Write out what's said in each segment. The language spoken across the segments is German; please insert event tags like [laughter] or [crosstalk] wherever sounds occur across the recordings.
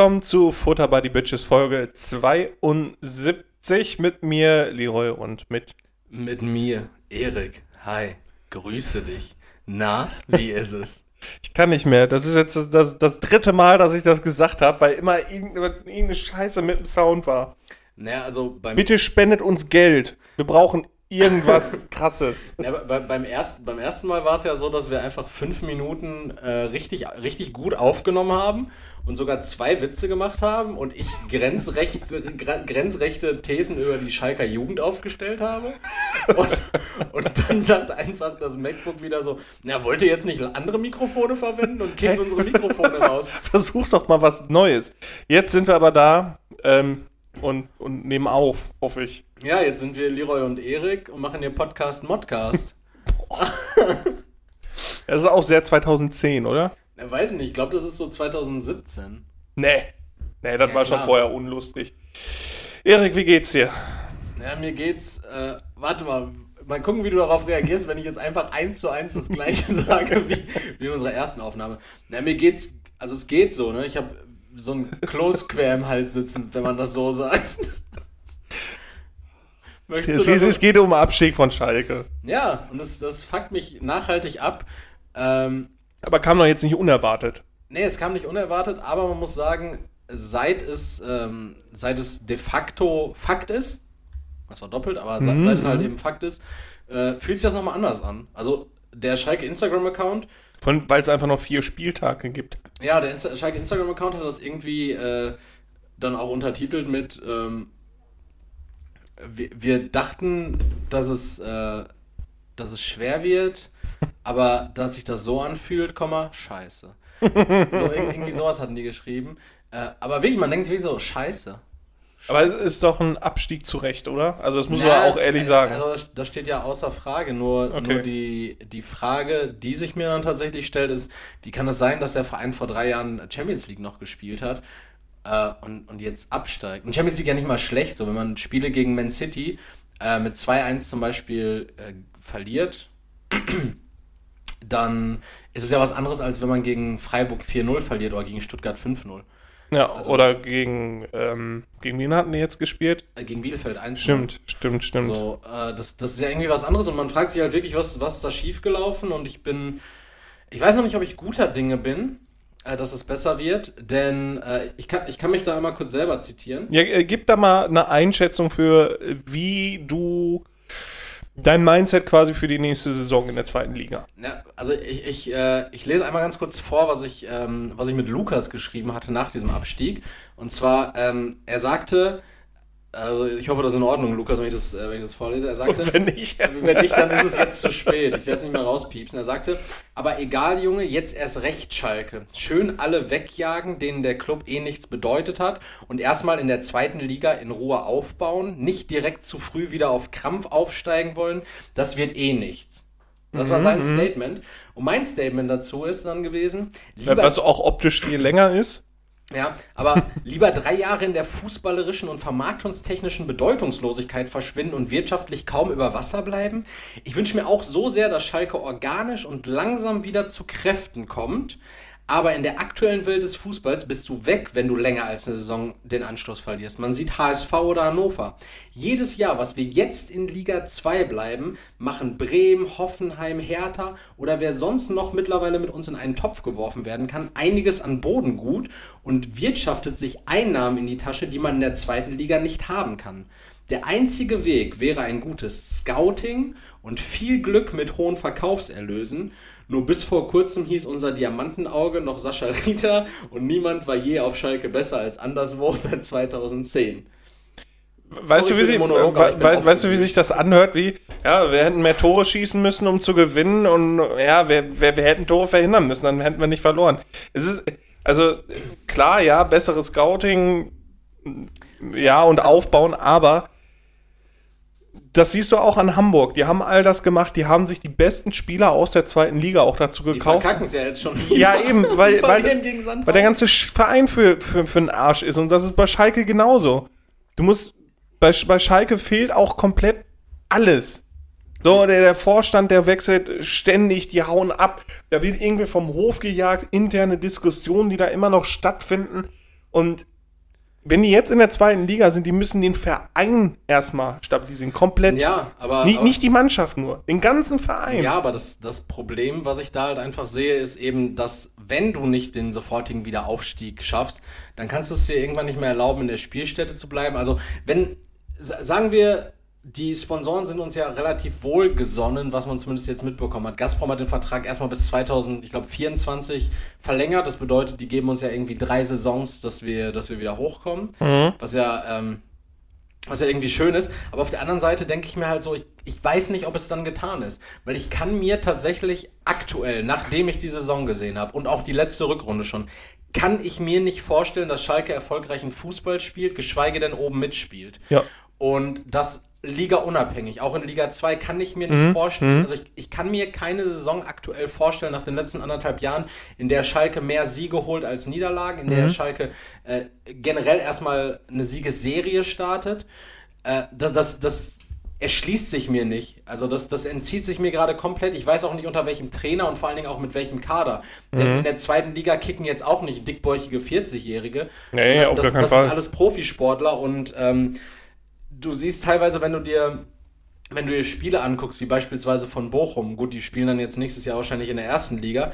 Willkommen zu Futter by the Bitches Folge 72 mit mir, Leroy, und mit. Mit mir, Erik. Hi, grüße dich. Na, wie [laughs] ist es? Ich kann nicht mehr. Das ist jetzt das, das, das dritte Mal, dass ich das gesagt habe, weil immer irgendeine, irgendeine Scheiße mit dem Sound war. Naja, also beim. Bitte spendet uns Geld. Wir brauchen irgendwas [laughs] Krasses. Ja, bei, beim, ersten, beim ersten Mal war es ja so, dass wir einfach fünf Minuten äh, richtig, richtig gut aufgenommen haben und sogar zwei Witze gemacht haben und ich grenzrechte, grenzrechte Thesen über die Schalker Jugend aufgestellt habe. Und, und dann sagt einfach das MacBook wieder so, na, wollt ihr jetzt nicht andere Mikrofone verwenden und kickt unsere Mikrofone raus? [laughs] Versuch doch mal was Neues. Jetzt sind wir aber da ähm, und, und nehmen auf, hoffe ich. Ja, jetzt sind wir Leroy und Erik und machen hier Podcast Modcast. [laughs] Das ist auch sehr 2010, oder? Ja, weiß nicht, ich glaube, das ist so 2017. Nee. Nee, das Ja, war schon klar. vorher unlustig. Erik, wie geht's dir? Ja, mir geht's, äh, warte mal, mal gucken, wie du darauf reagierst, wenn ich jetzt einfach eins zu eins das gleiche [laughs] sage wie, wie in unserer ersten Aufnahme. Ja, mir geht's, also es geht so, ne? Ich habe so ein Kloß quer im Hals sitzen, wenn man das so sagt. [laughs] Es, es, es geht um Abstieg von Schalke. Ja, und das, das fuckt mich nachhaltig ab. Ähm, Aber kam doch jetzt nicht unerwartet. Nee, es kam nicht unerwartet, aber man muss sagen, seit es, ähm, seit es de facto Fakt ist, das war doppelt, aber seit, seit es halt eben Fakt ist, äh, fühlt sich das nochmal anders an. Also der Schalke Instagram-Account, Von- Weil es einfach noch vier Spieltage gibt. ja, der Insta Schalke Instagram-Account hat das irgendwie äh, dann auch untertitelt mit, ähm, wir, wir dachten, dass es, äh, dass es schwer wird, aber dass sich das so anfühlt, Komma, scheiße. So, irg- irgendwie sowas hatten die geschrieben. Äh, aber wirklich, man denkt sich wirklich so, scheiße. Aber es ist doch ein Abstieg zu Recht, oder? Also das muss man auch ehrlich sagen. Also das, das steht ja außer Frage. Nur, Okay. nur die, die Frage, die sich mir dann tatsächlich stellt, ist, wie kann es sein, dass der Verein vor drei Jahren Champions League noch gespielt hat äh, und, und jetzt absteigt? Und Champions League ja nicht mal schlecht, so wenn man Spiele gegen Man City äh, mit 2-1 zum Beispiel äh, verliert, dann ist es ja was anderes, als wenn man gegen Freiburg 4-0 verliert oder gegen Stuttgart 5-0. ja, also oder gegen, ähm, gegen wen hatten die jetzt gespielt? Äh, gegen Bielefeld 1 Stimmt, stimmt, stimmt. So, äh, das, das ist ja irgendwie was anderes und man fragt sich halt wirklich, was, was ist da schiefgelaufen und ich bin, ich weiß noch nicht, ob ich guter Dinge bin, äh, dass es besser wird, denn äh, ich, kann, ich kann mich da einmal kurz selber zitieren. Ja, äh, gib da mal eine Einschätzung für, wie du dein Mindset quasi für die nächste Saison in der zweiten Liga. Ja, also ich, ich, äh, ich lese einmal ganz kurz vor, was ich, ähm, was ich mit Lukas geschrieben hatte nach diesem Abstieg. Und zwar, ähm, er sagte, also ich hoffe, das ist in Ordnung, Lukas, wenn ich das, äh, wenn ich das vorlese. Er sagte, Und wenn nicht, Wenn nicht, dann ist es jetzt zu spät. Ich werde es nicht mehr rauspiepsen. Er sagte, aber egal, Junge, jetzt erst recht Schalke. Schön alle wegjagen, denen der Club eh nichts bedeutet hat und erstmal in der zweiten Liga in Ruhe aufbauen, nicht direkt zu früh wieder auf Krampf aufsteigen wollen. Das wird eh nichts. Das war sein Statement. Und mein Statement dazu ist dann gewesen, was auch optisch viel länger ist. Ja, aber lieber drei Jahre in der fußballerischen und vermarktungstechnischen Bedeutungslosigkeit verschwinden und wirtschaftlich kaum über Wasser bleiben. Ich wünsche mir auch so sehr, dass Schalke organisch und langsam wieder zu Kräften kommt. Aber in der aktuellen Welt des Fußballs bist du weg, wenn du länger als eine Saison den Anschluss verlierst. Man sieht HSV oder Hannover. Jedes Jahr, was wir jetzt in Liga 2 bleiben, machen Bremen, Hoffenheim, Hertha oder wer sonst noch mittlerweile mit uns in einen Topf geworfen werden kann, einiges an Boden gut und wirtschaftet sich Einnahmen in die Tasche, die man in der zweiten Liga nicht haben kann. Der einzige Weg wäre ein gutes Scouting und viel Glück mit hohen Verkaufserlösen. Nur bis vor kurzem hieß unser Diamantenauge noch Sascha Rita und niemand war je auf Schalke besser als anderswo seit 2010. Weißt du, wie sie, Monolog, bin we- weißt du, wie sich das anhört? Wie, ja, wir hätten mehr Tore schießen müssen, um zu gewinnen und ja, wir, wir, wir hätten Tore verhindern müssen, dann hätten wir nicht verloren. Es ist, also klar, ja, besseres Scouting, ja, und aufbauen, aber das siehst du auch an Hamburg. Die haben all das gemacht, die haben sich die besten Spieler aus der zweiten Liga auch dazu Die gekauft. verkacken es ja jetzt schon. Ja, eben, [laughs] weil, Die weil, weil der ganze Verein für, für, für einen Arsch ist. Und das ist bei Schalke genauso. Du musst, bei, bei Schalke fehlt auch komplett alles. So, der, der Vorstand, der wechselt ständig, die hauen ab. Da wird irgendwie vom Hof gejagt, interne Diskussionen, die da immer noch stattfinden. Und wenn die jetzt in der zweiten Liga sind, die müssen den Verein erstmal stabilisieren. Komplett. Ja, aber, nicht, aber nicht die Mannschaft nur, den ganzen Verein. Ja, aber das, das Problem, was ich da halt einfach sehe, ist eben, dass wenn du nicht den sofortigen Wiederaufstieg schaffst, dann kannst du es dir irgendwann nicht mehr erlauben, in der Spielstätte zu bleiben. Also wenn, sagen wir, die Sponsoren sind uns ja relativ wohlgesonnen, was man zumindest jetzt mitbekommen hat. Gazprom hat den Vertrag erstmal bis 2024 verlängert. Das bedeutet, die geben uns ja irgendwie drei Saisons, dass wir, dass wir wieder hochkommen. Mhm. Was ja, ähm, was ja irgendwie schön ist. Aber auf der anderen Seite denke ich mir halt so, ich, ich weiß nicht, ob es dann getan ist. Weil ich kann mir tatsächlich aktuell, nachdem ich die Saison gesehen habe und auch die letzte Rückrunde schon, kann ich mir nicht vorstellen, dass Schalke erfolgreichen Fußball spielt, geschweige denn oben mitspielt. Ja. Und das Liga unabhängig. Auch in Liga 2 kann ich mir nicht mhm. vorstellen, mhm. also ich, ich kann mir keine Saison aktuell vorstellen nach den letzten anderthalb Jahren, in der Schalke mehr Siege holt als Niederlagen, in mhm. der Schalke äh, generell erstmal eine Siegesserie startet. Äh, das, das, das erschließt sich mir nicht. Also das, das entzieht sich mir gerade komplett. Ich weiß auch nicht unter welchem Trainer und vor allen Dingen auch mit welchem Kader. Denn mhm. in der zweiten Liga kicken jetzt auch nicht dickbäuchige 40-Jährige. Nee, auf das, gar das Fall. sind alles Profisportler und ähm, du siehst teilweise, wenn du dir wenn du dir Spiele anguckst, wie beispielsweise von Bochum, gut, die spielen dann jetzt nächstes Jahr wahrscheinlich in der ersten Liga,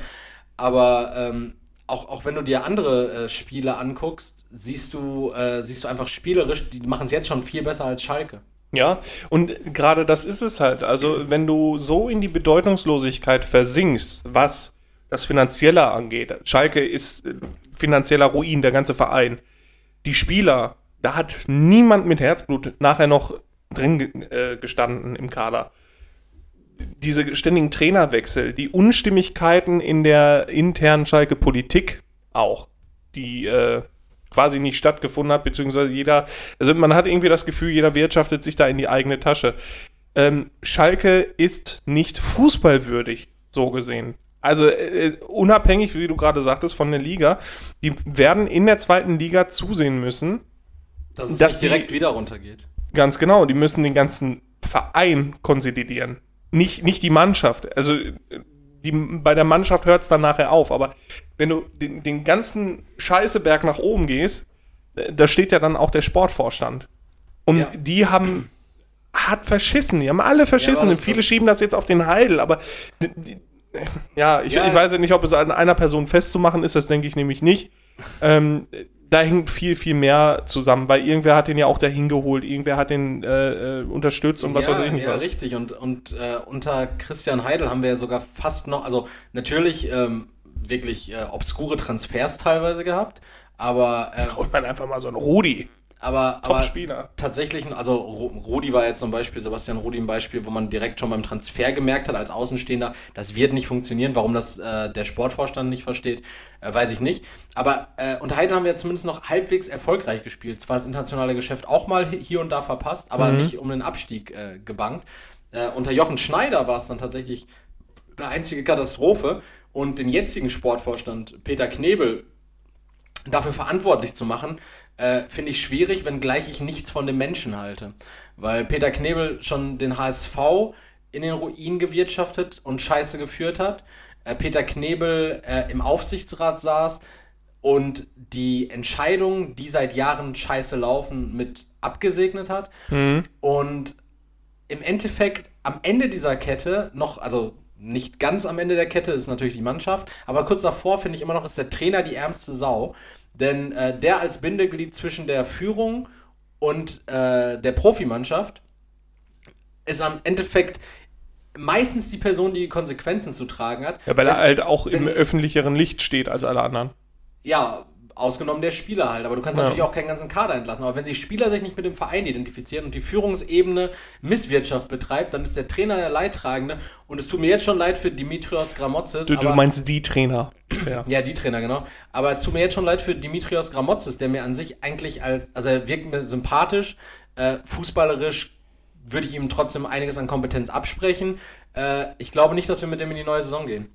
aber ähm, auch, auch wenn du dir andere äh, Spiele anguckst, siehst du, äh, siehst du einfach spielerisch, die machen es jetzt schon viel besser als Schalke. Ja, und gerade das ist es halt. Also, wenn du so in die Bedeutungslosigkeit versinkst, was das Finanzielle angeht, Schalke ist äh, finanzieller Ruin, der ganze Verein. Die Spieler, da hat niemand mit Herzblut nachher noch drin äh, gestanden im Kader. Diese ständigen Trainerwechsel, die Unstimmigkeiten in der internen Schalke-Politik auch, die äh, quasi nicht stattgefunden hat, beziehungsweise jeder, also man hat irgendwie das Gefühl, jeder wirtschaftet sich da in die eigene Tasche. Ähm, Schalke ist nicht fußballwürdig, so gesehen. Also äh, unabhängig, wie du gerade sagtest, von der Liga, die werden in der zweiten Liga zusehen müssen, dass es dass direkt die, wieder runtergeht. Ganz genau, die müssen den ganzen Verein konsolidieren. Nicht, nicht die Mannschaft. Also die, bei der Mannschaft hört es dann nachher auf. Aber wenn du den, den ganzen Scheißeberg nach oben gehst, da steht ja dann auch der Sportvorstand. Und ja. die haben hat verschissen. Die haben alle verschissen. Ja, das, Viele das schieben das jetzt auf den Heidel, aber die, ja, ich, ja, ich weiß ja nicht, ob es an einer Person festzumachen ist, das denke ich nämlich nicht. Ähm, da hängt viel, viel mehr zusammen, weil irgendwer hat den ja auch dahin geholt, irgendwer hat den äh, äh unterstützt und was ja, weiß ich nicht ja, was. richtig. Und, und äh, unter Christian Heidel haben wir ja sogar fast noch, also natürlich ähm, wirklich äh, obskure Transfers teilweise gehabt, aber. Äh, Holt man einfach mal so einen Rudi. Aber, aber tatsächlich, also Rudi war jetzt zum Beispiel, Sebastian Rudi ein Beispiel, wo man direkt schon beim Transfer gemerkt hat, als Außenstehender, das wird nicht funktionieren. Warum das äh, der Sportvorstand nicht versteht, äh, weiß ich nicht. Aber äh, unter Heiden haben wir zumindest noch halbwegs erfolgreich gespielt. Zwar das internationale Geschäft auch mal hier und da verpasst, aber mhm. nicht um den Abstieg äh, gebankt. Äh, unter Jochen Schneider war es dann tatsächlich eine einzige Katastrophe. Und den jetzigen Sportvorstand Peter Knebel dafür verantwortlich zu machen, äh, finde ich schwierig, wenngleich ich nichts von dem Menschen halte. Weil Peter Knebel schon den HSV in den Ruin gewirtschaftet und Scheiße geführt hat. Äh, Peter Knebel äh, im Aufsichtsrat saß und die Entscheidungen, die seit Jahren scheiße laufen, mit abgesegnet hat. Mhm. Und im Endeffekt am Ende dieser Kette noch, also nicht ganz am Ende der Kette ist natürlich die Mannschaft, aber kurz davor finde ich immer noch, ist der Trainer die ärmste Sau. Denn äh, der als Bindeglied zwischen der Führung und äh, der Profimannschaft ist am Endeffekt meistens die Person, die, die Konsequenzen zu tragen hat. Ja, weil er halt auch wenn, im öffentlicheren Licht steht als alle anderen. Ja, Ausgenommen der Spieler halt. Aber du kannst ja. natürlich auch keinen ganzen Kader entlassen. Aber wenn die Spieler sich nicht mit dem Verein identifizieren und die Führungsebene Misswirtschaft betreibt, dann ist der Trainer der Leidtragende. Und es tut mir jetzt schon leid für Dimitrios Gramotzes. Du, du meinst die Trainer. Ja. ja, die Trainer, genau. Aber es tut mir jetzt schon leid für Dimitrios Gramotzes, der mir an sich eigentlich als, also er wirkt mir sympathisch, äh, fußballerisch würde ich ihm trotzdem einiges an Kompetenz absprechen. Äh, ich glaube nicht, dass wir mit dem in die neue Saison gehen.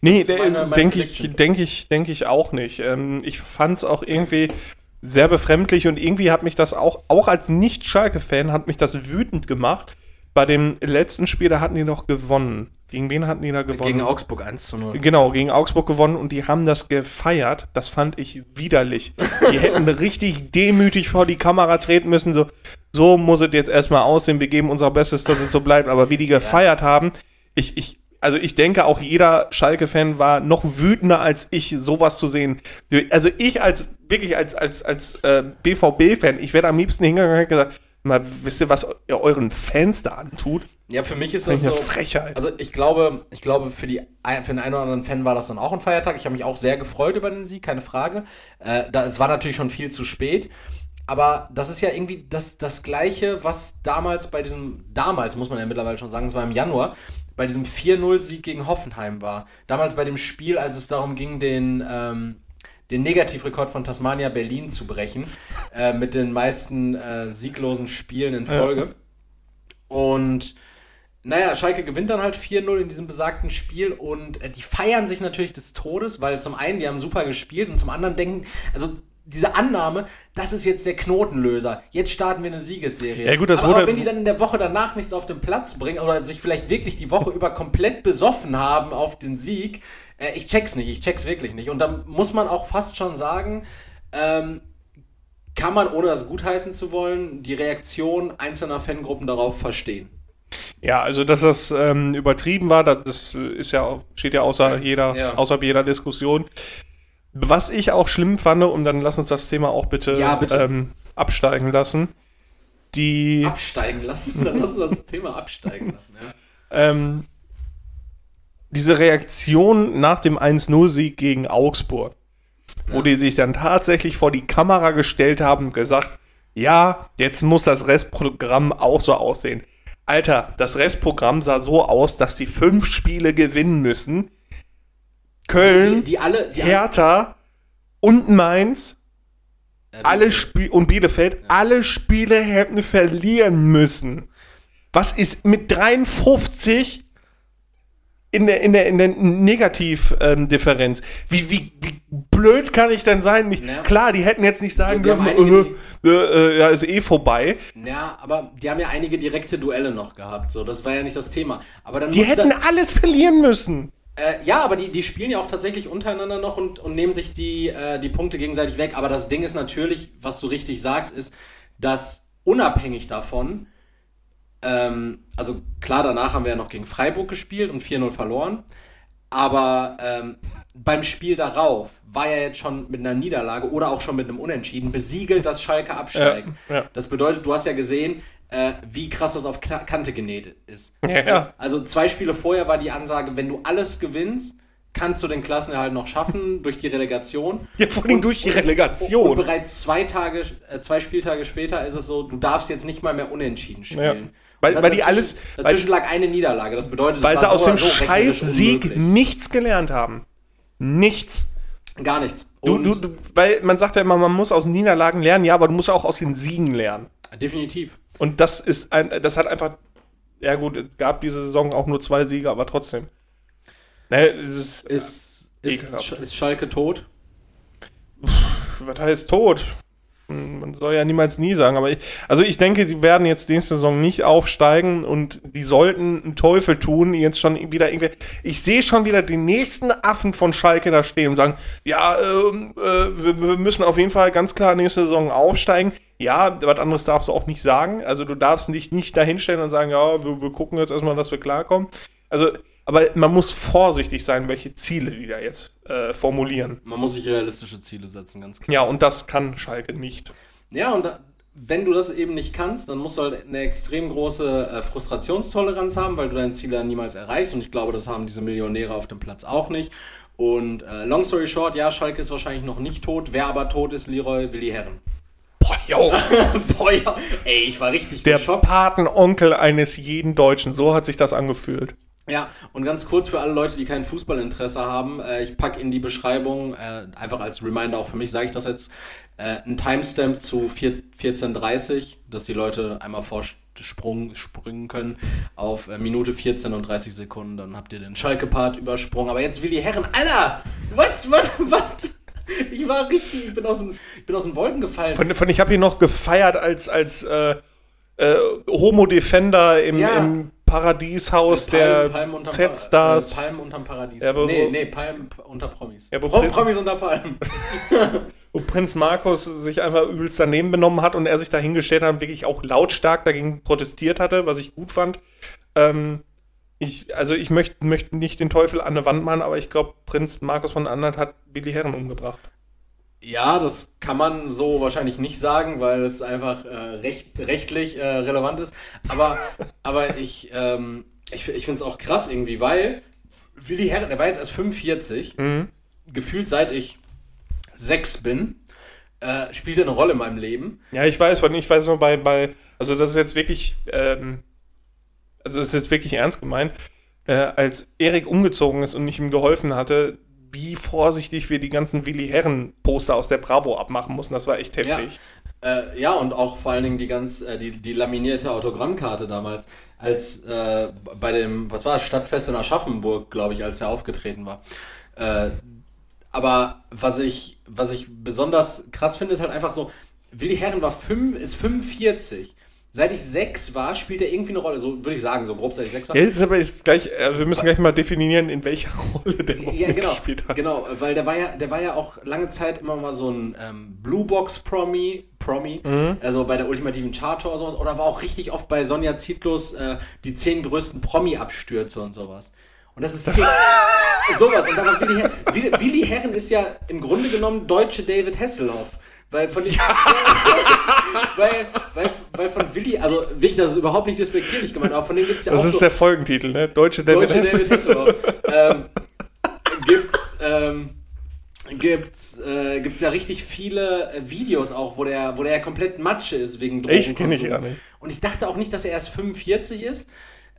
Nee, denke ich, denke ich, denke ich auch nicht. Ähm, ich fand es auch irgendwie sehr befremdlich und irgendwie hat mich das auch, auch als Nicht-Schalke-Fan, hat mich das wütend gemacht. Bei dem letzten Spiel, da hatten die noch gewonnen. Gegen wen hatten die da gewonnen? Gegen Augsburg 1 zu 0. Genau, gegen Augsburg gewonnen und die haben das gefeiert. Das fand ich widerlich. Die [laughs] hätten richtig demütig vor die Kamera treten müssen, so, so muss es jetzt erstmal aussehen, wir geben unser Bestes, dass es so bleibt. Aber wie die gefeiert haben, ich, ich, also ich denke, auch jeder Schalke-Fan war noch wütender als ich, sowas zu sehen. Also ich als, wirklich als, als, als äh, BVB-Fan, ich wäre am liebsten hingegangen und gesagt, mal, wisst ihr, was ihr euren Fans da antut? Ja, für mich ist Das das ist so. eine Frechheit. Also ich glaube, ich glaube für, die, für den einen oder anderen Fan war das dann auch ein Feiertag. Ich habe mich auch sehr gefreut über den Sieg, keine Frage. Äh, da, es war natürlich schon viel zu spät. Aber das ist ja irgendwie das, das Gleiche, was damals bei diesem, damals muss man ja mittlerweile schon sagen, es war im Januar, bei diesem 4-0-Sieg gegen Hoffenheim war. Damals bei dem Spiel, als es darum ging, den, ähm, den Negativrekord von Tasmania Berlin zu brechen, äh, mit den meisten äh, sieglosen Spielen in Folge. Und naja, Schalke gewinnt dann halt 4-0 in diesem besagten Spiel und äh, die feiern sich natürlich des Todes, weil zum einen, die haben super gespielt und zum anderen denken, also diese Annahme, das ist jetzt der Knotenlöser. Jetzt starten wir eine Siegesserie. Ja, gut, das Aber wurde- auch wenn die dann in der Woche danach nichts auf den Platz bringen oder sich vielleicht wirklich die Woche über komplett besoffen haben auf den Sieg, äh, ich check's nicht, ich check's wirklich nicht. Und dann muss man auch fast schon sagen, ähm, kann man, ohne das gutheißen zu wollen, die Reaktion einzelner Fangruppen darauf verstehen. Ja, also dass das ähm, übertrieben war, das, ist ja steht ja außer jeder, Ja. außerhalb jeder Diskussion. Was ich auch schlimm fand, und dann lass uns das Thema auch bitte, Ja, bitte. Ähm, absteigen lassen. Die Absteigen lassen, dann lass uns das Thema absteigen lassen, ja. [laughs] ähm, diese Reaktion nach dem 1-0-Sieg gegen Augsburg, wo die sich dann tatsächlich vor die Kamera gestellt haben und gesagt, ja, jetzt muss das Restprogramm auch so aussehen. Alter, das Restprogramm sah so aus, dass die fünf Spiele gewinnen müssen. Köln, Die, die alle, die Hertha und Mainz, äh, alle Spiele und Bielefeld, alle Spiele hätten verlieren müssen. Was ist mit 53 in der, in der, in der Negativdifferenz? wie, wie, wie blöd kann ich denn sein? Nicht, Ja. Klar, die hätten jetzt nicht sagen dürfen, einige, äh, äh, ja, ist eh vorbei. Ja, aber die haben ja einige direkte Duelle noch gehabt, so, das war ja nicht das Thema. Aber dann Die hätten dann, alles verlieren müssen. Äh, ja, aber die, die spielen ja auch tatsächlich untereinander noch und, und nehmen sich die, äh, die Punkte gegenseitig weg. Aber das Ding ist natürlich, was du richtig sagst, ist, dass unabhängig davon, ähm, also klar, danach haben wir ja noch gegen Freiburg gespielt und 4-0 verloren. Aber ähm, beim Spiel darauf war ja jetzt schon mit einer Niederlage oder auch schon mit einem Unentschieden besiegelt, dass Schalke absteigen. Ja, ja. Das bedeutet, du hast ja gesehen, äh, wie krass das auf Ka- Kante genäht ist. Ja, ja. Also zwei Spiele vorher war die Ansage, wenn du alles gewinnst, kannst du den Klassenerhalt noch schaffen [laughs] durch die Relegation. Ja, vor allem durch die Relegation. Und bereits zwei Tage, äh, zwei Spieltage später ist es so, du darfst jetzt nicht mal mehr unentschieden spielen. Ja. Weil- Und weil die alles- Dazwischen lag eine Niederlage. Das bedeutet, Weil sie aus dem so Scheiß-Sieg unmöglich. nichts gelernt haben. Nichts. Gar nichts. Du, Und du, du, weil man sagt ja immer, man muss aus Niederlagen lernen, ja, aber du musst auch aus den Siegen lernen. definitiv. Und das ist ein, das hat einfach, ja gut, es gab diese Saison auch nur zwei Siege, aber trotzdem. Ne, es ist, Ist, ist, Ekelhaft. ist Schalke tot? was heißt tot? Hm, Man soll ja niemals nie sagen, aber ich, also ich denke, sie werden jetzt nächste Saison nicht aufsteigen und die sollten einen Teufel tun, jetzt schon wieder irgendwie. Ich sehe schon wieder den nächsten Affen von Schalke da stehen und sagen, ja, ähm, äh, wir, wir müssen auf jeden Fall ganz klar nächste Saison aufsteigen. Ja, was anderes darfst du auch nicht sagen. Also du darfst dich nicht dahinstellen und sagen, ja, wir, wir gucken jetzt erstmal, dass wir klarkommen. Also, aber man muss vorsichtig sein, welche Ziele die da jetzt äh, formulieren. Man muss sich realistische Ziele setzen, ganz klar. Ja, und das kann Schalke nicht. Ja, und da, wenn du das eben nicht kannst, dann musst du halt eine extrem große äh, Frustrationstoleranz haben, weil du deine Ziele dann niemals erreichst. Und ich glaube, das haben diese Millionäre auf dem Platz auch nicht. Und äh, long story short, ja, Schalke ist wahrscheinlich noch nicht tot. Wer aber tot ist, Leroy Willi Herren. Boah, yo. [laughs] Boah, ja, ey, ich war richtig Der geschockt. Patenonkel eines jeden Deutschen. So hat sich das angefühlt. Ja, und ganz kurz für alle Leute, die kein Fußballinteresse haben, äh, ich packe in die Beschreibung, äh, einfach als Reminder auch für mich, sage ich das jetzt, äh, ein Timestamp zu 4 14.30, dass die Leute einmal vorsprung, springen können auf äh, Minute 14 und 30 Sekunden, dann habt ihr den Schalke-Part übersprungen. Aber jetzt will die Herren, Alter, was, was, was? [laughs] Ich war richtig, ich bin aus dem, ich bin aus den Wolken gefallen. Von, von ich habe ihn noch gefeiert als, als äh, äh, Homo-Defender im, Ja. im Paradieshaus der Z-Stars. Äh, Palmen unterm Paradies. Ja, nee, nee, Palmen unter Promis. Ja, wo Pro Prin- Promis unter Palmen. [laughs] wo Prinz Markus sich einfach übelst daneben benommen hat und er sich dahingestellt hat und wirklich auch lautstark dagegen protestiert hatte, was ich gut fand. Ähm, ich, also ich möchte möcht nicht den Teufel an eine Wand machen, aber ich glaube, Prinz Markus von Anhalt hat Willi Herren umgebracht. Ja, das kann man so wahrscheinlich nicht sagen, weil es einfach äh, recht, rechtlich äh, relevant ist. Aber, [laughs] aber ich, ähm, ich, ich finde es auch krass irgendwie, weil Willi Herren, der war jetzt erst 45, gefühlt seit ich sechs bin, äh, spielt er eine Rolle in meinem Leben. Ja, ich weiß, ich weiß nur bei, bei, also das ist jetzt wirklich, ähm, also das ist jetzt wirklich ernst gemeint, äh, als Erik umgezogen ist und ich ihm geholfen hatte, wie vorsichtig wir die ganzen Willi Herren Poster aus der Bravo abmachen mussten. Das war echt heftig. Äh, ja, und auch vor allen Dingen die ganz, äh, die, die laminierte Autogrammkarte damals, als äh, bei dem, was war es, Stadtfest in Aschaffenburg, glaube ich, als er aufgetreten war. Äh, aber was ich, was ich besonders krass finde, ist halt einfach so, Willi Herren war fünf, ist 45. Seit ich sechs war, spielt er irgendwie eine Rolle. So würde ich sagen, so grob seit ich sechs war. Ja, ist aber jetzt gleich, also wir müssen gleich mal definieren, in welcher [laughs] Rolle der überhaupt Ja, genau, mitgespielt hat. genau, weil der war ja, der war ja auch lange Zeit immer mal so ein ähm, Blue Box Promi, Promi, Mhm. also bei der ultimativen Chartshow oder sowas, oder war auch richtig oft bei Sonja Zietlos äh, die zehn größten Promi-Abstürze und sowas. Und das ist [laughs] sowas. Und da war Willi Herren. Willi, Willi Herren ist ja im Grunde genommen deutsche David Hasselhoff. Weil von [laughs] weil, weil, weil von Willi, also wirklich, das ist überhaupt nicht respektierlich gemeint, aber von dem gibt es ja Das auch ist so, der Folgentitel, ne? Deutsche David Deutsche. David Hasselhoff. ähm, gibt's, ähm, gibt's, äh, gibt's ja richtig viele Videos auch, wo der, wo der ja komplett Matsche ist wegen Echt? Kenn ich gar nicht. Und ich dachte auch nicht, dass er erst 45 ist.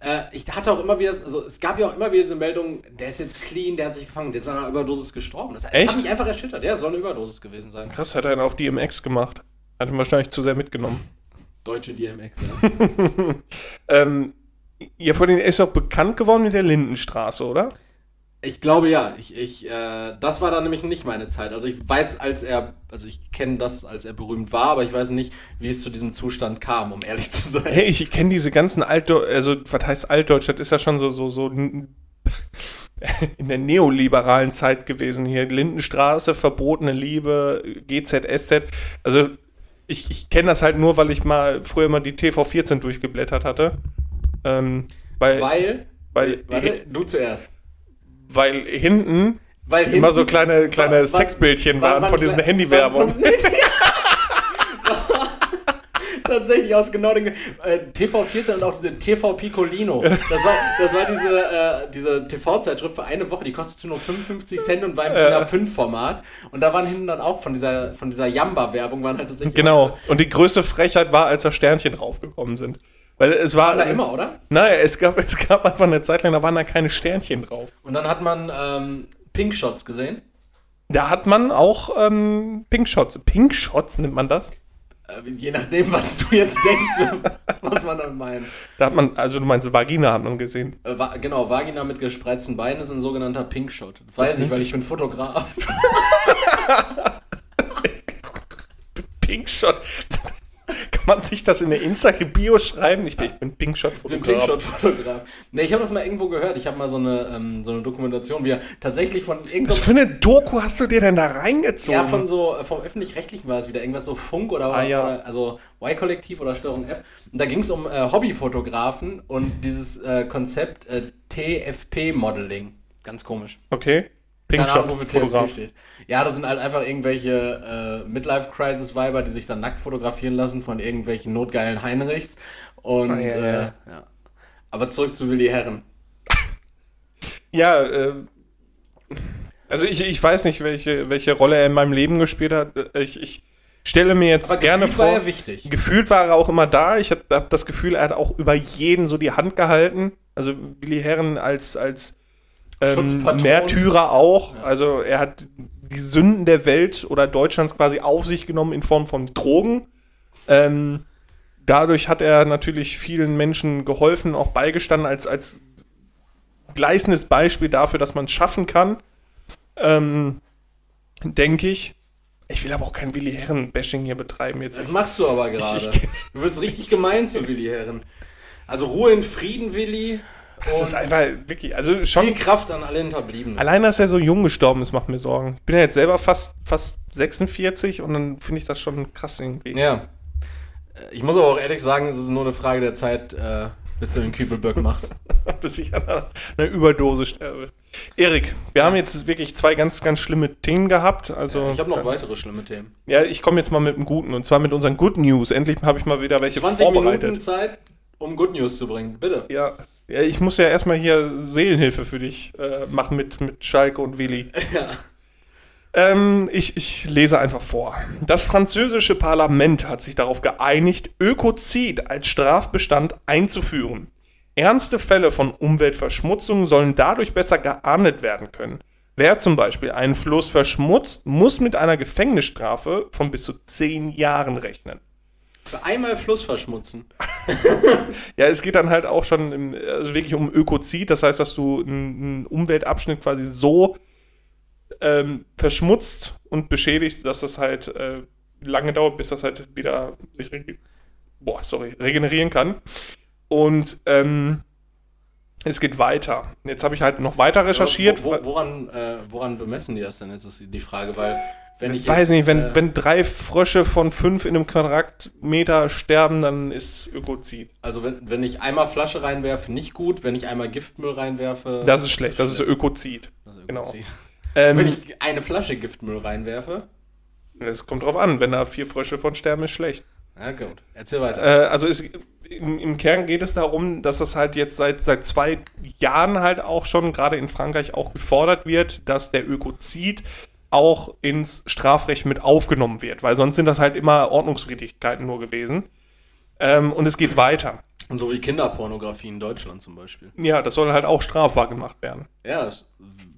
Äh, ich hatte auch immer wieder, also es gab ja auch immer wieder diese Meldung, der ist jetzt clean, der hat sich gefangen, der ist an einer Überdosis gestorben. Das, das Echt? hat mich einfach erschüttert. Ja, es soll eine Überdosis gewesen sein. Krass, hat er einen auf DMX gemacht. Hat ihn wahrscheinlich zu sehr mitgenommen. Deutsche DMX, ja. [laughs] Ähm, ja, vor den ist doch bekannt geworden mit der Lindenstraße, oder? Ich glaube ja. Ich, ich, äh, das war dann nämlich nicht meine Zeit. Also ich weiß, als er, also ich kenne das, als er berühmt war, aber ich weiß nicht, wie es zu diesem Zustand kam, um ehrlich zu sein. Hey, ich kenne diese ganzen Altdeutsch, also was heißt Altdeutsch? Das ist ja schon so, so, so [laughs] in der neoliberalen Zeit gewesen hier. Lindenstraße, verbotene Liebe, GZSZ. Also ich, ich kenne das halt nur, weil ich mal früher mal die TV14 durchgeblättert hatte. Ähm, weil, weil, Weil, weil, warte, du zuerst. Hinten Weil immer so kleine, kleine war- Sexbildchen war- waren war- von diesen Handywerbungen. [laughs] Tatsächlich aus genau den äh, TV14 und auch diese TV Piccolino. Das war, das war diese, äh, diese TV-Zeitschrift für eine Woche, die kostete nur 55 Cent und war im DIN A5-Format. Und da waren hinten dann auch von dieser, von dieser Jamba-Werbung waren halt tatsächlich. Genau. Und die größte Frechheit war, als da Sternchen draufgekommen sind. Weil es war. Waren da immer, oder? Nein, es gab, es gab einfach eine Zeit lang, da waren da keine Sternchen drauf. Und dann hat man ähm, Pink Shots gesehen. Da hat man auch ähm, Pink Shots. Pink Shots nennt man das? Äh, je nachdem, was du jetzt [laughs] denkst, was man dann meint. Da hat man, also du meinst Vagina hat man gesehen. Äh, wa genau, Vagina mit gespreizten Beinen ist ein sogenannter Pink Shot. Das weiß ich, nennt weil ich bin Fotograf. [laughs] Pink Shot. [laughs] Kann man sich das in der Insta-Bio schreiben? Ich bin, ich bin Pink Shot Ich bin Fotograf. Pinkshot-Fotograf. Ne, ich habe das mal irgendwo gehört. Ich habe mal so eine, ähm, so eine Dokumentation, wie er tatsächlich von Was irgendeinem. für eine Doku hast du dir denn da reingezogen? Ja, von so, äh, vom Öffentlich-Rechtlichen war es wieder. Irgendwas so Funk oder, Ah, ja. oder also Y-Kollektiv oder Störung F. Und da ging es um äh, Hobbyfotografen und dieses äh, Konzept äh, TFP-Modeling. Ganz komisch. okay. Pink Keine Ahnung, wofür TFP steht. Ja, das sind halt einfach irgendwelche äh, Midlife-Crisis-Weiber, die sich dann nackt fotografieren lassen von irgendwelchen notgeilen Heinrichs. Und, Ah, ja, äh, ja. ja. Aber zurück zu Willi Herren. Ja, äh, also ich, ich weiß nicht, welche, welche Rolle er in meinem Leben gespielt hat. Ich, ich stelle mir jetzt Aber gerne vor. war er wichtig. Gefühlt war er auch immer da. Ich habe hab das Gefühl, er hat auch über jeden so die Hand gehalten. Also Willi Herren als, als ähm. Märtyrer auch. Also er hat die Sünden der Welt oder Deutschlands quasi auf sich genommen in Form von Drogen. Ähm, dadurch hat er natürlich vielen Menschen geholfen, auch beigestanden als, als gleißendes Beispiel dafür, dass man es schaffen kann. Ähm, Denke ich. Ich will aber auch kein Willi Herren-Bashing hier betreiben jetzt. Das machst du aber gerade. [laughs] Du wirst richtig gemein zu Willi Herren. Also Ruhe in Frieden, Willi. Das ist Und einfach wirklich, also schon. viel Kraft an alle Hinterbliebenen. Allein, dass er so jung gestorben ist, macht mir Sorgen. Ich bin ja jetzt selber fast, fast 46 und dann finde ich das schon krass irgendwie. Ja. Äh, Ich muss aber auch ehrlich sagen, es ist nur eine Frage der Zeit, äh, bis du den Kübelböck machst. [laughs] Bis ich an einer, Überdose sterbe. Erik, wir haben jetzt wirklich zwei ganz, ganz schlimme Themen gehabt. Also, Ich habe noch weitere schlimme Themen. Ja, ich komme jetzt mal mit dem Guten und zwar mit unseren Good News. Endlich habe ich mal wieder welche 20 vorbereitet. Minuten Zeit, um Good News zu bringen. Bitte. Ja. Ja, ich muss ja erstmal hier Seelenhilfe für dich äh, machen mit, mit Schalke und Willi. [laughs] Ja. Ähm, ich, ich lese einfach vor. Das französische Parlament hat sich darauf geeinigt, Ökozid als Strafbestand einzuführen. Ernste Fälle von Umweltverschmutzung sollen dadurch besser geahndet werden können. Wer zum Beispiel einen Fluss verschmutzt, muss mit einer Gefängnisstrafe von bis zu zehn Jahren rechnen. Für einmal Fluss verschmutzen. [laughs] Ja, es geht dann halt auch schon im, also wirklich um Ökozid, das heißt, dass du einen, Umweltabschnitt quasi so ähm, verschmutzt und beschädigst, dass das halt äh, lange dauert, bis das halt wieder sich boah, sorry, regenerieren kann. Und ähm, es geht weiter. Jetzt habe ich halt noch weiter recherchiert. Wo, wo, woran, äh, woran bemessen die das denn? Jetzt ist die Frage, weil wenn ich ich weiß jetzt, nicht, wenn, äh, wenn drei Frösche von fünf in einem Quadratmeter sterben, dann ist Ökozid. also wenn, wenn ich einmal Flasche reinwerfe, nicht gut. Wenn ich einmal Giftmüll reinwerfe, Das ist schlecht, das ist Ökozid. das ist genau. Ökozid. Ähm, Wenn ich eine Flasche Giftmüll reinwerfe, Es kommt drauf an, wenn da vier Frösche von sterben, ist schlecht. ja gut, erzähl weiter. Äh, also es, im, im Kern geht es darum, dass das halt jetzt seit, seit zwei Jahren halt auch schon, gerade in Frankreich, auch gefordert wird, dass der Ökozid auch ins Strafrecht mit aufgenommen wird, weil sonst sind das halt immer Ordnungswidrigkeiten nur gewesen. Ähm, und es geht weiter. Und so wie Kinderpornografie in Deutschland zum Beispiel. Ja, das soll halt auch strafbar gemacht werden. Ja, das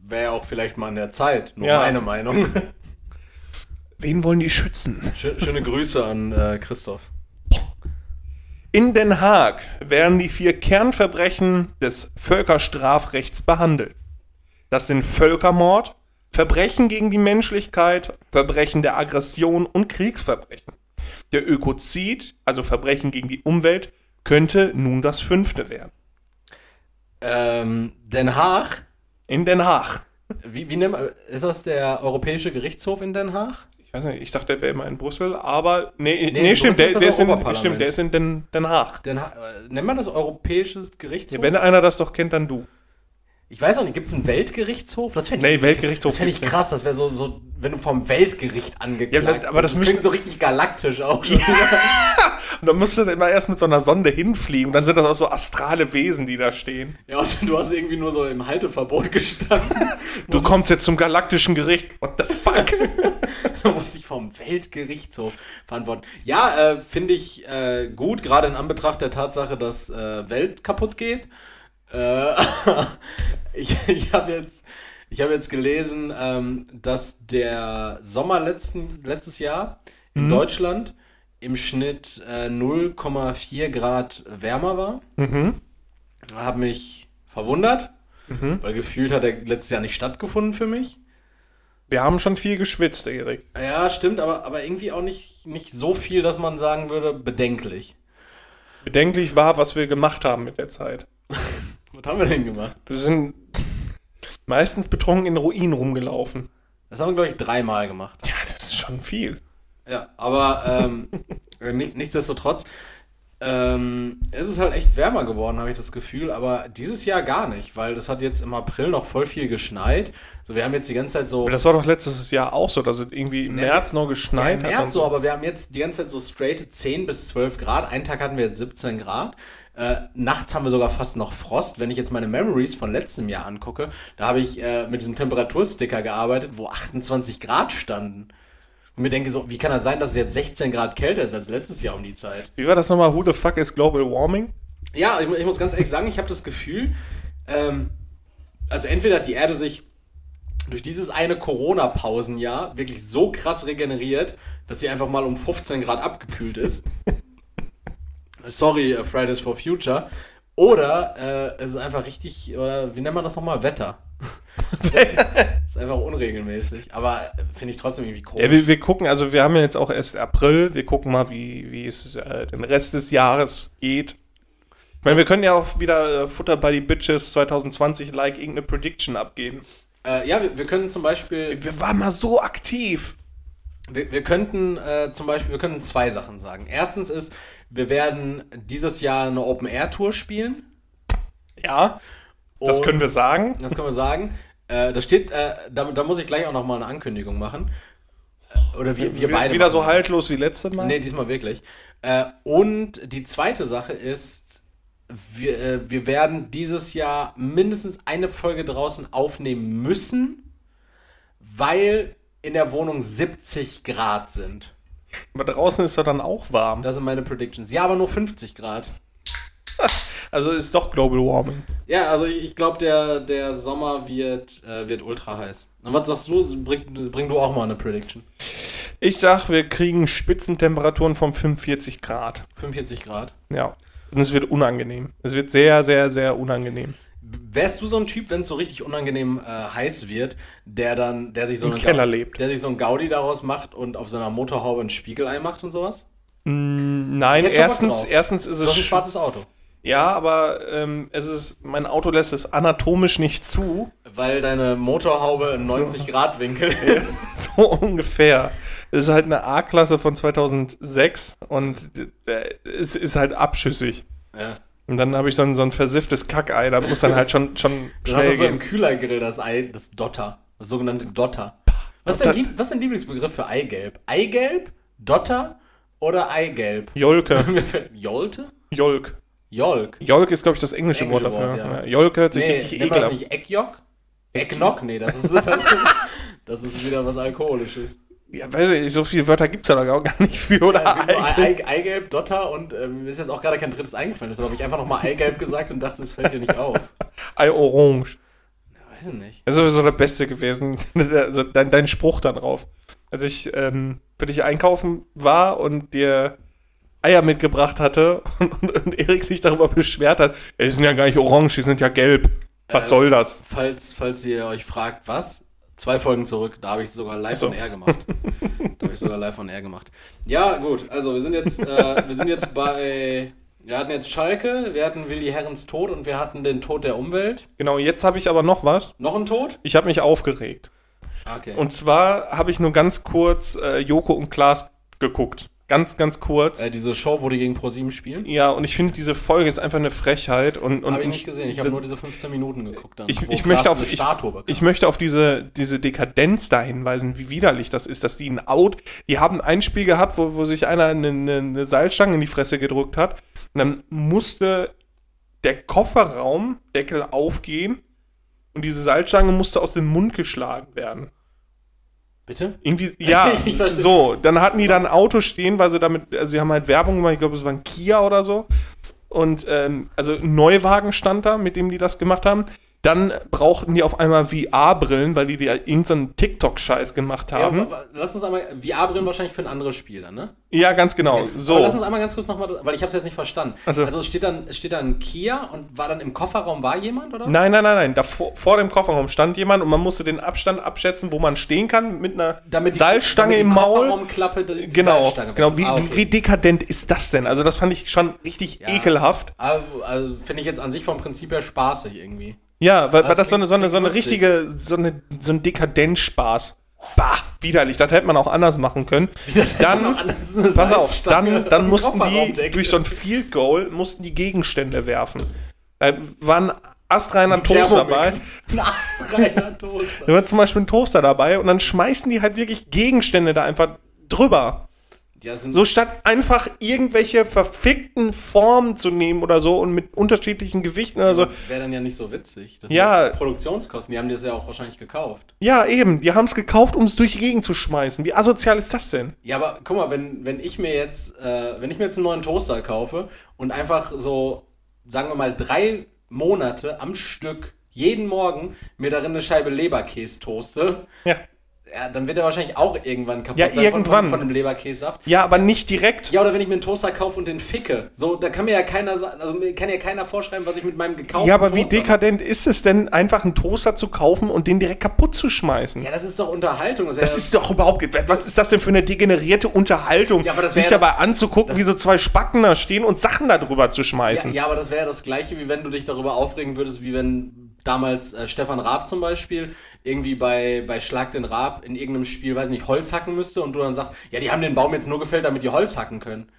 wäre auch vielleicht mal an der Zeit. Nur Ja. meine Meinung. [laughs] Wen wollen die schützen? Schö- Schöne Grüße an äh, Christoph. In Den Haag werden die vier Kernverbrechen des Völkerstrafrechts behandelt. Das sind Völkermord, Verbrechen gegen die Menschlichkeit, Verbrechen der Aggression und Kriegsverbrechen. Der Ökozid, also Verbrechen gegen die Umwelt, könnte nun das fünfte werden. Ähm, Den Haag. In Den Haag. Wie, wie nennt man, ist das der Europäische Gerichtshof in Den Haag? Ich weiß nicht, ich dachte, der wäre immer in Brüssel, aber nee, nee, in stimmt, der, der, ist in, stimmt, der ist in Den, Den Haag. Den ha äh, nennt man das Europäische Gerichtshof? Ja, wenn einer das doch kennt, dann du. Ich weiß auch nicht, gibt es einen Weltgerichtshof? Das fände ich, Nee, Weltgerichtshof das fänd ich krass, das wäre so, so, wenn du vom Weltgericht angeklagt Ja, aber das müsste- klingt so richtig galaktisch auch schon. Und dann musst du dann immer erst mit so einer Sonde hinfliegen. Und dann sind das auch so astrale Wesen, die da stehen. Ja, und du hast irgendwie nur so im Halteverbot gestanden. Du kommst jetzt zum galaktischen Gericht. What the fuck? [laughs] Du musst dich vom Weltgerichtshof verantworten. Ja, äh, finde ich äh, gut, gerade in Anbetracht der Tatsache, dass äh, Welt kaputt geht. Äh, [laughs] ich ich habe jetzt, ich hab jetzt gelesen, ähm, dass der Sommer letzten, letztes Jahr in Deutschland im Schnitt äh, 0,4 Grad wärmer war. Habe mich verwundert, weil gefühlt hat er letztes Jahr nicht stattgefunden für mich. Wir haben schon viel geschwitzt, Erik. Ja, stimmt, aber, aber irgendwie auch nicht, nicht so viel, dass man sagen würde, bedenklich. Bedenklich war, was wir gemacht haben mit der Zeit. [laughs] Was haben wir denn gemacht? Wir sind meistens betrunken in Ruinen rumgelaufen. Das haben wir, glaube ich, dreimal gemacht. Ja, das ist schon viel. Ja, aber ähm, [laughs] äh, ni- nichtsdestotrotz, ähm, es ist halt echt wärmer geworden, habe ich das Gefühl, aber dieses Jahr gar nicht, weil es hat jetzt im April noch voll viel geschneit. So, wir haben jetzt die ganze Zeit so. Aber das war doch letztes Jahr auch so, dass es irgendwie im Nee, März noch Ja, geschneit im hat. März so, aber wir haben jetzt die ganze Zeit so straight 10 bis 12 Grad. Einen Tag hatten wir jetzt 17 Grad. Äh, nachts haben wir sogar fast noch Frost. Wenn ich jetzt meine Memories von letztem Jahr angucke, da habe ich äh, mit diesem Temperatursticker gearbeitet, wo 28 Grad standen. Und mir denke so, wie kann das sein, dass es jetzt 16 Grad kälter ist als letztes Jahr um die Zeit? Wie war das nochmal? Who the fuck is global warming? Ja, ich, ich muss ganz ehrlich sagen, ich habe das Gefühl, ähm, also entweder hat die Erde sich durch dieses eine Corona-Pausenjahr wirklich so krass regeneriert, dass sie einfach mal um 15 Grad abgekühlt ist. [laughs] Sorry, äh, Fridays for Future. Oder äh, es ist einfach richtig, oder wie nennt man das nochmal? Wetter. [laughs] ist einfach unregelmäßig. Aber äh, finde ich trotzdem irgendwie komisch. Ja, wir, wir gucken, also wir haben ja jetzt auch erst April. Wir gucken mal, wie, wie es äh, den Rest des Jahres geht. Ich meine, wir können ja auch wieder äh, Futter by die Bitches 2020 like irgendeine Prediction abgeben. Äh, ja, wir, wir können zum Beispiel, Wir waren mal so aktiv. wir, wir könnten äh, zum Beispiel, wir können zwei Sachen sagen. Erstens ist, wir werden dieses Jahr eine Open-Air-Tour spielen. Ja, das Und- können wir sagen. Das können wir sagen. Äh, da steht, äh, da, da muss ich gleich auch noch mal eine Ankündigung machen. Äh, Oder wir, wir beide. wieder machen so das. haltlos wie letztes Mal. Nee, diesmal wirklich. Äh, und die zweite Sache ist, wir, äh, wir werden dieses Jahr mindestens eine Folge draußen aufnehmen müssen, weil in der Wohnung 70 Grad sind. Aber draußen ist er dann auch warm. Das sind meine Predictions. Ja, aber nur 50 Grad. [laughs] Also ist doch Global Warming. Ja, also ich, glaube, der, der Sommer wird, äh, wird ultra heiß. Und was sagst du? Bring, bring du auch mal eine Prediction. Ich sag, wir kriegen Spitzentemperaturen von 45 Grad. 45 Grad. Ja. Und es wird unangenehm. Es wird sehr, sehr, sehr unangenehm. Wärst du so ein Typ, wenn es so richtig unangenehm äh, heiß wird, der dann, der sich so Im eine Keller Gau- lebt. der sich so ein Gaudi daraus macht und auf seiner Motorhaube ein Spiegelei macht und sowas? Nein, schon Bock erstens, erstens ist Du hast ein es. schwarzes Auto. Ja, aber ähm, es ist, mein Auto lässt es anatomisch nicht zu. Weil deine Motorhaube ein 90-Grad-Winkel [laughs] ist. So ungefähr. Es ist halt eine A-Klasse von 2006 und äh, es ist halt abschüssig. Ja. Und dann habe ich so ein, so ein versifftes Kackei, da muss dann halt schon, schon [laughs] schnell doch so im gehen. Kühlergrill das Ei, das Dotter. Das sogenannte Dotter. Was ist, dein, was ist dein Lieblingsbegriff für Eigelb? Eigelb, Dotter oder Eigelb? Jolke. [laughs] Jolte? Jolk. Jolk. Jolk ist, glaube ich, das englische, Englische Wort dafür. Wort, ja. Jolke hört sich Nee, richtig nennt man das ekelhaft. nicht Eckjock? Ecknock? Nee, das ist, [laughs] das, ist, das ist wieder was Alkoholisches. Ja, weiß ich, so viele Wörter gibt es ja da auch gar nicht für, oder? Ja, Eigelb. Ei, Eigelb, Dotter und ähm, mir ist jetzt auch gerade kein drittes eingefallen. Deshalb habe ich einfach nochmal Eigelb gesagt und dachte, das fällt dir nicht auf. Ei Orange. Weiß ich nicht. Das ist sowieso der Beste gewesen. [laughs] also dein, dein Spruch da drauf. Als ich ähm, für dich einkaufen war und dir Eier mitgebracht hatte [laughs] und, und, und Erik sich darüber beschwert hat, "Ey, die sind ja gar nicht orange, die sind ja gelb. Was Äh, soll das? Falls, falls ihr euch fragt, was? Zwei Folgen zurück, da habe ich sogar live so. on air gemacht. da habe ich sogar live on air gemacht. Ja, gut, also wir sind jetzt, äh, wir sind jetzt bei. Wir hatten jetzt Schalke, wir hatten Willi Herrens Tod und wir hatten den Tod der Umwelt. Genau, jetzt habe ich aber noch was. Noch ein Tod? Ich habe mich aufgeregt. Okay. Und zwar habe ich nur ganz kurz äh, Joko und Klaas geguckt. Ganz, ganz kurz. äh, diese Show, wo die gegen ProSieben spielen? ja, und ich finde, diese Folge ist einfach eine Frechheit. Und, und Habe ich nicht gesehen. Ich habe nur diese 15 Minuten geguckt. Dann, ich, ich, möchte auf, ich, ich möchte auf diese, diese Dekadenz da hinweisen, wie widerlich das ist, dass die ein Out, die haben ein Spiel gehabt, wo, wo sich einer eine, eine, eine Seilstange in die Fresse gedrückt hat und dann musste der Kofferraumdeckel aufgehen und diese Seilstange musste aus dem Mund geschlagen werden. Bitte? Irgendwie, ja, [laughs] so, dann hatten die dann ein Auto stehen, weil sie damit, also sie haben halt Werbung gemacht, ich glaube, es war ein Kia oder so. Und ähm, also ein Neuwagen stand da, mit dem die das gemacht haben. Dann brauchten die auf einmal VR-Brillen, weil die, die irgendeinen TikTok-Scheiß gemacht Ja, haben. wa- lass uns einmal. VR-Brillen wahrscheinlich für ein anderes Spiel dann, ne? Ja, ganz genau. So. Aber lass uns einmal ganz kurz nochmal, weil ich habe es jetzt nicht verstanden. Also- Also, es steht dann, steht dann ein Kia und war dann im Kofferraum war jemand, oder? Nein, nein, nein, nein. Davor, vor dem Kofferraum stand jemand und man musste den Abstand abschätzen, wo man stehen kann, mit einer Damit die, Salzstange damit im die Maul. Kofferraumklappe die, Genau, genau. Wie, Ah, okay. wie dekadent ist das denn? Also, das fand ich schon richtig Ja. ekelhaft. Also, also finde ich jetzt an sich vom Prinzip her spaßig irgendwie. Ja, weil, weil Das so eine, so eine, so eine richtige, so, eine, so ein Dekadenzspaß. Bah, widerlich. Das hätte man auch anders machen können. [laughs] Dann, pass auf, dann, dann mussten die durch so ein Field Goal, mussten die Gegenstände werfen. Da war ein astreiner Toast dabei. Ein astreiner Toaster. Da war zum Beispiel ein Toaster dabei und dann schmeißen die halt wirklich Gegenstände da einfach drüber. Ja, So statt einfach irgendwelche verfickten Formen zu nehmen oder so und mit unterschiedlichen Gewichten oder so. Wäre dann ja nicht so witzig. Das Ja. Produktionskosten, die haben das ja auch wahrscheinlich gekauft. Ja, eben. Die haben es gekauft, um es durch die Gegend zu schmeißen. Wie asozial ist das denn? Ja, aber guck mal, wenn, wenn ich mir jetzt, äh, wenn ich mir jetzt einen neuen Toaster kaufe und einfach so, sagen wir mal, drei Monate am Stück jeden Morgen mir darin eine Scheibe Leberkäse toaste, Ja. Ja, dann wird er wahrscheinlich auch irgendwann kaputt Ja, sein irgendwann. Von, von, dem Leberkässaft. Ja, aber nicht direkt. Ja, oder wenn ich mir einen Toaster kaufe und den ficke. So, da kann mir ja keiner also mir kann ja keiner vorschreiben, was ich mit meinem gekauften Ja, aber wie Toaster dekadent ist es denn, einfach einen Toaster zu kaufen und den direkt kaputt zu schmeißen? Ja, das ist doch Unterhaltung. Das, Das ist doch überhaupt. Was ist das denn für eine degenerierte Unterhaltung? Ja, aber das sich dabei das- anzugucken, wie so zwei Spacken da stehen und Sachen da drüber zu ja, schmeißen. ja, aber das wäre ja das gleiche, wie wenn du dich darüber aufregen würdest, wie wenn damals äh, Stefan Raab zum Beispiel irgendwie bei, bei Schlag den Raab in irgendeinem Spiel, weiß nicht, Holz hacken müsste und du dann sagst, ja, die haben den Baum jetzt nur gefällt, damit die Holz hacken können.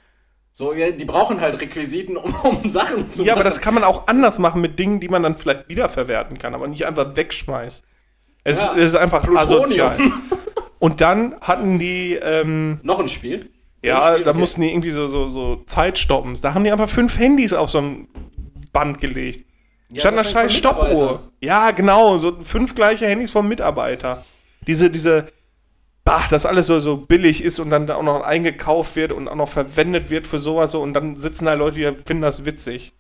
So, ja, die brauchen halt Requisiten, [laughs] um, um Sachen zu Ja, aber machen. das kann man auch anders machen mit Dingen, die man dann vielleicht wiederverwerten kann, aber nicht einfach wegschmeißt. Es, Ja, es ist einfach Plutonium. asozial. [laughs] Und dann hatten die, ähm, Noch ein Spiel? ja, da okay. mussten die irgendwie so, so, so Zeitstoppens. Da haben die einfach fünf Handys auf so ein Band gelegt. Ja, Stand da scheiß Stoppuhr. Ja, genau, so fünf gleiche Handys vom Mitarbeiter. Diese, diese, bah, das alles so, so billig ist und dann da auch noch eingekauft wird und auch noch verwendet wird für sowas so und dann sitzen da Leute, die finden das witzig.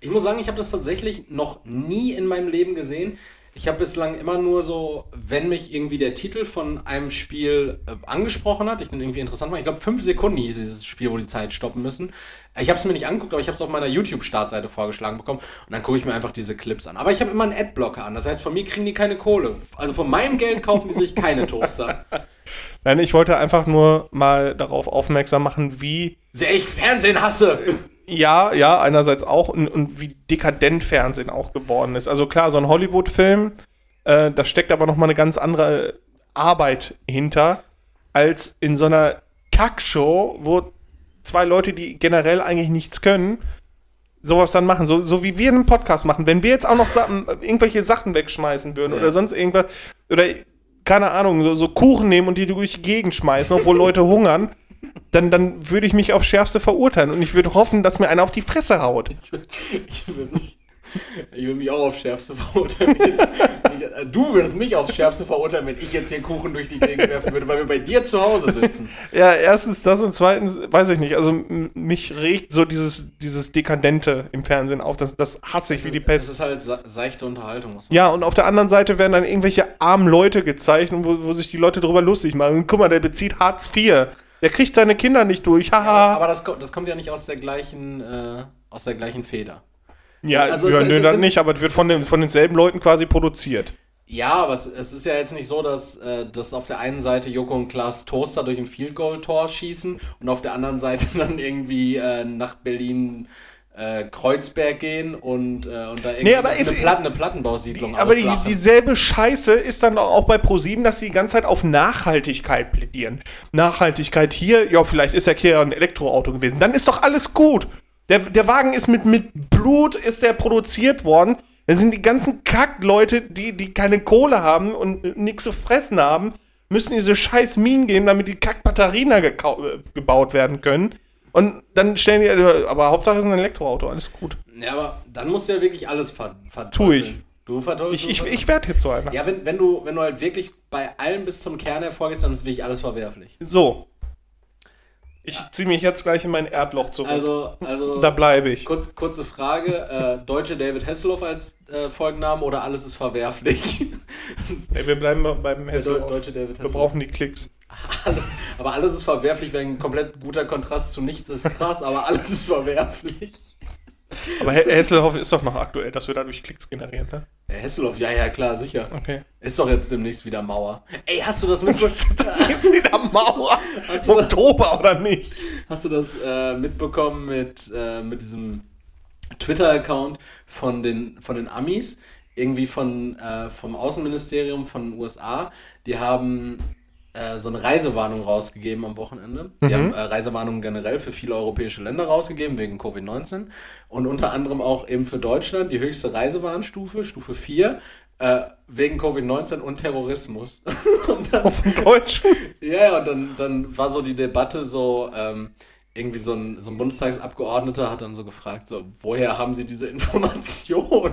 Ich muss sagen, ich habe das tatsächlich noch nie in meinem Leben gesehen. Ich habe bislang immer nur so, wenn mich irgendwie der Titel von einem Spiel äh, angesprochen hat, ich den irgendwie interessant war. Ich glaube, fünf Sekunden hieß dieses Spiel, wo die Zeit stoppen müssen. Ich habe es mir nicht angeguckt, aber ich habe es auf meiner YouTube-Startseite vorgeschlagen bekommen und dann gucke ich mir einfach diese Clips an. Aber ich habe immer einen Adblocker an, das heißt, von mir kriegen die keine Kohle. Also von meinem Geld kaufen die sich keine Toaster. [laughs] Nein, ich wollte einfach nur mal darauf aufmerksam machen, wie, Sehr ich Fernsehen hasse. Ja, ja, einerseits auch und, und wie dekadent Fernsehen auch geworden ist. Also klar, so ein Hollywood-Film, äh, da steckt aber noch mal eine ganz andere Arbeit hinter, als in so einer Kackshow, wo zwei Leute, die generell eigentlich nichts können, sowas dann machen. So, so wie wir einen Podcast machen. Wenn wir jetzt auch noch Sachen, irgendwelche Sachen wegschmeißen würden Ja. oder sonst irgendwas, oder keine Ahnung, so, so Kuchen nehmen und die durch die Gegend schmeißen, obwohl Leute hungern, dann, dann würde ich mich aufs Schärfste verurteilen und ich würde hoffen, dass mir einer auf die Fresse haut. Ich würde mich, ich mich auch aufs Schärfste verurteilen. jetzt, ich, du würdest mich aufs Schärfste verurteilen, wenn ich jetzt hier Kuchen durch die Gegend werfen würde, weil wir bei dir zu Hause sitzen. Ja, erstens das und zweitens, weiß ich nicht, also mich regt so dieses, dieses Dekadente im Fernsehen auf, das, das hasse ich wie die Es Pest. ist halt se- seichte Unterhaltung, Ja, und auf der anderen Seite werden dann irgendwelche armen Leute gezeichnet, wo, wo sich die Leute drüber lustig machen. Guck mal, der bezieht Hartz IV. Der kriegt seine Kinder nicht durch. Haha. Aber das, kommt- das kommt ja nicht aus der gleichen, äh, aus der gleichen Feder. Ja, also ja es- nö, es dann sind- nicht, aber es wird von, den, von denselben Leuten quasi produziert. Ja, aber es, es ist ja jetzt nicht so, dass, äh, dass auf der einen Seite Joko und Klaas Toaster durch ein Field Goal Tor schießen und auf der anderen Seite [laughs] dann irgendwie äh, nach Berlin äh, Kreuzberg gehen und, äh, und da irgendwie Nee, aber eine, if- Platten, eine Plattenbausiedlung Aber die, dieselbe Scheiße ist dann auch bei ProSieben, dass sie die ganze Zeit auf Nachhaltigkeit plädieren. Nachhaltigkeit hier, ja, vielleicht ist ja hier ein Elektroauto gewesen. Dann ist doch alles gut. Der, der Wagen ist mit, mit Blut, ist der produziert worden. Das sind die ganzen Kackleute, die, die keine Kohle haben und nichts zu fressen haben, müssen diese scheiß Minen geben, damit die Kackbatterien äh, gebaut werden können. Und dann stellen die, aber Hauptsache es ist ein Elektroauto, alles gut. Ja, aber dann musst du ja wirklich alles ver verteufeln. Tu ich. Du verteufelst. Ich, ich, ich werde jetzt so einer. ja, wenn, wenn, du, wenn du halt wirklich bei allem bis zum Kern hervorgehst, dann ist wirklich alles verwerflich. So. Ich ziehe mich jetzt gleich in mein Erdloch zurück. Also, also da bleibe ich. kur kurze Frage: äh, Deutsche David Hasselhoff als äh, Folgenname oder alles ist verwerflich? [laughs] Ey, wir bleiben beim Hessel. Deutsche David Wir Hasselhoff. brauchen die Klicks. [laughs] Alles, aber alles ist verwerflich, wenn ein komplett guter Kontrast zu nichts ist. Krass, aber alles ist verwerflich. Aber He- Hesselhoff ist doch noch aktuell, dass wir dadurch Klicks generieren, ne? Ja, Hasselhoff, ja, ja, klar, sicher. Okay. Ist doch jetzt demnächst wieder Mauer. Ey, hast du das mitbekommen? Jetzt [laughs] wieder Mauer. [laughs] Hast Oktober oder nicht? Hast du das äh, mitbekommen mit, äh, mit diesem Twitter-Account von den, von den Amis? Irgendwie von, äh, vom Außenministerium von den USA. Die haben äh, so eine Reisewarnung rausgegeben am Wochenende. Die haben äh, Reisewarnungen generell für viele europäische Länder rausgegeben, wegen Covid-19. Und unter anderem auch eben für Deutschland die höchste Reisewarnstufe, Stufe 4, äh, wegen Covid-19 und Terrorismus. [laughs] und dann, Auf dem Deutschen. [laughs] ja, ja, und dann, dann war so die Debatte so, ähm, irgendwie so ein, so ein Bundestagsabgeordneter hat dann so gefragt, so, woher haben Sie diese [laughs] Information?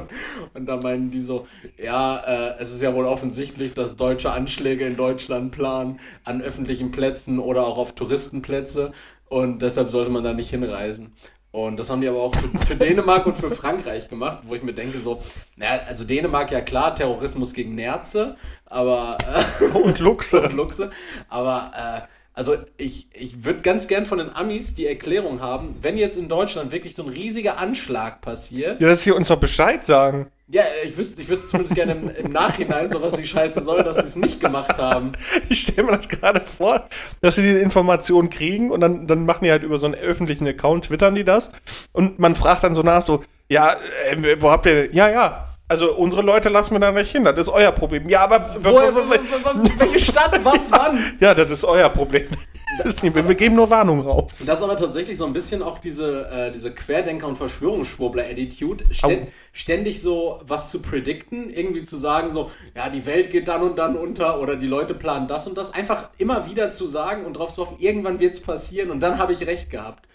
Und da meinen die so, ja, äh, es ist ja wohl offensichtlich, dass Deutsche Anschläge in Deutschland planen, an öffentlichen Plätzen oder auch auf Touristenplätze und deshalb sollte man da nicht hinreisen. Und das haben die aber auch für, für Dänemark und für Frankreich gemacht, wo ich mir denke so, naja, also Dänemark ja klar, Terrorismus gegen Nerze, aber äh, Und Luchse. [laughs] und Luchse, aber äh, also ich, ich würde ganz gern von den Amis die Erklärung haben, wenn jetzt in Deutschland wirklich so ein riesiger Anschlag passiert, Ja, dass sie uns doch Bescheid sagen. ja, ich wüsste ich wüsste zumindest gerne im, im Nachhinein, so was die Scheiße soll, dass sie es nicht gemacht haben. [laughs] Ich stelle mir das gerade vor, dass sie diese Information kriegen und dann, dann machen die halt über so einen öffentlichen Account, twittern die das und man fragt dann so nach, so, ja, äh, wo habt ihr, ja, ja, also unsere Leute lassen wir da nicht hin, das ist euer Problem. Ja, aber, Woher, wo, wo, wo, welche Stadt, was, wann? ja, das ist euer Problem. [laughs] Das ist nicht, wir geben nur Warnung raus. Das ist aber tatsächlich so ein bisschen auch diese, äh, diese Querdenker- und Verschwörungsschwurbler-Attitude, stä Au. ständig so was zu predikten, irgendwie zu sagen, so, ja, die Welt geht dann und dann unter oder die Leute planen das und das. Einfach immer wieder zu sagen und drauf zu hoffen, irgendwann wird es passieren und dann habe ich recht gehabt.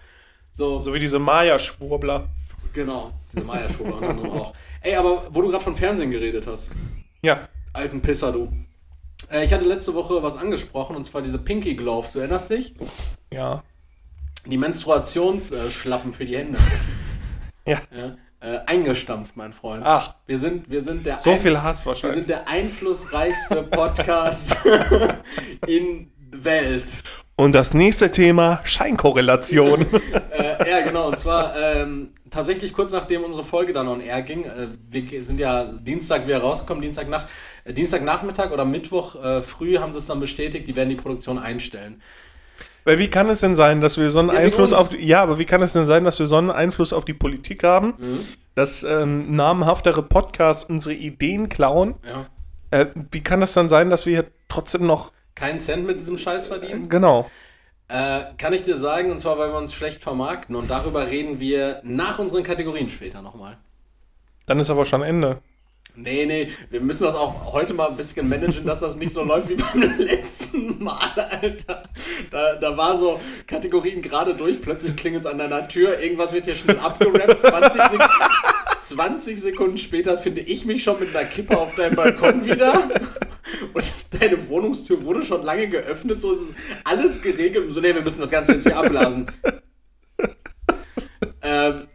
So, So wie diese Maya-Schwurbler. genau, diese Maya-Schwurbler [laughs] auch. Ey, aber wo du gerade von Fernsehen geredet hast, Ja, alten Pisser, du. Äh, ich hatte letzte Woche was angesprochen und zwar diese Pinky Gloves, du erinnerst dich? ja, Die Menstruationsschlappen für die Hände. ja. Ja, äh, eingestampft, mein Freund. Ach. Wir sind, wir sind der So ein- viel Hass Wir wahrscheinlich. sind der einflussreichste [laughs] Podcast in Welt. Und das nächste Thema, Scheinkorrelation. [laughs] [laughs] Äh, ja, genau. Und zwar ähm, tatsächlich kurz nachdem unsere Folge dann on air ging. Äh, wir sind ja Dienstag wieder rausgekommen, Dienstagnacht, äh, Dienstagnachmittag oder Mittwoch äh, früh haben sie es dann bestätigt, die werden die Produktion einstellen. Weil wie kann es denn sein, dass wir so einen Ja, Einfluss auf die, ja, aber wie kann es denn sein, dass wir so einen Einfluss auf die Politik haben, Mhm. dass ähm, namhaftere Podcasts unsere Ideen klauen? Ja. Äh, wie kann das dann sein, dass wir hier trotzdem noch Keinen Cent mit diesem Scheiß verdienen? genau? Äh, kann ich dir sagen, und zwar, weil wir uns schlecht vermarkten. Und darüber reden wir nach unseren Kategorien später nochmal. Dann ist aber schon Ende. Nee, nee, wir müssen das auch heute mal ein bisschen managen, dass das nicht so läuft wie [laughs] beim letzten Mal, Alter. Da, da war so Kategorien gerade durch, plötzlich klingelt es an deiner Tür, irgendwas wird hier schnell abgerappt, 20, Sek [laughs] 20 Sekunden später finde ich mich schon mit einer Kippe auf deinem Balkon wieder und deine Wohnungstür wurde schon lange geöffnet, so ist es alles geregelt so, nee, wir müssen das Ganze jetzt hier abblasen. [laughs] ähm,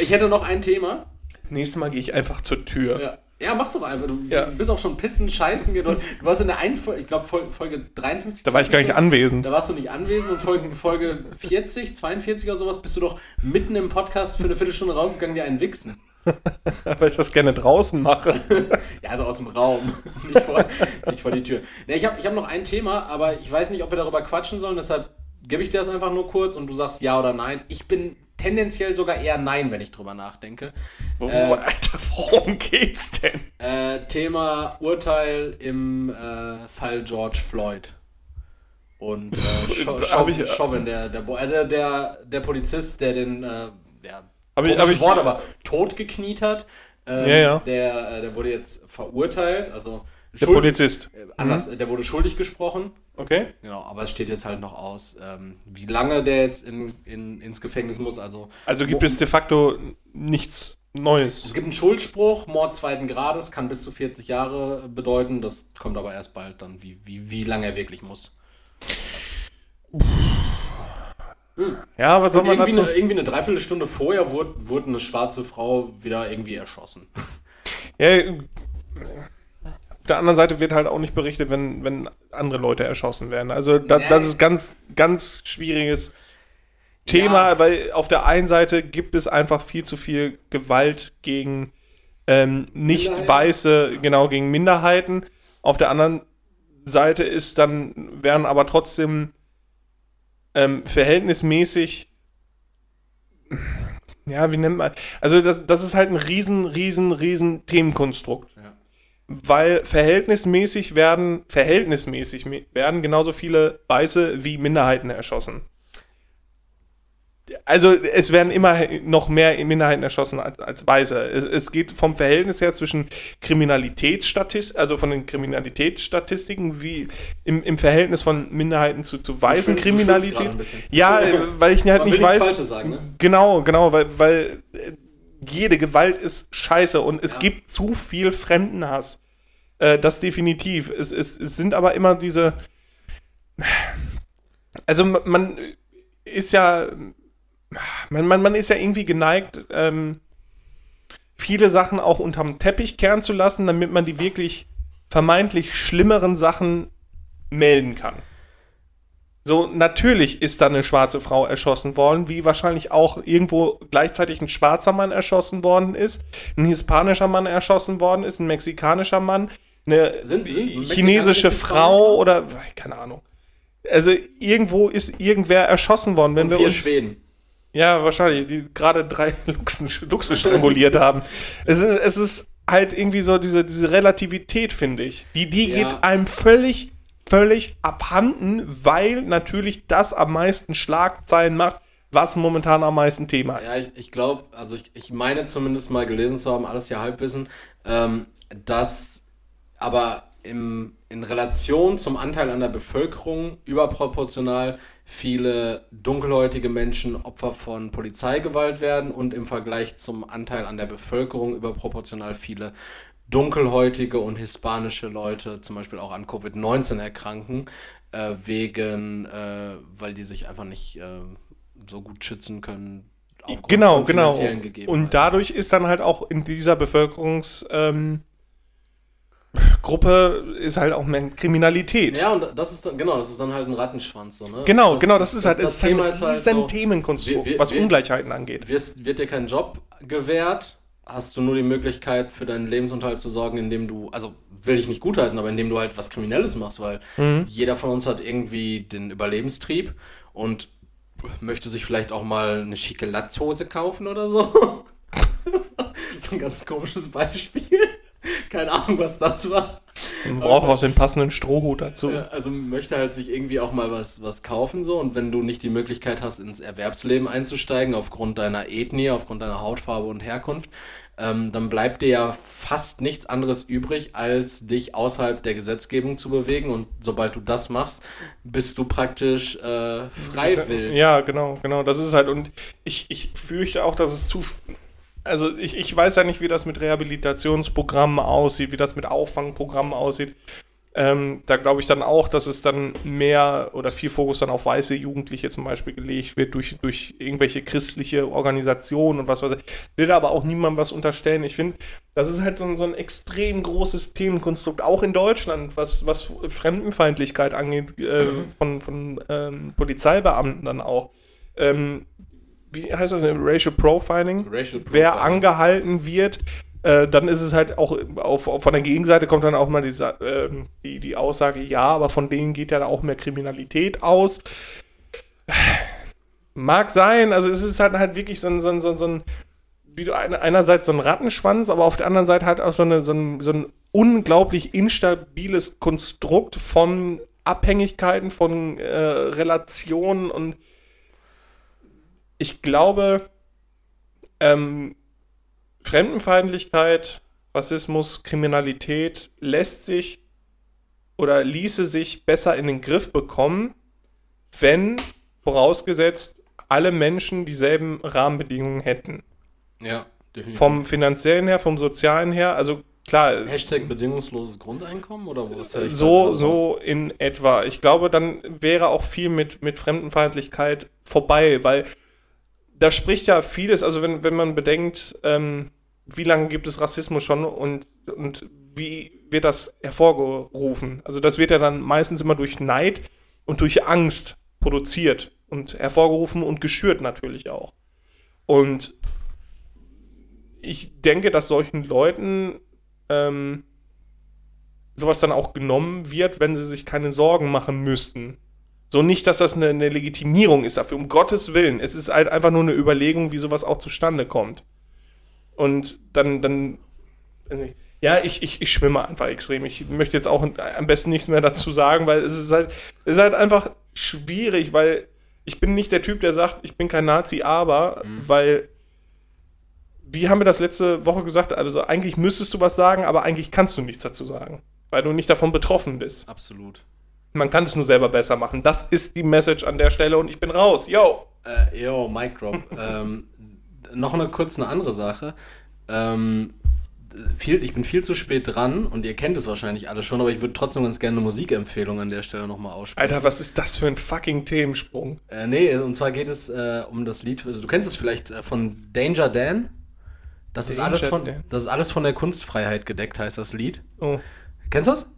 ich hätte noch ein Thema. Nächstes Mal gehe ich einfach zur Tür. Ja. Ja, mach's doch einfach. Du Ja. bist auch schon pissen, scheißen. Du, du warst in der einen Folge, ich glaube Folge 53. Da war ich gar nicht anwesend. Da warst du nicht anwesend und Folge, Folge 40, 42 oder sowas bist du doch mitten im Podcast für eine Viertelstunde rausgegangen, dir einen wichsen. [laughs] Weil ich das gerne draußen mache. [laughs] Ja, also aus dem Raum, [laughs] nicht vor, nicht vor die Tür. Ne, ich habe ich hab noch ein Thema, aber ich weiß nicht, ob wir darüber quatschen sollen, deshalb gebe ich dir das einfach nur kurz und du sagst ja oder nein. Ich bin tendenziell sogar eher nein, wenn ich drüber nachdenke. Wo, Äh. Alter, worum geht's denn? Äh, Thema Urteil im äh, Fall George Floyd. Und äh, [laughs] Hab Chauvin, ich- Chauvin, der, der, Bo- äh, der, der, der Polizist, der den, äh, ja, Hab ich- hab ich- Wort, aber tot gekniet hat, ähm, Ja, ja. Der, äh, der wurde jetzt verurteilt, also Der schuld- Polizist. äh, anders, äh, der wurde schuldig gesprochen. Okay. Genau, aber es steht jetzt halt noch aus, ähm, wie lange der jetzt in, in, ins Gefängnis muss. Also, Also gibt es de facto nichts Es Neues. gibt einen Schuldspruch, Mord zweiten Grades, kann bis zu 40 Jahre bedeuten. Das kommt aber erst bald dann, wie, wie, wie lange er wirklich muss. Ja, was soll man Irgendwie dazu? eine, irgendwie eine Dreiviertelstunde vorher wurde, wurde eine schwarze Frau wieder irgendwie erschossen. Ja, der anderen Seite wird halt auch nicht berichtet, wenn, wenn andere Leute erschossen werden. Also da, das ist ganz, ganz schwieriges Thema, Ja. weil auf der einen Seite gibt es einfach viel zu viel Gewalt gegen ähm, nicht weiße, genau, gegen Minderheiten. Auf der anderen Seite ist dann, werden aber trotzdem ähm, verhältnismäßig ja, wie nennt man, also das, das ist halt ein riesen, riesen, riesen Themenkonstrukt Ja. Weil verhältnismäßig werden, verhältnismäßig werden genauso viele Weiße wie Minderheiten erschossen. Also es werden immer noch mehr Minderheiten erschossen als, als Weiße. Es, es geht vom Verhältnis her zwischen Kriminalitätsstatistiken, also von den Kriminalitätsstatistiken, wie im, im Verhältnis von Minderheiten zu, zu weißen Du du Kriminalität. bisschen. Ja, äh, weil ich halt Man nicht weiß. Sagen, ne? Genau, genau, weil, weil äh, jede Gewalt ist scheiße und es Ja. gibt zu viel Fremdenhass. Äh, das definitiv. Es, es, es sind aber immer diese. Also ma- man ist ja man, man, man ist ja irgendwie geneigt, ähm, viele Sachen auch unterm Teppich kehren zu lassen, damit man die wirklich vermeintlich schlimmeren Sachen melden kann. So, natürlich ist da eine schwarze Frau erschossen worden, wie wahrscheinlich auch irgendwo gleichzeitig ein schwarzer Mann erschossen worden ist, ein hispanischer Mann erschossen worden ist, ein mexikanischer Mann, eine chinesische Frau oder keine Ahnung. Also irgendwo ist irgendwer erschossen worden, wenn Und wir vier uns Schweden. ja, wahrscheinlich, die gerade drei Luchsen, Luchse stranguliert [laughs] haben. Es ist, es ist halt irgendwie so diese, diese Relativität, finde ich. Die, die Ja. geht einem völlig, völlig abhanden, weil natürlich das am meisten Schlagzeilen macht, was momentan am meisten Thema Ja, ist. ich, ich glaube, also ich, ich meine zumindest mal gelesen zu haben, alles ja Halbwissen, ähm, dass aber im, in Relation zum Anteil an der Bevölkerung überproportional viele dunkelhäutige Menschen Opfer von Polizeigewalt werden und im Vergleich zum Anteil an der Bevölkerung überproportional viele dunkelhäutige und hispanische Leute zum Beispiel auch an Covid-19 erkranken, äh, wegen, äh, weil die sich einfach nicht äh, so gut schützen können. aufgrund Genau, genau. Und dadurch ist dann halt auch in dieser Bevölkerungs, ähm, ist halt auch mehr Kriminalität. Ja, und das ist dann, genau, das ist dann halt ein Rattenschwanz, so, ne? Genau, genau, das ist halt, das, es ist halt Thema ein ist halt so, Themenkonstrukt, wir- wir- was wir- Ungleichheiten angeht. wirst, wird dir kein Job gewährt, hast du nur die Möglichkeit für deinen Lebensunterhalt zu sorgen, indem du, also will ich nicht gutheißen, aber indem du halt was Kriminelles machst, weil Mhm. jeder von uns hat irgendwie den Überlebenstrieb und möchte sich vielleicht auch mal eine schicke Latzhose kaufen oder so. [laughs] so ein ganz komisches Beispiel. [laughs] Keine Ahnung, was das war. Man braucht auch den passenden Strohhut dazu. Also möchte halt sich irgendwie auch mal was, was kaufen so und wenn du nicht die Möglichkeit hast, ins Erwerbsleben einzusteigen aufgrund deiner Ethnie, aufgrund deiner Hautfarbe und Herkunft, ähm, dann bleibt dir ja fast nichts anderes übrig, als dich außerhalb der Gesetzgebung zu bewegen und sobald du das machst, bist du praktisch äh, freiwillig. Ja, genau, genau. Das ist halt, und ich, ich fürchte auch, dass es zu. Also ich, ich weiß ja nicht, wie das mit Rehabilitationsprogrammen aussieht, wie das mit Auffangprogrammen aussieht. Ähm, da glaube ich dann auch, dass es dann mehr oder viel Fokus dann auf weiße Jugendliche zum Beispiel gelegt wird durch, durch irgendwelche christliche Organisationen und was weiß ich. Will da aber auch niemandem was unterstellen. Ich finde, das ist halt so ein, so ein extrem großes Themenkonstrukt, auch in Deutschland, was, was Fremdenfeindlichkeit angeht, äh, von, von ähm, Polizeibeamten dann auch. Ähm, wie heißt das? Racial Profiling? Racial Wer Profiling. angehalten wird, äh, dann ist es halt auch auf, auf, von der Gegenseite kommt dann auch mal die, ähm, die, die Aussage, ja, aber von denen geht ja auch mehr Kriminalität aus. Mag sein, also es ist halt, halt wirklich so ein, so ein, so ein, so ein wie du eine, einerseits so ein Rattenschwanz, aber auf der anderen Seite halt auch so, eine, so, ein, so ein unglaublich instabiles Konstrukt von Abhängigkeiten, von äh, Relationen und ich glaube, ähm, Fremdenfeindlichkeit, Rassismus, Kriminalität lässt sich oder ließe sich besser in den Griff bekommen, wenn vorausgesetzt alle Menschen dieselben Rahmenbedingungen hätten. Ja, definitiv. Vom finanziellen her, vom sozialen her, also klar, Hashtag bedingungsloses Grundeinkommen oder was so, so in etwa. Ich glaube, dann wäre auch viel mit, mit Fremdenfeindlichkeit vorbei, weil da spricht ja vieles, also wenn, wenn man bedenkt, ähm, wie lange gibt es Rassismus schon und, und wie wird das hervorgerufen? Also das wird ja dann meistens immer durch Neid und durch Angst produziert und hervorgerufen und geschürt natürlich auch. Und ich denke, dass solchen Leuten ähm, sowas dann auch genommen wird, wenn sie sich keine Sorgen machen müssten. So nicht, dass das eine, eine Legitimierung ist dafür, um Gottes Willen. Es ist halt einfach nur eine Überlegung, wie sowas auch zustande kommt. Und dann, dann, ja, ich, ich, ich schwimme einfach extrem. Ich möchte jetzt auch am besten nichts mehr dazu sagen, weil es ist halt, es ist halt einfach schwierig, weil ich bin nicht der Typ, der sagt, ich bin kein Nazi, aber, weil, wie haben wir das letzte Woche gesagt? Also eigentlich müsstest du was sagen, aber eigentlich kannst du nichts dazu sagen, weil du nicht davon betroffen bist. Absolut. Man kann es nur selber besser machen. Das ist die Message an der Stelle und ich bin raus. Yo! Äh, yo, Mic Drop. [laughs] ähm, noch eine kurz eine andere Sache. Ähm, viel, ich bin viel zu spät dran und ihr kennt es wahrscheinlich alle schon, aber ich würde trotzdem ganz gerne eine Musikempfehlung an der Stelle nochmal aussprechen. Alter, was ist das für ein fucking Themensprung? Äh, nee, und zwar geht es äh, um das Lied, also du kennst es vielleicht äh, von Danger Dan. Das ist, Danger alles von, Dan. das ist alles von der Kunstfreiheit gedeckt, heißt das Lied. Oh. Kennst du das?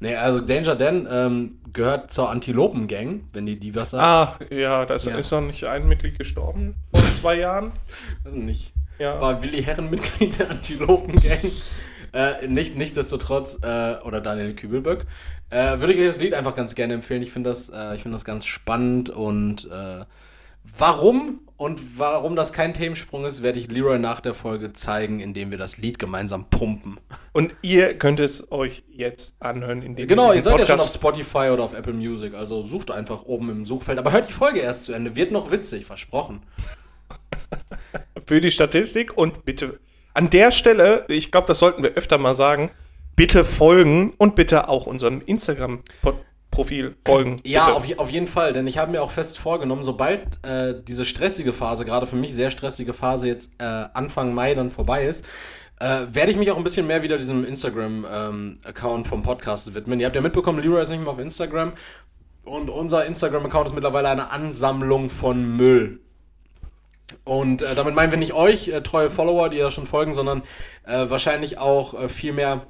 Nee, also Danger Dan ähm, gehört zur Antilopen-Gang, wenn die die was sagt. Ah, ja, da ist, Ja. ist noch nicht ein Mitglied gestorben vor zwei Jahren. Weiß [laughs] nicht. Ja. War Willi Herren Mitglied der Antilopen-Gang. [laughs] Äh, nicht, nichtsdestotrotz, äh, oder Daniel Kübelböck, äh, würde ich euch das Lied einfach ganz gerne empfehlen. Ich finde das, äh, ich finde das ganz spannend und äh, warum und warum das kein Themensprung ist, werde ich Leroy nach der Folge zeigen, indem wir das Lied gemeinsam pumpen. Und ihr könnt es euch jetzt anhören, indem Genau, ihr ihr diesen seid ja schon auf Podcast Spotify oder auf Apple Music, also sucht einfach oben im Suchfeld. Aber hört die Folge erst zu Ende, wird noch witzig, versprochen. [laughs] für die Statistik und bitte an der Stelle, ich glaube, das sollten wir öfter mal sagen, bitte folgen und bitte auch unserem Instagram-Profil folgen. Ja, auf, auf jeden Fall, denn ich habe mir auch fest vorgenommen, sobald äh, diese stressige Phase, gerade für mich sehr stressige Phase jetzt äh, Anfang Mai dann vorbei ist, äh, werde ich mich auch ein bisschen mehr wieder diesem Instagram-Account vom Podcast widmen. Ihr habt ja mitbekommen, Leroy ist nicht mehr auf Instagram und unser Instagram-Account ist mittlerweile eine Ansammlung von Müll. Und äh, damit meinen wir nicht euch, äh, treue Follower, die ja schon folgen, sondern äh, wahrscheinlich auch äh, viel mehr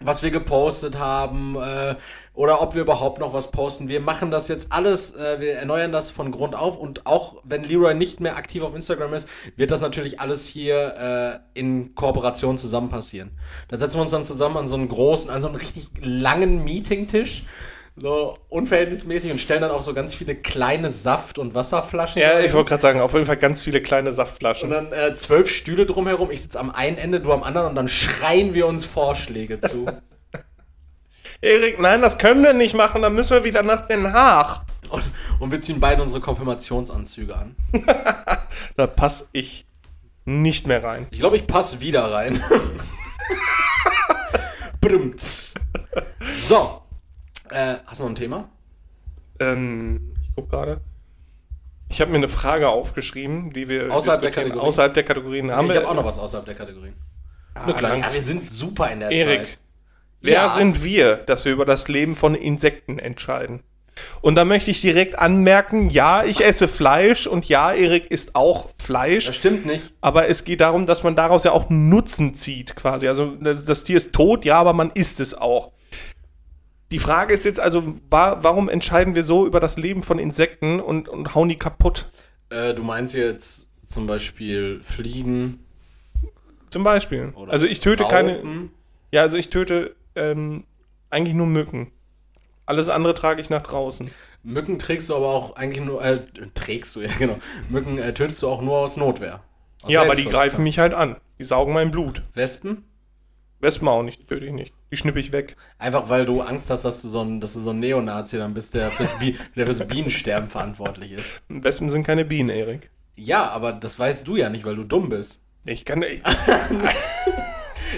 was wir gepostet haben äh, oder ob wir überhaupt noch was posten. Wir machen das jetzt alles, äh, wir erneuern das von Grund auf und auch wenn Leroy nicht mehr aktiv auf Instagram ist, wird das natürlich alles hier äh, in Kooperation zusammen passieren. Da setzen wir uns dann zusammen an so einen großen, an so einen richtig langen Meetingtisch, so unverhältnismäßig und stellen dann auch so ganz viele kleine Saft- und Wasserflaschen. ja, rein. ich wollte gerade sagen, auf jeden Fall ganz viele kleine Und Saftflaschen. dann äh, zwölf Stühle drumherum. Ich sitze am einen Ende, du am anderen und dann schreien wir uns Vorschläge zu. [laughs] Erik, nein, das können wir nicht machen, dann müssen wir wieder nach Den Haag. Und, und wir ziehen beide unsere Konfirmationsanzüge an. [laughs] Da passe ich nicht mehr rein. Ich glaube, ich passe wieder rein. [laughs] Brumts. so. Äh, hast du noch ein Thema? Ähm, ich guck gerade. Ich habe mir eine Frage aufgeschrieben, die wir Außerhalb der. Kategorien? Außerhalb der Kategorien haben ich wir. habe auch noch was außerhalb der Kategorien. Eine Ah, kleine. lang- Ja, wir sind super in der Erik, Zeit. Wer Ja. sind wir, dass wir über das Leben von Insekten entscheiden? Und da möchte ich direkt anmerken, ja, ich esse Fleisch und ja, Erik isst auch Fleisch. Das stimmt nicht. Aber es geht darum, dass man daraus ja auch Nutzen zieht, quasi. Also das, Tier ist tot, ja, aber man isst es auch. Die Frage ist jetzt also, wa warum entscheiden wir so über das Leben von Insekten und, und hauen die kaputt? Äh, du meinst jetzt zum Beispiel Fliegen Zum Beispiel. oder Also ich töte keine. Raupen? Ja, also ich töte ähm, eigentlich nur Mücken. Alles andere trage ich nach draußen. Mücken trägst du aber auch eigentlich nur, äh, trägst du, [laughs] ja genau. Mücken äh, tötest du auch nur aus Notwehr. Aus ja, aber die greifen mich halt an. Die saugen mein Blut. Wespen? Wespen auch nicht, die töte ich nicht. Die schnippe ich weg. Einfach weil du Angst hast, dass du so ein, dass du so ein Neonazi dann bist, der fürs, Bi [laughs] der fürs Bienensterben verantwortlich ist. Wespen sind keine Bienen, Erik. Ja, aber das weißt du ja nicht, weil du dumm bist. Ich kann. Ich, [laughs]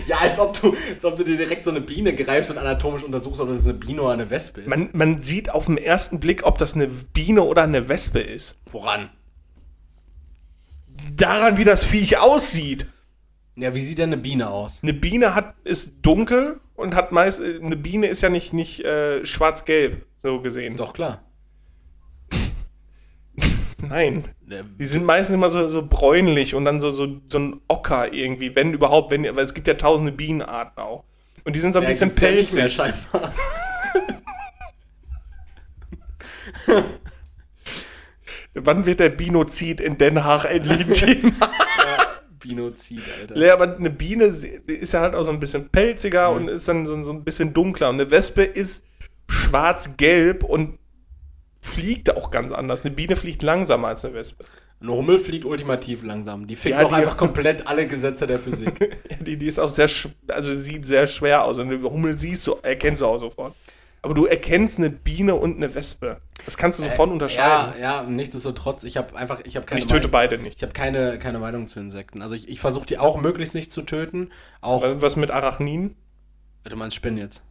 Ja, als ob du, als ob du dir direkt so eine Biene greifst und anatomisch untersuchst, ob das eine Biene oder eine Wespe ist. man, man sieht auf den ersten Blick, ob das eine Biene oder eine Wespe ist. Woran? Daran, wie das Viech aussieht. Ja, wie sieht denn eine Biene aus? Eine Biene hat, ist dunkel und hat meist. Eine Biene ist ja nicht, nicht äh, schwarz-gelb, so gesehen. Doch, klar. Nein. Die sind meistens immer so, so bräunlich und dann so, so, so ein Ocker irgendwie, wenn überhaupt, wenn, weil es gibt ja tausende Bienenarten auch. Und die sind so ein ja, bisschen gibt's ja pelzig. scheinbar. [laughs] Wann wird der Binozid in Den Haag endlich ein Thema? Binozid, Alter. Ja, aber eine Biene ist ja halt auch so ein bisschen Mhm. pelziger und ist dann so, so ein bisschen dunkler. Und eine Wespe ist schwarz-gelb und fliegt auch ganz anders. Eine Biene fliegt langsamer als eine Wespe. Eine Hummel fliegt ultimativ langsam. Die fickt Ja, auch die- einfach komplett alle Gesetze der Physik. [laughs] Ja, die, die ist auch sehr, also sieht sehr schwer aus. Und eine Hummel siehst du, erkennst du auch sofort. Aber du erkennst eine Biene und eine Wespe. Das kannst du sofort ja, unterscheiden. ja, nichtsdestotrotz, ich habe einfach, ich habe keine ich töte Meinung- beide nicht. Ich habe keine, keine Meinung zu Insekten. Also ich, ich versuche die auch möglichst nicht zu töten. Auch, Was- mit Arachniden? du meinst Spinnen jetzt.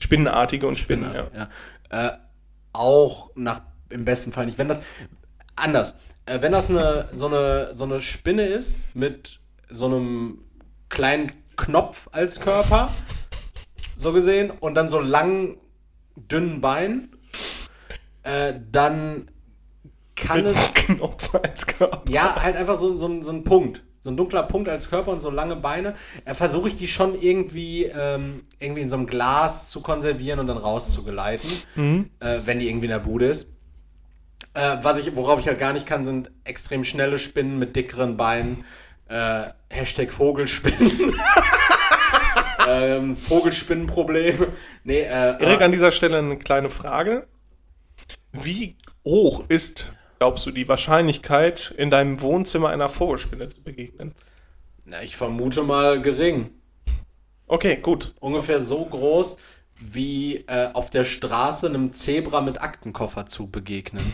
Spinnenartige und Spinnen, ja. Ja. Äh, auch nach, im besten Fall nicht. Wenn das, anders. Äh, wenn das eine, so eine, so eine Spinne ist mit so einem kleinen Knopf als Körper, so gesehen, und dann so langen, dünnen Beinen. Äh, dann kann Mit es. Knopf als Körper. Ja, halt einfach so, so, so ein Punkt. So ein dunkler Punkt als Körper und so lange Beine. Äh, Versuche ich die schon irgendwie, ähm, irgendwie in so einem Glas zu konservieren und dann rauszugeleiten, äh, wenn die irgendwie in der Bude ist. Äh, was ich, worauf ich halt gar nicht kann, sind extrem schnelle Spinnen mit dickeren Beinen. Äh, Hashtag Vogelspinnen. [laughs] ähm, Vogelspinnenproblem. Nee, äh, Erik, aber- an dieser Stelle eine kleine Frage. Wie hoch ist, glaubst du, die Wahrscheinlichkeit, in deinem Wohnzimmer einer Vogelspinne zu begegnen? na, ich vermute mal gering. Okay, gut. ungefähr so groß wie äh, auf der Straße einem Zebra mit Aktenkoffer zu begegnen.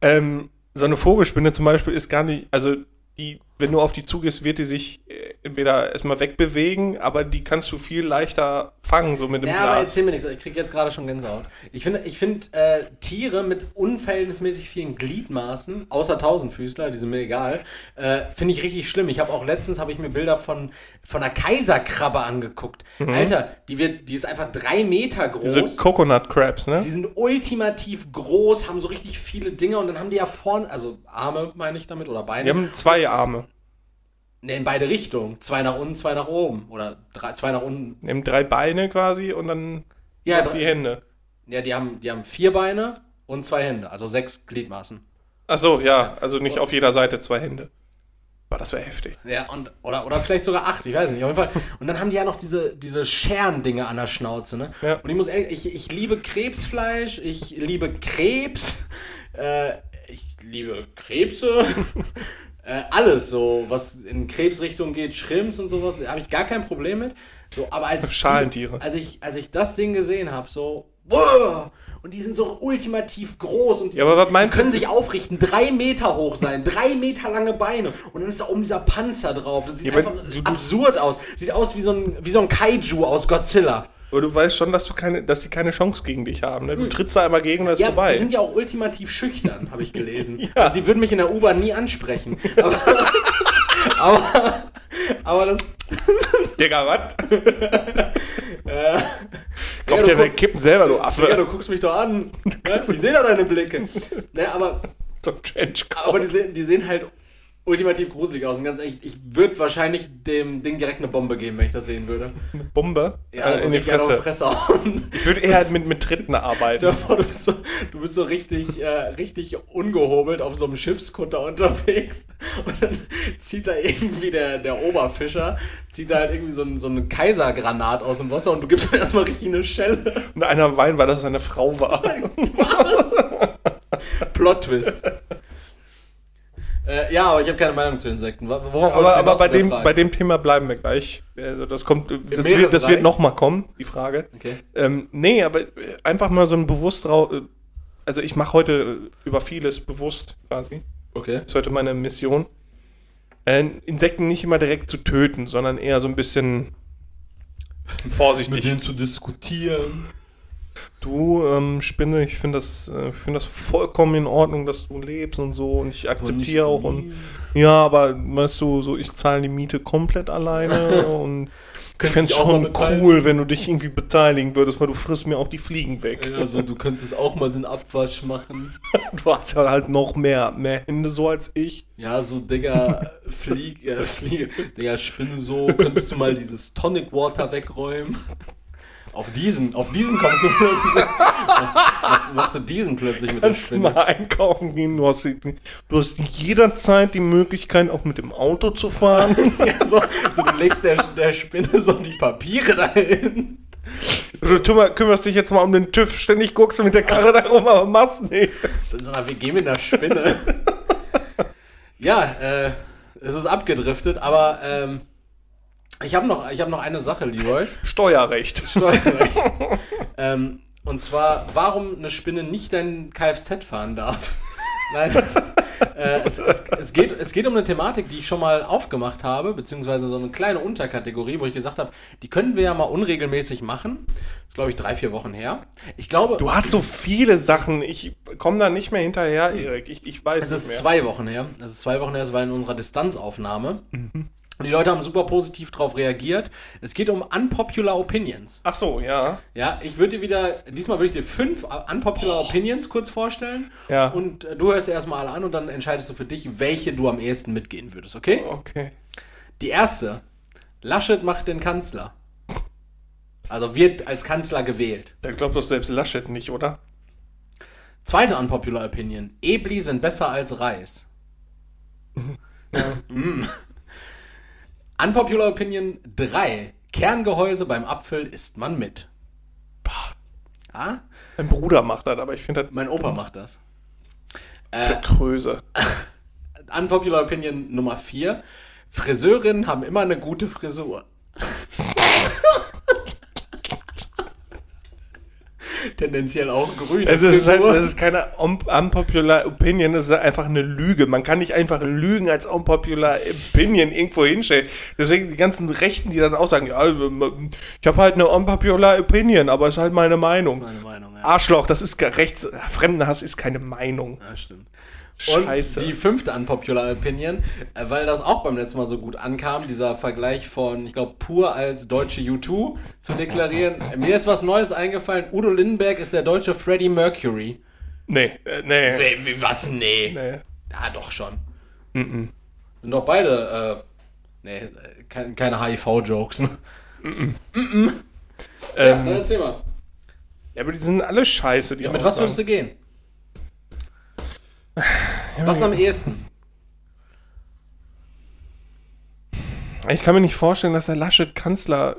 Ähm, so eine Vogelspinne zum Beispiel ist gar nicht, also die, wenn du auf die zugehst, wird die sich äh, entweder erstmal wegbewegen, aber die kannst du viel leichter fangen, so mit dem Ja, aber Glas. erzähl mir nichts, ich krieg jetzt gerade schon Gänsehaut. Ich finde ich find, äh, Tiere mit unverhältnismäßig vielen Gliedmaßen, außer Tausendfüßler, die sind mir egal, äh, finde ich richtig schlimm. Ich habe auch letztens, habe ich mir Bilder von, von einer Kaiserkrabbe angeguckt. Alter, die, wird, die ist einfach drei Meter groß. Diese Coconut Crabs, ne? Die sind ultimativ groß, haben so richtig viele Dinge und dann haben die ja vorne, also Arme meine ich damit oder Beine. Die haben zwei Arme, Ne, in beide Richtungen. Zwei nach unten, zwei nach oben. Oder drei, zwei nach unten. haben drei Beine quasi und dann Ja, die Hände. ja die, haben, die haben vier Beine und zwei Hände. Also sechs Gliedmaßen. Ach so, ja, also nicht auf jeder Seite zwei Hände. Boah, das wäre heftig. Ja, und, oder, oder vielleicht sogar acht, ich weiß nicht. Auf jeden Fall. Und dann haben die ja noch diese, diese Scherendinger an der Schnauze, ne? Ja. Und ich muss ehrlich, ich, ich liebe Krebsfleisch, ich liebe Krebs, äh, ich liebe Krebse. [laughs] Äh, alles so, was in Krebsrichtung geht, Schrimps und sowas, habe ich gar kein Problem mit. So, aber als ich, Schalentiere. als ich, als ich das Ding gesehen habe, so, wow, und die sind so ultimativ groß und die, Ja, die können du- sich aufrichten, drei Meter hoch sein, drei Meter lange Beine und dann ist da oben dieser Panzer drauf. Das sieht Ja, einfach du- du- absurd aus. Sieht aus wie so ein, wie so ein Kaiju aus Godzilla. Aber du weißt schon, dass du keine, dass sie keine Chance gegen dich haben. Ne? Du trittst da einmal gegen und das ist Ja, vorbei. die sind ja auch ultimativ schüchtern, habe ich gelesen. [laughs] Ja. Also die würden mich in der U-Bahn nie ansprechen. Aber, [laughs] aber, aber das. [laughs] Digga, was? Kauf Ja, dir deine Kippen selber, du Affe. Digga, du guckst mich doch an. Ja, ich sehe doch deine Blicke. Naja, aber, so ein Trenchcoat. aber die, sehen, die sehen halt ultimativ gruselig aus. Und ganz ehrlich, ich würde wahrscheinlich dem Ding direkt eine Bombe geben, wenn ich das sehen würde. Eine Bombe Ja, äh, in die Fresse. Fresse. Ich würde eher halt mit, mit Tritten arbeiten. Vor, du bist so, du bist so richtig, äh, richtig ungehobelt auf so einem Schiffskutter unterwegs und dann zieht da irgendwie der, der Oberfischer, zieht da halt irgendwie so, ein, so eine Kaisergranat aus dem Wasser und du gibst ihm erstmal richtig eine Schelle. Und einer weint, weil das seine Frau war. [laughs] Plot-Twist. Äh, ja, aber ich habe keine Meinung zu Insekten. Wo- Worauf aber aber bei, mit dem, bei dem Thema bleiben wir gleich. Also das kommt, das wird, das wird noch mal kommen, die Frage. Okay. Ähm, nee, aber äh, einfach mal so ein bewusst äh, Also ich mache heute äh, über vieles bewusst quasi. Okay. Das ist heute meine Mission. Äh, Insekten nicht immer direkt zu töten, sondern eher so ein bisschen [laughs] vorsichtig. zu diskutieren. Du, ähm, Spinne, ich finde das, äh, find das vollkommen in Ordnung, dass du lebst und so. Und ich akzeptiere auch. Und, ja, aber weißt du, so ich zahle die Miete komplett alleine [laughs] und ich fände es schon cool, wenn du dich irgendwie beteiligen würdest, weil du frisst mir auch die Fliegen weg. Also du könntest auch mal den Abwasch machen. [laughs] Du hast ja halt noch mehr, mehr Hände so als ich. Ja, so, Digga, Flieg, äh, Fliege, Digga, Spinne so, könntest du mal dieses Tonic Water wegräumen? Auf diesen, auf diesen kommst du plötzlich. Machst, machst, machst du diesen plötzlich mit der Kannst du Spinne? mal einkaufen gehen. Du hast, du hast jederzeit die Möglichkeit, auch mit dem Auto zu fahren. [laughs] Ja, so, so, du legst der, der Spinne so die Papiere dahin. du kümmer- kümmerst dich jetzt mal um den TÜV. Ständig guckst du mit der Karre da rum, aber machst nicht. So in so einer WG mit einer Spinne. [laughs] Ja, äh, es ist abgedriftet, aber ähm, ich habe noch, ich hab noch eine Sache, Leroy. [laughs] Steuerrecht. Steuerrecht. [laughs] ähm, und zwar, warum eine Spinne nicht dein Kfz fahren darf. [laughs] Nein. äh, es, es, es, geht, es geht um eine Thematik, die ich schon mal aufgemacht habe, beziehungsweise so eine kleine Unterkategorie, wo ich gesagt habe, die können wir ja mal unregelmäßig machen. Das ist, glaube ich, drei, vier Wochen her. Ich glaube, Du hast so viele Sachen. Ich komme da nicht mehr hinterher, Erik. Ich, ich weiß es nicht ist mehr. zwei Wochen her. Es ist zwei Wochen her, es war in unserer Distanzaufnahme. Und die Leute haben super positiv darauf reagiert. Es geht um Unpopular Opinions. Ach so, ja. Ja, ich würde dir wieder, diesmal würde ich dir fünf Unpopular Opinions kurz vorstellen. Ja. Und äh, du hörst erstmal alle an und dann entscheidest du für dich, welche du am ehesten mitgehen würdest, okay? Okay. Die erste. Laschet macht den Kanzler. Also wird als Kanzler gewählt. Da glaubt doch selbst Laschet nicht, oder? Zweite Unpopular Opinion. Ebli sind besser als Reis. [laughs] [laughs] Mm. Unpopular Opinion 3. Kerngehäuse beim Apfel isst man mit. Ah? Mein Bruder macht das, aber ich finde Mein Opa macht das. das für Kröse. Unpopular Opinion Nummer 4. Friseurinnen haben immer eine gute Frisur. Tendenziell auch grün. Also das, ist halt, das ist keine un unpopular Opinion, das ist einfach eine Lüge. Man kann nicht einfach Lügen als unpopular Opinion irgendwo hinstellen. Deswegen die ganzen Rechten, die dann auch sagen, ja, ich habe halt eine unpopular Opinion, aber es ist halt meine Meinung. meine Meinung, ja. Arschloch, das ist rechts, Fremdenhass ist keine Meinung. Ja, stimmt. Und Scheiße. die fünfte Unpopular Opinion, äh, weil das auch beim letzten Mal so gut ankam, dieser Vergleich von, ich glaube, pur als deutsche U2 zu deklarieren. [laughs] Mir ist was Neues eingefallen. Udo Lindenberg ist der deutsche Freddie Mercury. Nee, äh, nee. Wie, wie was? Nee. nee. Ja, doch schon. Sind doch beide, äh, nee, äh, kein, keine HIV-Jokes. Ne? Ja, dann Ähm, erzähl mal. ja, aber die sind alle scheiße. Die Ja, mit was würdest du gehen? Was am ehesten? Ich kann mir nicht vorstellen, dass der Laschet Kanzler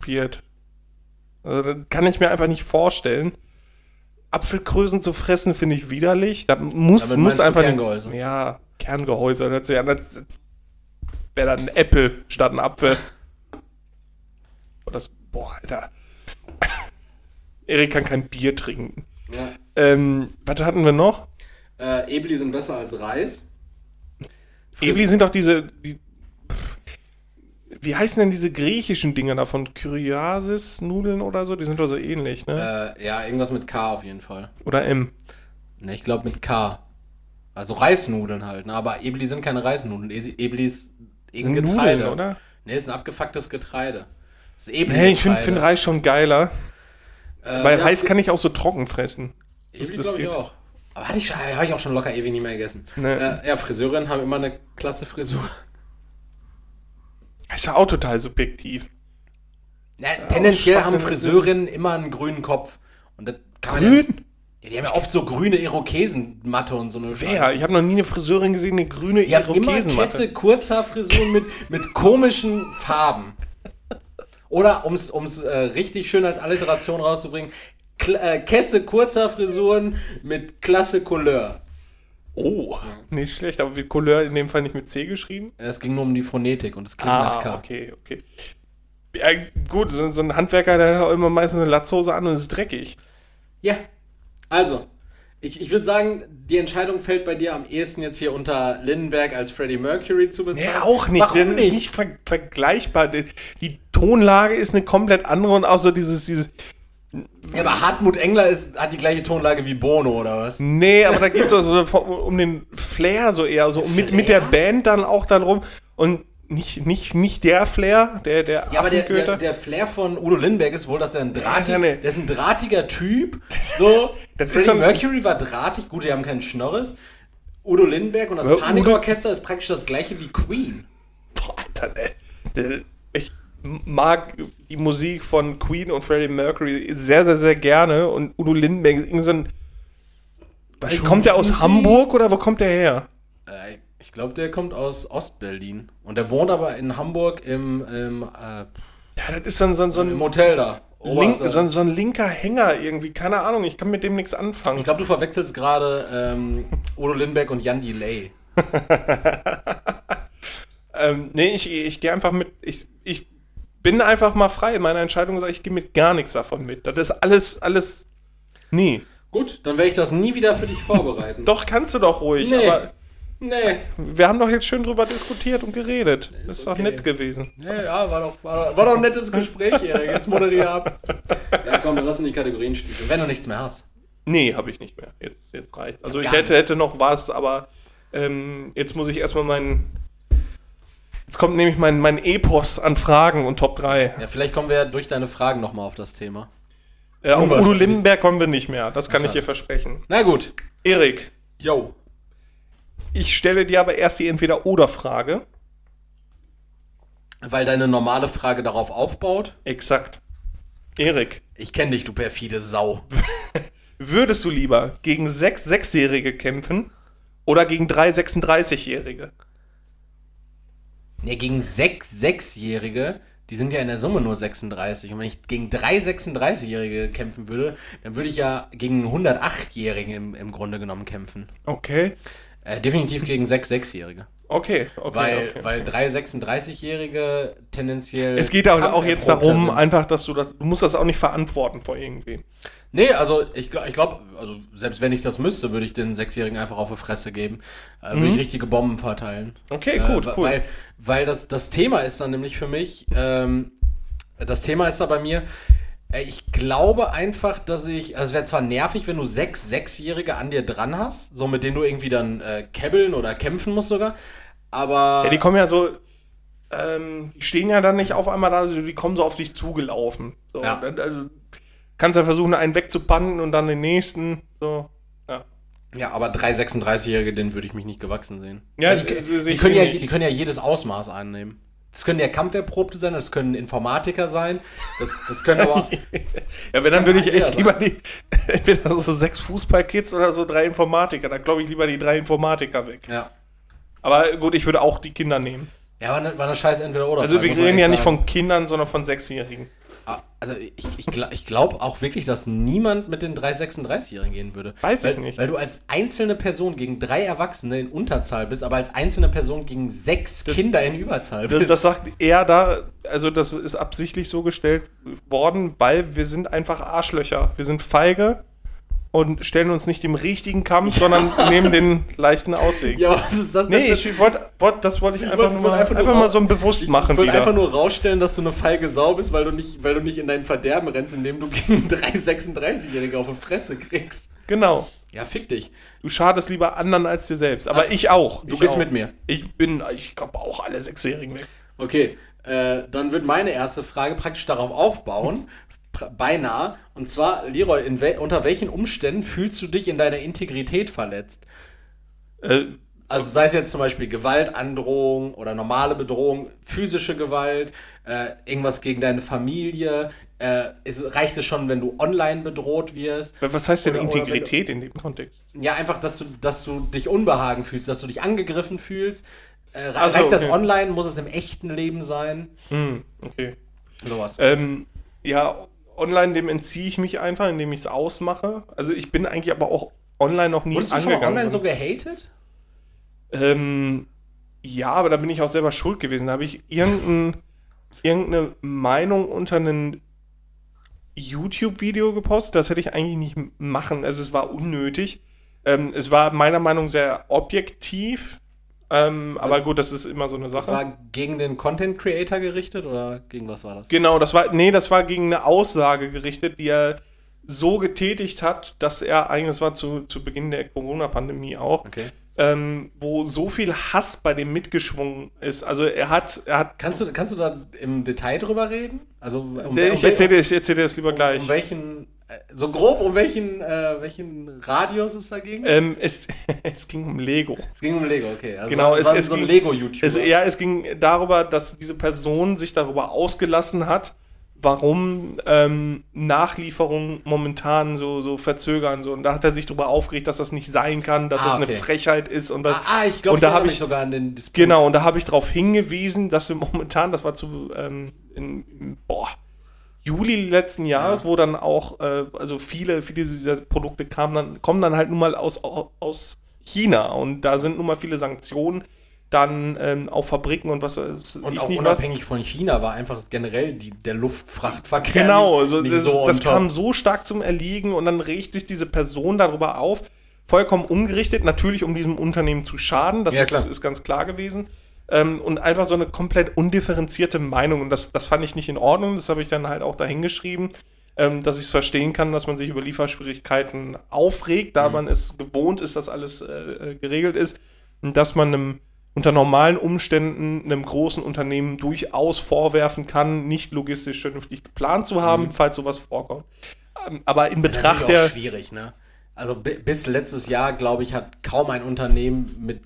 wird. Also, das kann ich mir einfach nicht vorstellen. Apfelkrösen zu fressen, finde ich widerlich. Da muss, muss einfach. Kerngehäuse? Ja, Kerngehäuse. Das hört sich an, als wäre dann ein Apple statt ein Apfel. Oh, das, boah, Alter. [laughs] Erik kann kein Bier trinken. Ja. Ähm, was hatten wir noch? Äh, Ebli sind besser als Reis. Ebli sind doch diese. Die, wie heißen denn diese griechischen Dinger da von Kyriasis-Nudeln oder so? Die sind doch so ähnlich, ne? Äh, ja, irgendwas mit K auf jeden Fall. Oder M. Ne, ich glaube mit K. Also Reisnudeln halt, ne? Aber Ebli sind keine Reisnudeln. Esi- Ebli ist irgendein Sind Getreide. Nudeln, oder? Ne, ist ein abgefucktes Getreide. Das ist Ebli. Nee, ich finde find Reis schon geiler. äh, Weil ja, Reis kann ich auch so trocken fressen. Ebli das glaube ich auch. Aber hatte ich, habe ich auch schon locker ewig nicht mehr gegessen. Ne. Äh, ja, Friseurinnen haben immer eine klasse Frisur. Ist ja auch total subjektiv. Ja, tendenziell haben Friseurinnen immer einen grünen Kopf. Und das kann man Ja, Grün? ja, die haben ja oft so grüne Irokesenmatte und so eine Wer? Ich habe noch nie eine Friseurin gesehen, eine grüne Die haben immer Irokesenmatte. Kesse Kurzhaarfrisuren mit, mit komischen Farben. Oder, um es äh, richtig schön als Alliteration rauszubringen, Kl äh, Kesse Kurzhaarfrisuren mit klasse Couleur. Oh, nicht schlecht, aber wird Couleur in dem Fall nicht mit C geschrieben? Es ging nur um die Phonetik und es klingt nach K. Ah, okay, okay. Ja, gut, so, so ein Handwerker, der hat auch immer meistens eine Latzhose an und ist dreckig. Ja, also, ich, ich würde sagen, die Entscheidung fällt bei dir am ehesten jetzt hier unter Lindenberg als Freddie Mercury zu bezahlen. Ja, auch nicht. Warum das nicht? ist nicht ver vergleichbar. Die, die Tonlage ist eine komplett andere und auch so dieses, dieses. Ja, aber Hartmut Engler ist, hat die gleiche Tonlage wie Bono, oder was? Nee, aber da geht es so, [laughs] um den Flair so eher, so mit, mit der? Band dann auch dann rum. Und nicht, nicht, nicht der Flair, der, der Ja, aber der, der, der Flair von Udo Lindenberg ist wohl, dass er ein, drahtig, ja eine- der ist ein drahtiger Typ. So, [laughs] Das ist Freddie so Mercury war drahtig, gut, die haben keinen Schnorres. Udo Lindenberg und das Ja, Panikorchester ist praktisch das gleiche wie Queen. Boah, Alter, ey. Ich mag die Musik von Queen und Freddie Mercury sehr, sehr, sehr gerne. Und Udo Lindenberg ist irgendwie so ein. Kommt der aus Musik? Hamburg oder wo kommt der her? Äh, ich glaube, der kommt aus Ostberlin. Und der wohnt aber in Hamburg im, im, äh, Ja, das ist so ein, so ein, so im Hotel da. Link, so, ein, so ein linker Hänger irgendwie. Keine Ahnung, ich kann mit dem nichts anfangen. ich glaube, du verwechselst gerade ähm, Udo Lindenberg und Jan Delay. [laughs] Ähm, nee, ich, ich gehe einfach mit. Ich, ich bin einfach mal frei. Meine Entscheidung ist, ich gehe mit gar nichts davon mit. Das ist alles, alles. Nie. Gut, dann werde ich das nie wieder für dich vorbereiten. [laughs] Doch, kannst du doch ruhig. Nee. Aber Nee. wir haben doch jetzt schön drüber diskutiert und geredet. Das ist doch okay. nett gewesen. Ja, ja, war doch, war, war doch ein nettes [laughs] Gespräch, Erik. Jetzt moderier ab. Ja, komm, dann lass uns in die Kategorien stiefeln. Wenn du nichts mehr hast. Nee, habe ich nicht mehr. Jetzt, jetzt reicht's. Also ich hätte, hätte noch was, aber ähm, jetzt muss ich erstmal meinen Jetzt kommt nämlich mein, mein Epos an Fragen und Top 3. Ja, vielleicht kommen wir ja durch deine Fragen nochmal auf das Thema. Äh, auf Udo. Lindenberg kommen wir nicht mehr. Das kann ich dir versprechen. Na gut. Erik, Yo. ich stelle dir aber erst die Entweder-Oder-Frage. Weil deine normale Frage darauf aufbaut. Exakt. Erik, Ich kenne dich, du perfide Sau. [laughs] würdest du lieber gegen sechs Sechsjährige kämpfen oder gegen drei 36-Jährige? Ja, gegen sechs Sechsjährige, die sind ja in der Summe nur 36. Und wenn ich gegen drei 36-Jährige kämpfen würde, dann würde ich ja gegen 108-Jährige im, im Grunde genommen kämpfen. Okay. Äh, definitiv gegen sechs Sechsjährige. Okay, okay. Weil, okay. weil drei 36-Jährige tendenziell. es geht auch, auch jetzt darum, sind. einfach, dass du das, du musst das auch nicht verantworten vor irgendwem. Nee, also ich, ich glaube, also selbst wenn ich das müsste, würde ich den Sechsjährigen einfach auf die Fresse geben. Äh, Würde ich richtige Bomben verteilen. Mhm. Okay, Äh, gut, wa- cool. Weil, weil das, das Thema ist dann nämlich für mich, ähm, das Thema ist da bei mir, äh, ich glaube einfach, dass ich, also es wäre zwar nervig, wenn du sechs Sechsjährige an dir dran hast, so mit denen du irgendwie dann äh, kebbeln oder kämpfen musst sogar, aber... Ja, die kommen ja so, ähm, die stehen ja dann nicht auf einmal da, die kommen so auf dich zugelaufen. So, Ja. dann- Also, kannst ja versuchen, einen wegzupannen und dann den nächsten. So, ja. Ja, aber drei 36-Jährige, denen würde ich mich nicht gewachsen sehen. Ja, die, das sehe die, ich können ja, ähnlich. die können ja jedes Ausmaß annehmen. Das können ja Kampferprobte sein, das können Informatiker sein, das, das können aber. [laughs] Ja, wenn dann würde ich echt lieber die, [laughs] entweder so sechs Fußballkids oder so drei Informatiker. Da glaube ich lieber die drei Informatiker weg. ja. Aber gut, ich würde auch die Kinder nehmen. Ja, war eine, war eine scheiß Entweder-Oder. Also wir reden ja nicht von Kindern, sondern von Sechsjährigen. Ah, Also ich, ich, ich glaube auch wirklich, dass niemand mit den drei 36-Jährigen gehen würde. Weiß weil, ich nicht. Weil du als einzelne Person gegen drei Erwachsene in Unterzahl bist, aber als einzelne Person gegen sechs Kinder in Überzahl Das, bist. das sagt er da, also das ist absichtlich so gestellt worden, weil wir sind einfach Arschlöcher. Wir sind feige und stellen uns nicht dem richtigen Kampf, sondern nehmen den leichten Ausweg. ja, was ist das Nee, für- ich wollte, wollt, das wollte ich, Ich einfach, wollte- nur wollte mal, einfach einfach, nur mal raus- so ein bewusst Ich machen wollte wieder. einfach nur rausstellen, dass du eine feige Sau bist, weil du nicht, weil du nicht in dein Verderben rennst, indem du gegen [laughs] drei 36-Jährige auf die Fresse kriegst. genau. Ja, fick dich. Du schadest lieber anderen als dir selbst. Aber Also, ich auch. du ich gehst auch. mit mir. Ich bin, ich glaube auch alle Sechsjährigen weg. Okay, äh, dann wird meine erste Frage praktisch darauf aufbauen, [laughs] beinahe. Und zwar, Leroy, in wel unter welchen Umständen fühlst du dich in deiner Integrität verletzt? Äh, Also sei es jetzt zum Beispiel Gewaltandrohung oder normale Bedrohung, physische Gewalt, äh, irgendwas gegen deine Familie. Äh, es, reicht es schon, wenn du online bedroht wirst? was heißt denn Oder- oder wenn Integrität in dem Kontext? Ja, einfach, dass du, dass du dich unbehagen fühlst, dass du dich angegriffen fühlst. Äh, re- Ach so, reicht das okay. online? Muss es im echten Leben sein? Hm, okay. Sowas. Ähm, ja, online, dem entziehe ich mich einfach, indem ich es ausmache. Also ich bin eigentlich aber auch online noch nie Wurdest du schon mal angegangen. online so gehatet? ähm, ja, aber da bin ich auch selber schuld gewesen. Da habe ich irgendein, [laughs] irgendeine Meinung unter ein YouTube-Video gepostet. Das hätte ich eigentlich nicht machen. Also es war unnötig. Ähm, es war meiner Meinung nach sehr objektiv. Ähm, aber gut, das ist immer so eine Das Sache. war gegen den Content Creator gerichtet oder gegen was war das? Genau, das war, nee, das war gegen eine Aussage gerichtet, die er so getätigt hat, dass er eigentlich, das war zu, zu Beginn der Corona-Pandemie auch, Okay. ähm, wo so viel Hass bei dem mitgeschwungen ist. Also er hat, er hat, Kannst du, kannst du da im Detail drüber reden? Also um, um, ich erzähle dir, ich erzähl dir das lieber gleich. um welchen, äh, so grob um welchen, äh, welchen Radius es da ging? Ähm, es, [laughs] es ging um Lego. es ging um Lego, okay. Also genau, es, es- so ein ging- Lego-YouTuber. Ja, es ging darüber, dass diese Person sich darüber ausgelassen hat, warum ähm, Nachlieferungen momentan so, so verzögern. So. Und da hat er sich darüber aufgeregt, dass das nicht sein kann, dass Ah, das eine. Frechheit ist. Und das, ah, ah, ich glaube, da habe ich sogar an den Disput. Genau, und da habe ich darauf hingewiesen, dass wir momentan, das war zu ähm, in, boah, Juli letzten Jahres, wo dann auch, äh, also viele, viele dieser Produkte kamen dann, kommen dann halt nun mal aus, aus China. Und da sind nun mal viele Sanktionen dann ähm, auf Fabriken und was weiß Und ich auch nicht was. unabhängig von China war einfach generell die, der Luftfrachtverkehr Genau, also das, so das kam so stark zum Erliegen und dann regt sich diese Person darüber auf, vollkommen umgerichtet, natürlich um diesem Unternehmen zu schaden, das Ja, ist, ist ganz klar gewesen. Ähm, und einfach so eine komplett undifferenzierte Meinung und das, das fand ich nicht in Ordnung, das habe ich dann halt auch dahingeschrieben, ähm, dass ich es verstehen kann, dass man sich über Lieferschwierigkeiten aufregt, da Mhm. man es gewohnt ist, dass alles äh, äh, geregelt ist und dass man einem unter normalen Umständen einem großen Unternehmen durchaus vorwerfen kann, nicht logistisch vernünftig geplant zu haben, mhm. falls sowas vorkommt. Ähm, aber in Betracht der. Auch schwierig, ne? Also bis letztes Jahr, glaube ich, hat kaum ein Unternehmen mit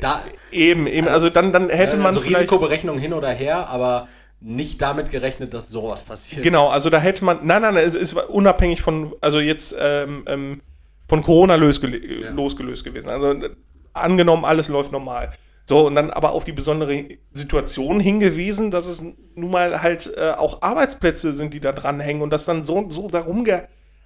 da, eben, eben, also dann, dann hätte man. Also Risikoberechnung hin oder her, aber nicht damit gerechnet, dass sowas passiert. Genau, also da hätte man. Nein, nein, es ist unabhängig von, also jetzt ähm, ähm, von Corona losgele ja. losgelöst gewesen. Also angenommen, alles läuft normal. So, und dann aber auf die besondere Situation hingewiesen, dass es nun mal halt äh, auch Arbeitsplätze sind, die da dranhängen und das dann so, so darum ge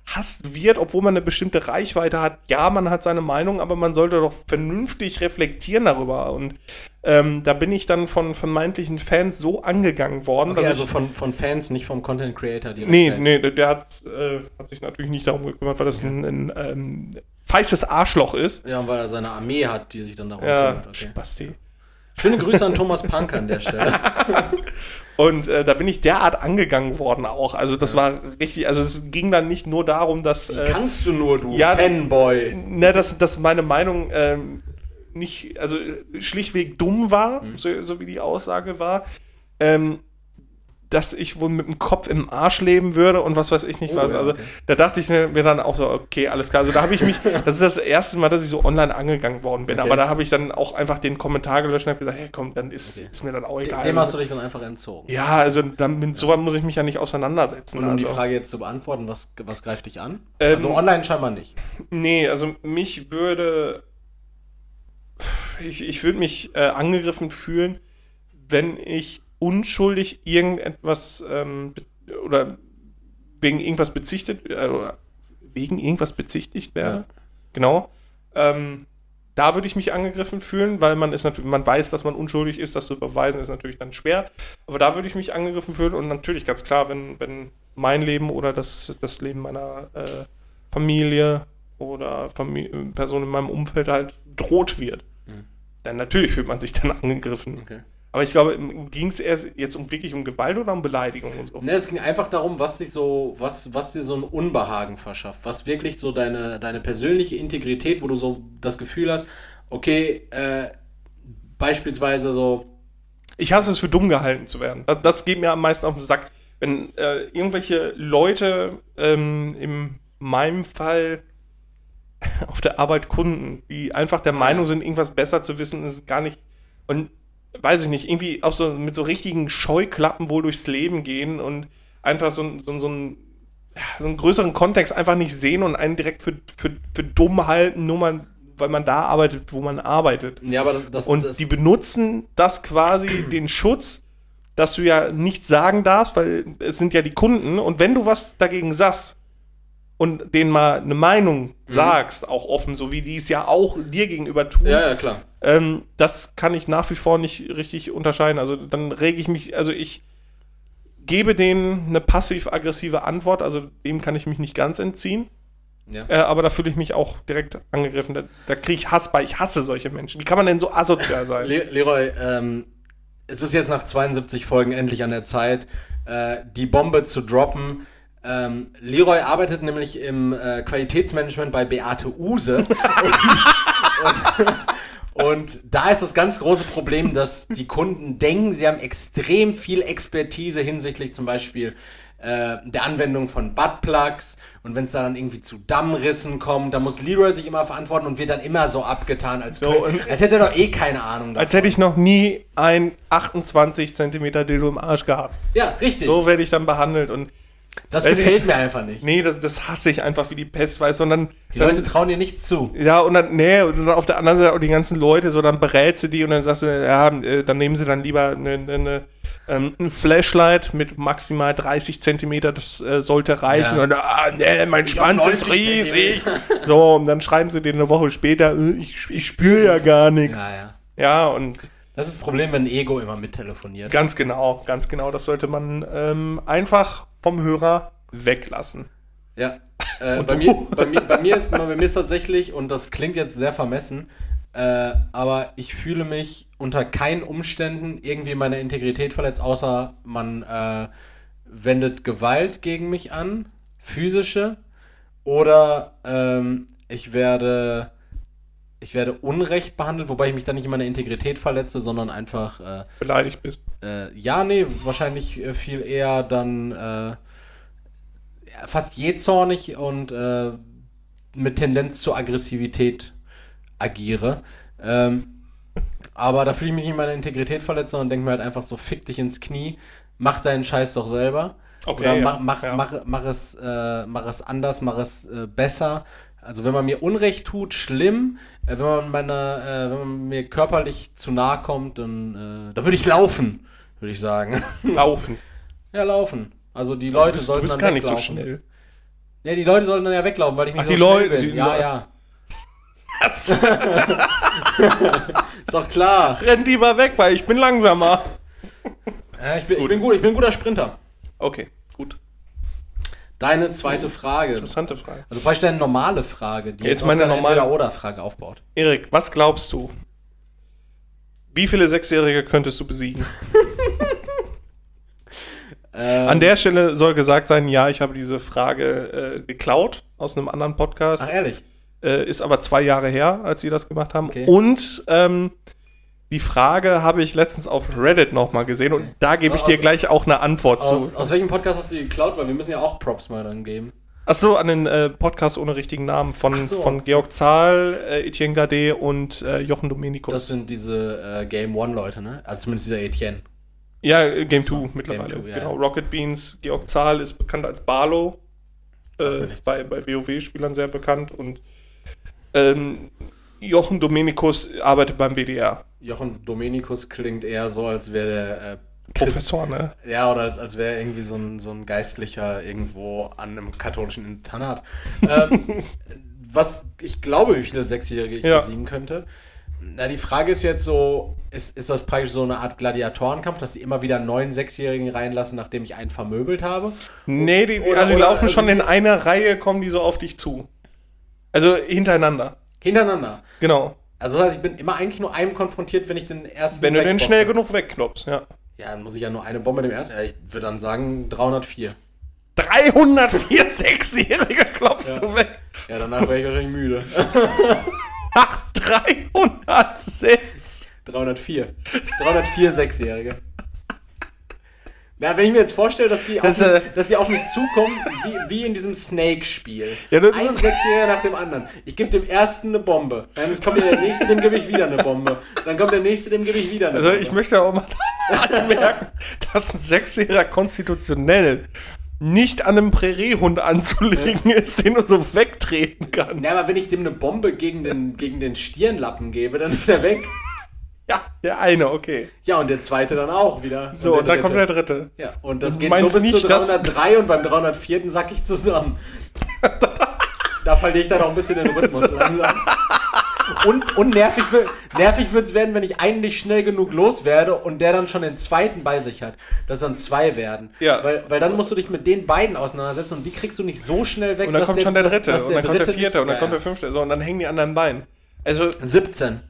gehasst wird, obwohl man eine bestimmte Reichweite hat. Ja, man hat seine Meinung, aber man sollte doch vernünftig reflektieren darüber. Und ähm, da bin ich dann von vermeintlichen Fans so angegangen worden. Okay, also von, von Fans, nicht vom Content Creator direkt. Nee, nee, der hat, äh, hat sich natürlich nicht darum gekümmert, weil das okay. ein, ein ähm, feistes Arschloch ist. Ja, und weil er seine Armee hat, die sich dann darum ja, kümmert. Okay. Spasti. Schöne Grüße an Thomas Punk an der Stelle. [laughs] Und äh, da bin ich derart angegangen worden auch. Also das ja. war richtig, also es ging dann nicht nur darum, dass. Äh, kannst du nur, du ja, Fanboy? Ne, dass, dass meine Meinung ähm, nicht, also schlichtweg dumm war, mhm. so, so, wie die Aussage war. Ähm, dass ich wohl mit dem Kopf im Arsch leben würde und was weiß ich nicht oh, was. Ja, also okay. da dachte ich mir, mir, dann auch so, okay, alles klar. Also da habe ich mich, [laughs] das ist das erste Mal, dass ich so online angegangen worden bin. Okay. Aber da habe ich dann auch einfach den Kommentar gelöscht und habe gesagt, hey komm, dann ist, okay. ist mir dann auch egal. Dem hast du dich dann einfach entzogen. Ja, also dann mit sowas muss ich mich ja nicht auseinandersetzen. Und um also. die Frage jetzt zu beantworten, was, was greift dich an? Ähm, also online scheinbar nicht. Nee, also mich würde, ich, ich würde mich äh, angegriffen fühlen, wenn ich unschuldig irgendetwas ähm, oder wegen irgendwas bezichtigt äh, wegen irgendwas bezichtigt werde. Ja. Genau. Ähm, da würde ich mich angegriffen fühlen, weil man ist natürlich, man weiß, dass man unschuldig ist, das zu beweisen ist natürlich dann schwer. Aber da würde ich mich angegriffen fühlen und natürlich ganz klar, wenn, wenn mein Leben oder das, das Leben meiner äh, Familie oder Familie, Person in meinem Umfeld halt droht wird, mhm. dann natürlich fühlt man sich dann angegriffen. Okay. Aber ich glaube, ging es erst jetzt um wirklich um Gewalt oder um Beleidigung und so? Ne, es ging einfach darum, was dich so, was, was dir so ein Unbehagen verschafft, was wirklich so deine, deine persönliche Integrität, wo du so das Gefühl hast, okay, äh, beispielsweise so. Ich hasse es für dumm gehalten zu werden. Das, das geht mir am meisten auf den Sack. Wenn äh, irgendwelche Leute, ähm, in meinem Fall [laughs] auf der Arbeit Kunden, die einfach der Meinung sind, irgendwas besser zu wissen, ist gar nicht. Und weiß ich nicht, irgendwie auch so mit so richtigen Scheuklappen wohl durchs Leben gehen und einfach so, so, so, einen, so einen größeren Kontext einfach nicht sehen und einen direkt für, für, für dumm halten, nur mal, weil man da arbeitet, wo man arbeitet. Ja, aber das, das Und das die benutzen das quasi, [clears throat] den Schutz, dass du ja nichts sagen darfst, weil es sind ja die Kunden und wenn du was dagegen sagst, und denen mal eine Meinung mhm. sagst, auch offen, so wie die es ja auch dir gegenüber tun. Ja, ja, klar. Ähm, das kann ich nach wie vor nicht richtig unterscheiden. Also dann rege ich mich, also ich gebe denen eine passiv-aggressive Antwort, also dem kann ich mich nicht ganz entziehen. Ja. Äh, aber da fühle ich mich auch direkt angegriffen. Da, da kriege ich Hass bei. Ich hasse solche Menschen. Wie kann man denn so asozial sein? Le Leroy, ähm, es ist jetzt nach 72 Folgen endlich an der Zeit, äh, die Bombe zu droppen ähm, Leroy arbeitet nämlich im äh, Qualitätsmanagement bei Beate Use. [laughs] und, und, und, da ist das ganz große Problem, dass die Kunden denken, sie haben extrem viel Expertise hinsichtlich zum Beispiel äh, der Anwendung von Buttplugs und wenn es dann irgendwie zu Dammrissen kommt, da muss Leroy sich immer verantworten und wird dann immer so abgetan, als, so, können, als hätte er doch eh keine Ahnung davon. Als hätte ich noch nie ein 28 Zentimeter Dildo im Arsch gehabt. Ja, richtig. So werde ich dann behandelt und das gefällt mir einfach nicht. Nee, das, das, hasse ich einfach wie die Pest, weißt du, und dann. Die Leute trauen dir nichts zu. Ja, und dann, nee, und dann auf der anderen Seite auch die ganzen Leute, so dann berätst du die und dann sagst du, ja, äh, dann nehmen sie dann lieber eine, eine, ähm, ein Flashlight mit maximal 30 Zentimeter, das äh, sollte reichen. Ja. Und ah, nee, mein ich Schwanz ist riesig. so, und dann schreiben sie dir eine Woche später, äh, ich, ich spüre ja gar nichts. Ja, ja. Ja, und. Das ist das Problem, wenn ein Ego immer mittelefoniert. Ganz genau, ganz genau. Das sollte man ähm, einfach vom Hörer weglassen. Ja. Äh, bei, mir, bei, mir, bei, mir ist, bei mir ist tatsächlich, und das klingt jetzt sehr vermessen, äh, aber ich fühle mich unter keinen Umständen irgendwie meine Integrität verletzt, außer man äh, wendet Gewalt gegen mich an, physische, oder ähm, ich werde ich werde unrecht behandelt, wobei ich mich dann nicht in meiner Integrität verletze, sondern einfach, äh, Beleidigt bist. Äh, ja, nee, wahrscheinlich äh, viel eher dann äh, fast jähzornig und äh, mit Tendenz zur Aggressivität agiere. Ähm, aber da fühle ich mich nicht in meiner Integrität verletzt, sondern denke mir halt einfach so, fick dich ins Knie, mach deinen Scheiß doch selber. Okay, Oder mach, mach, ja. mach, mach, es, äh, mach es anders, mach es besser. Also wenn man mir Unrecht tut, schlimm. Wenn man meiner, äh, wenn man mir körperlich zu nahe kommt, dann, äh, dann würde ich laufen, würde ich sagen. [laughs] Laufen. ja, laufen. Also die Leute Du bist, du sollten bist dann gar nicht so weglaufen. schnell. Ja, die Leute sollten dann ja weglaufen, weil ich nicht Ach, so die schnell Leute- bin. die ja, ja. [laughs] Was? [laughs] Ist doch klar. Rennt lieber weg, weil ich bin langsamer. Ja, ich, bin, ich, bin gut, ich bin ein guter Sprinter. Okay, gut. Deine zweite Frage. Interessante Frage. Also praktisch eine normale Frage, die Jetzt auf meine normale- Entweder-Oder-Frage aufbaut. Erik, was glaubst du? Wie viele Sechsjährige könntest du besiegen? Ähm, An der Stelle soll gesagt sein, ja, ich habe diese Frage äh, geklaut aus einem anderen Podcast. Ach, ehrlich? Äh, ist aber zwei Jahre her, als sie das gemacht haben. Okay. Und ähm, die Frage habe ich letztens auf Reddit nochmal gesehen und da gebe ich Aus- dir gleich auch eine Antwort Aus, zu. aus welchem Podcast hast du die geklaut? Weil wir müssen ja auch Props mal dann geben. Achso, an den äh, Podcast ohne richtigen Namen von, Ach so. von Georg Zahl, äh, Etienne Gade und äh, Jochen Dominikus. Das sind diese äh, Game One-Leute, ne? Also zumindest dieser Etienne. Ja, Game 2 mittlerweile. Game Two, ja. Genau, Rocket Beans, Georg Zahl ist bekannt als Barlow. Äh, bei bei WoW-Spielern sehr bekannt und ähm, Jochen Dominikus arbeitet beim WDR. Jochen Dominikus klingt eher so, als wäre der. Äh, Professor, ne? ja, oder als, als wäre er irgendwie so ein, so ein Geistlicher irgendwo an einem katholischen Internat. [laughs] ähm, was ich glaube, wie viele Sechsjährige ich Ja. besiegen könnte. Na, die Frage ist jetzt so: ist, ist das praktisch so eine Art Gladiatorenkampf, dass die immer wieder neun Sechsjährigen reinlassen, nachdem ich einen vermöbelt habe? Nee, die, Oder- also die laufen also schon in einer Reihe, kommen die so auf dich zu. Also hintereinander. Hintereinander. Genau. Also das heißt, ich bin immer eigentlich nur einem konfrontiert, wenn ich den ersten. Wenn du den schnell genug wegknopfst, ja. Ja, dann muss ich ja nur eine Bombe dem ersten. Ja, ich würde dann sagen 304. 304 [laughs] Sechsjährige klopfst Ja. du weg. Ja, danach wäre ich wahrscheinlich müde. Ach, [laughs] [laughs] 306. 304. 304 Sechsjährige. Na, wenn ich mir jetzt vorstelle, dass die, Das, auf, äh, mich, dass die auf mich zukommen, wie, wie in diesem Snake-Spiel. Ja, Ein Sechsjähriger nach dem anderen. Ich gebe dem ersten eine Bombe. Dann kommt der nächste, dem gebe ich wieder eine Bombe. Dann kommt der nächste, dem gebe ich wieder eine Also Bombe. ich möchte auch mal [laughs] anmerken, dass ein Sechsjähriger konstitutionell nicht an einem Präriehund anzulegen ist, den du so wegtreten kannst. ja, aber wenn ich dem eine Bombe gegen den, gegen den Stirnlappen gebe, dann ist er weg. [laughs] Ja, der eine, okay. Ja, und der zweite dann auch wieder. So, und dann kommt der dritte. Ja, und das geht so bis zu nicht, dass- 303 und beim 304. sack ich zusammen. [laughs] da verliere ich dann auch ein bisschen den Rhythmus langsam. [laughs] Und, und nervig, wird nervig wird's werden, wenn ich einen nicht schnell genug loswerde und der dann schon den zweiten bei sich hat. Dass dann zwei werden. Ja. Weil, weil dann musst du dich mit den beiden auseinandersetzen und die kriegst du nicht so schnell weg. Und dann dass kommt schon der dass- dritte, dass und dann kommt der vierte, nicht- und dann ja, kommt der fünfte, so, und dann hängen die anderen Beinen. Also, 17.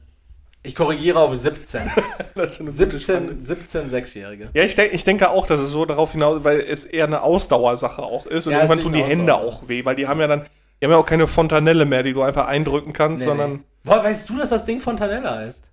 Ich korrigiere auf 17. [laughs] das ist eine gute Spanne. 17, 17 Sechsjährige. Ja, ich, denk, ich denke auch, dass es so darauf hinaus, weil es eher eine Ausdauersache auch ist. Und Ja, irgendwann es tun die Hände auch weh, weil die haben ja dann, die haben ja auch keine Fontanelle mehr, die du einfach eindrücken kannst, sondern, Nee. Woher weißt du, dass das Ding Fontanella heißt?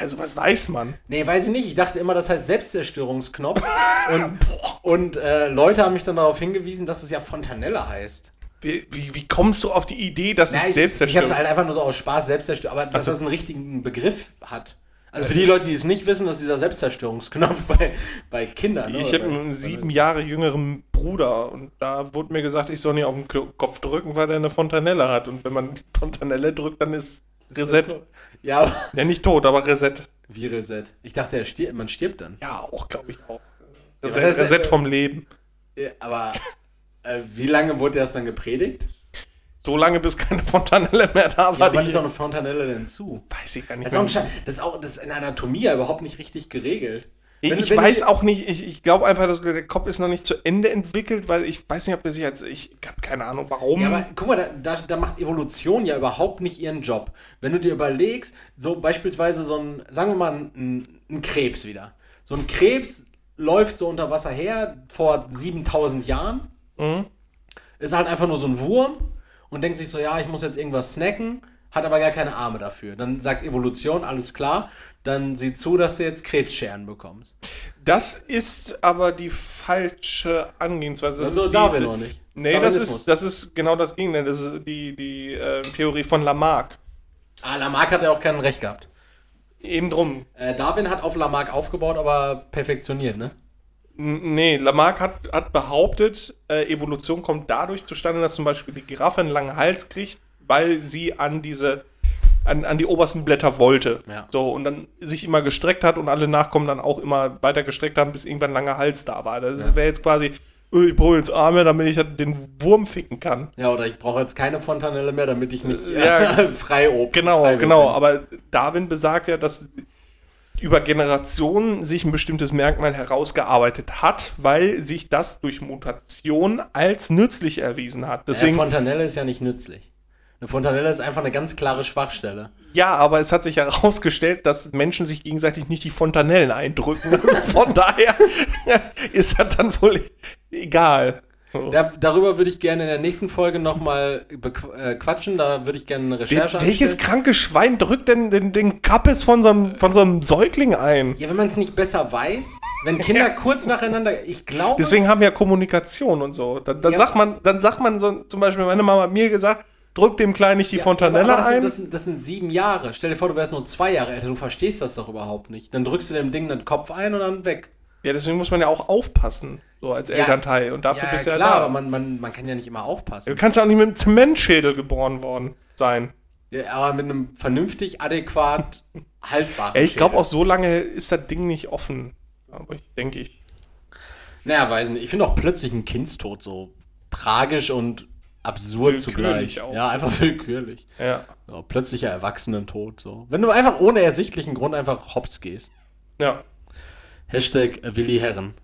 also was weiß man. Nee, weiß ich nicht. Ich dachte immer, das heißt Selbstzerstörungsknopf. [laughs] und und äh, Leute haben mich dann darauf hingewiesen, dass es ja Fontanella heißt. Wie, wie, wie kommst du auf die Idee, dass Ja, es ich ich habe Selbstzerstörung es halt einfach nur so aus Spaß Selbstzerstörung, aber dass Also- das einen richtigen Begriff hat. Also für die Leute, die es nicht wissen, das ist dieser Selbstzerstörungsknopf [laughs] bei, bei Kindern. Ich oder habe einen sieben Jahre jüngeren Bruder und da wurde mir gesagt, ich soll nicht auf den Kopf drücken, weil er eine Fontanelle hat. Und wenn man Fontanelle drückt, dann ist Reset. Ja, Ja, nicht tot, aber Reset. wie Reset? Ich dachte, er stirbt, man stirbt dann. Ja, auch, glaube ich auch. Reset, heißt, Reset äh, vom Leben. Ja, aber äh, wie lange wurde das dann gepredigt? So lange, bis keine Fontanelle mehr da Ja, war. wann die, ist so eine Fontanelle denn zu? weiß ich gar nicht. Auch. Sche- das ist auch das ist in Anatomie ja überhaupt nicht richtig geregelt. Ich, Wenn- ich wenn weiß auch nicht, ich, ich glaube einfach, dass der Kopf ist noch nicht zu Ende entwickelt, weil ich weiß nicht, ob der sich als, ich habe keine Ahnung, warum. Ja, aber guck mal, da, da, da macht Evolution ja überhaupt nicht ihren Job. Wenn du dir überlegst, so beispielsweise so ein, sagen wir mal, ein, ein Krebs wieder. So ein Krebs läuft so unter Wasser her vor 7000 Jahren. Mhm. Ist halt einfach nur so ein Wurm und denkt sich so, ja, ich muss jetzt irgendwas snacken. hat aber gar keine Arme dafür. Dann sagt Evolution, alles klar, dann sieh zu, dass du jetzt Krebsscheren bekommst. Das ist aber die falsche Angehensweise. Das Also ist die, Darwin noch nicht. Nee, das ist, das ist genau das Gegenteil. Das ist die, die äh, Theorie von Lamarck. Ah, Lamarck hat ja auch kein Recht gehabt. Eben drum. Äh, Darwin hat auf Lamarck aufgebaut, aber perfektioniert, ne? Nee, Lamarck hat, hat behauptet, äh, Evolution kommt dadurch zustande, dass zum Beispiel die Giraffe einen langen Hals kriegt, weil sie an diese, an, an die obersten Blätter wollte. Ja. So, und dann sich immer gestreckt hat und alle Nachkommen dann auch immer weiter gestreckt haben, bis irgendwann ein langer Hals da war. Das wäre jetzt quasi, oh, ich brauche jetzt Arme, damit ich halt den Wurm ficken kann. Ja, oder ich brauche jetzt keine Fontanelle mehr, damit ich nicht Ja. [laughs] frei oben. Genau, frei genau. bin. Aber Darwin besagt ja, dass über Generationen sich ein bestimmtes Merkmal herausgearbeitet hat, weil sich das durch Mutation als nützlich erwiesen hat. Deswegen, Deswegen, Fontanelle ist ja nicht nützlich. Eine Fontanelle ist einfach eine ganz klare Schwachstelle. ja, aber es hat sich [laughs] herausgestellt, dass Menschen sich gegenseitig nicht die Fontanellen eindrücken. Also [laughs] von daher [laughs] ist das dann wohl egal. Da, darüber würde ich gerne in der nächsten Folge nochmal äh, quatschen. Da würde ich gerne eine Recherche Welches anstellen. kranke Schwein drückt denn den, den Kappes von so, einem, von so einem Säugling ein? Ja, wenn man es nicht besser weiß, wenn Kinder [laughs] kurz nacheinander, ich glaube, Deswegen haben wir ja Kommunikation und so. Dann, dann Ja. sagt man, dann sagt man so, zum Beispiel, meine Mama hat mir gesagt, drück dem Kleinen nicht die Fontanelle aber das, ein. Sind, das, sind, das sind sieben Jahre. Stell dir vor, du wärst nur zwei Jahre älter, du verstehst das doch überhaupt nicht. Dann drückst du dem Ding den Kopf ein und dann weg. Ja, deswegen muss man ja auch aufpassen, so als Elternteil. Und dafür ja, bist du ja klar, da. aber man, man, man kann ja nicht immer aufpassen. du kannst ja auch nicht mit einem Zementschädel geboren worden sein. Ja, aber mit einem vernünftig, adäquat [laughs] haltbaren Ja, ich glaube auch so lange ist das Ding nicht offen. Aber ich denke ich. Naja, weiß nicht. Ich finde auch plötzlich ein Kindstod so tragisch und absurd Willkürlich zugleich. auch ja, einfach [laughs] willkürlich. Ja. So, plötzlicher Erwachsenentod. So. Wenn du einfach ohne ersichtlichen Grund einfach hops gehst. Ja. Hashtag Willi Herren.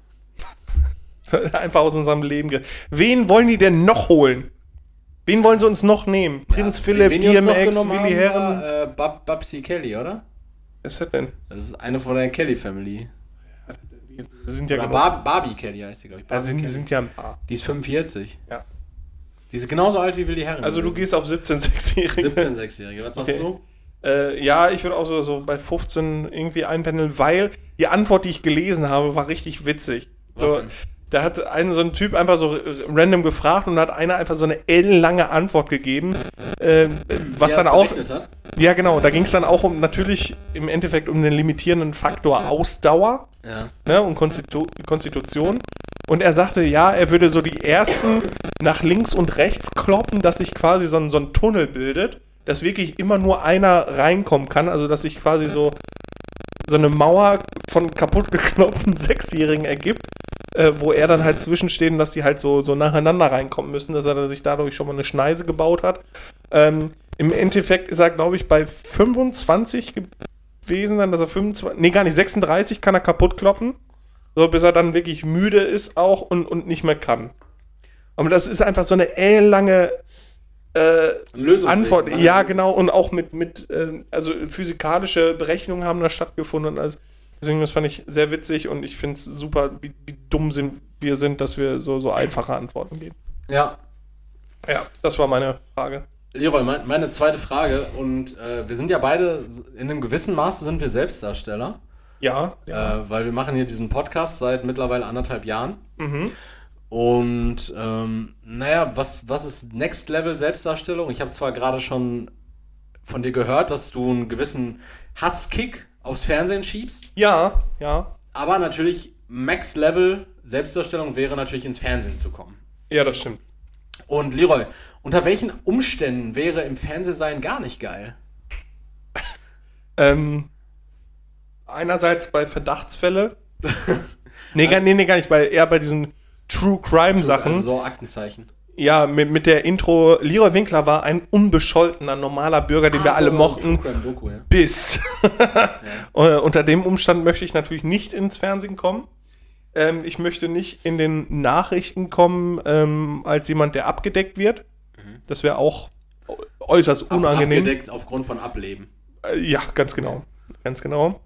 [laughs] Einfach aus unserem Leben. Wen wollen die denn noch holen? Wen wollen sie uns noch nehmen? Prinz Philipp, DMX, Willi haben, Herren. War, äh, Bab Babsi Kelly, oder? Was ist das denn? Das ist eine von der Kelly Family. Die sind ja Oder genug. Bar Barbie Kelly heißt die, glaube ich. Sind, die sind ja ein paar. die ist 45. Ja. Die ist genauso alt wie Willi Herren. Also du gewesen. gehst auf 17, 6-Jährige. 17, 6-Jährige. Was sagst Okay. du? Äh, ja, ich würde auch so, so bei 15 irgendwie einpendeln, weil die Antwort, die ich gelesen habe, war richtig witzig. So, da hat ein, so ein Typ einfach so äh, random gefragt und hat einer einfach so eine ellenlange Antwort gegeben, ähm, was dann auch... Hat? Ja, genau, da ging es dann auch um, natürlich im Endeffekt um den limitierenden Faktor Ausdauer Ja. ne, und Konstitu Konstitution. Und er sagte, ja, er würde so die ersten nach links und rechts kloppen, dass sich quasi so ein, so ein Tunnel bildet, dass wirklich immer nur einer reinkommen kann, also dass sich quasi so, so eine Mauer von kaputt gekloppten [laughs] Sechsjährigen ergibt, äh, wo er dann halt zwischensteht und dass die halt so, so nacheinander reinkommen müssen, dass er dann sich dadurch schon mal eine Schneise gebaut hat. Ähm, Im Endeffekt ist er, glaube ich, bei 25 gewesen, dann, dass er 25, nee, gar nicht, 36 kann er kaputt kloppen. So, bis er dann wirklich müde ist auch und, und nicht mehr kann. Aber das ist einfach so eine ellenlange äh, Lösungsweg, Antwort. ne? Ja, genau. Und auch mit, mit äh, also physikalische Berechnungen haben da stattgefunden. Und alles. Deswegen, das fand ich sehr witzig und ich finde es super, wie, wie dumm sind, wir sind, dass wir so, so einfache Antworten geben. Ja. Ja, das war meine Frage. Leroy, mein, meine zweite Frage. Und äh, wir sind ja beide, in einem gewissen Maße sind wir Selbstdarsteller. Ja, ja. Äh, weil wir machen hier diesen Podcast seit mittlerweile anderthalb Jahren. Mhm. Und ähm, naja, was, was ist Next Level Selbstdarstellung? Ich habe zwar gerade schon von dir gehört, dass du einen gewissen Hasskick aufs Fernsehen schiebst, Ja, ja. aber natürlich Max Level Selbstdarstellung wäre natürlich ins Fernsehen zu kommen. Ja, das stimmt. Und Leroy, unter welchen Umständen wäre im Fernsehsein gar nicht geil? Ähm, einerseits bei Verdachtsfälle. [laughs] nee, gar, nee, nee, gar nicht, bei, eher bei diesen True Crime Sachen. Also so Aktenzeichen. Ja, mit, mit der Intro, Leroy Winkler war ein unbescholtener, normaler Bürger, den wir Ah, alle so mochten, True Crime Doku, ja. bis. [laughs] Äh, Unter dem Umstand möchte ich natürlich nicht ins Fernsehen kommen. Ähm, ich möchte nicht in den Nachrichten kommen ähm, als jemand, der abgedeckt wird. Das wäre auch äußerst unangenehm. Abgedeckt aufgrund von Ableben. Äh, Ja, ganz genau. Ganz genau.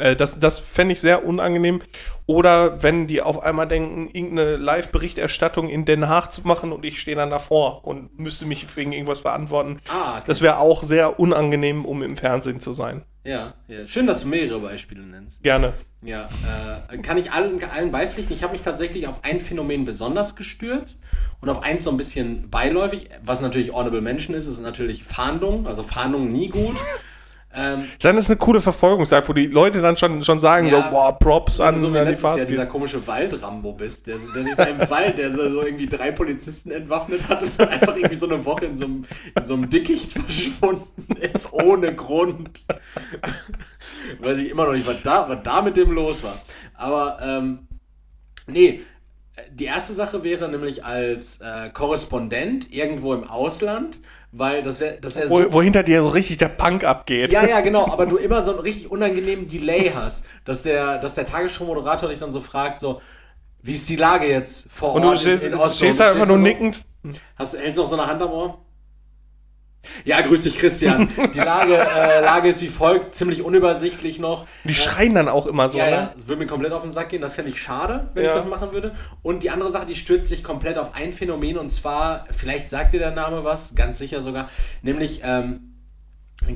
Äh, das das fände ich sehr unangenehm. Oder wenn die auf einmal denken, irgendeine Live-Berichterstattung in Den Haag zu machen und ich stehe dann davor und müsste mich wegen irgendwas verantworten. Ah, okay. Das wäre auch sehr unangenehm, um im Fernsehen zu sein. Ja, ja. Schön, dass du mehrere Beispiele nennst. Gerne. Ja, äh, kann ich allen, allen beipflichten. Ich habe mich tatsächlich auf ein Phänomen besonders gestürzt und auf eins so ein bisschen beiläufig. Was natürlich Audible Mention ist, ist natürlich Fahndung. Also Fahndung nie gut. Ähm, Dann ist eine coole Verfolgungsjagd, wo die Leute dann schon, schon sagen, Ja. so, boah, Props an, so wie an die letztes Jahr dieser komische Waldrambo bist, der, der sich da im Wald, der so so irgendwie drei Polizisten entwaffnet hat und dann einfach irgendwie so eine Woche in so einem, in so einem Dickicht [laughs] verschwunden ist, ohne Grund. Weiß ich immer noch nicht, was da, was da mit dem los war. Aber, ähm, nee, die erste Sache wäre nämlich als äh, Korrespondent irgendwo im Ausland, weil das wäre das wär so Wo, wo hinter dir so richtig der Punk abgeht. ja, ja, genau, aber du immer so einen richtig unangenehmen Delay hast, dass der, dass der Tagesschau-Moderator dich dann so fragt, so, wie ist die Lage jetzt vor Und du Ort stehst, Oslo? stehst Und da einfach nur so, nickend. Hast, hältst du noch so eine Hand am Ohr? Ja, grüß dich, Christian. [laughs] Die Lage, äh, Lage ist wie folgt, ziemlich unübersichtlich noch. Die schreien dann auch immer so, Ja, ne? ja, das würde mir komplett auf den Sack gehen. Das fände ich schade, wenn Ja. ich das machen würde. Und die andere Sache, die stürzt sich komplett auf ein Phänomen und zwar, vielleicht sagt dir der Name was, ganz sicher sogar, nämlich ähm,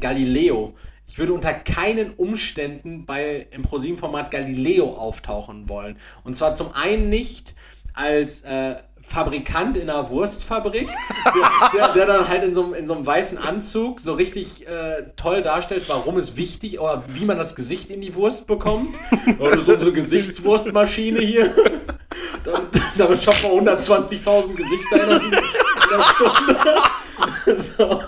Galileo. Ich würde unter keinen Umständen bei im ProSieben-Format Galileo auftauchen wollen. Und zwar zum einen nicht als äh, Fabrikant in einer Wurstfabrik, der, der, der dann halt in so, einem- in so einem weißen Anzug so richtig äh, toll darstellt, warum es wichtig oder wie man das Gesicht in die Wurst bekommt. Das ist unsere Gesichtswurstmaschine hier. damit, damit schaffen wir 120.000 Gesichter in einer Stunde. [laughs] so,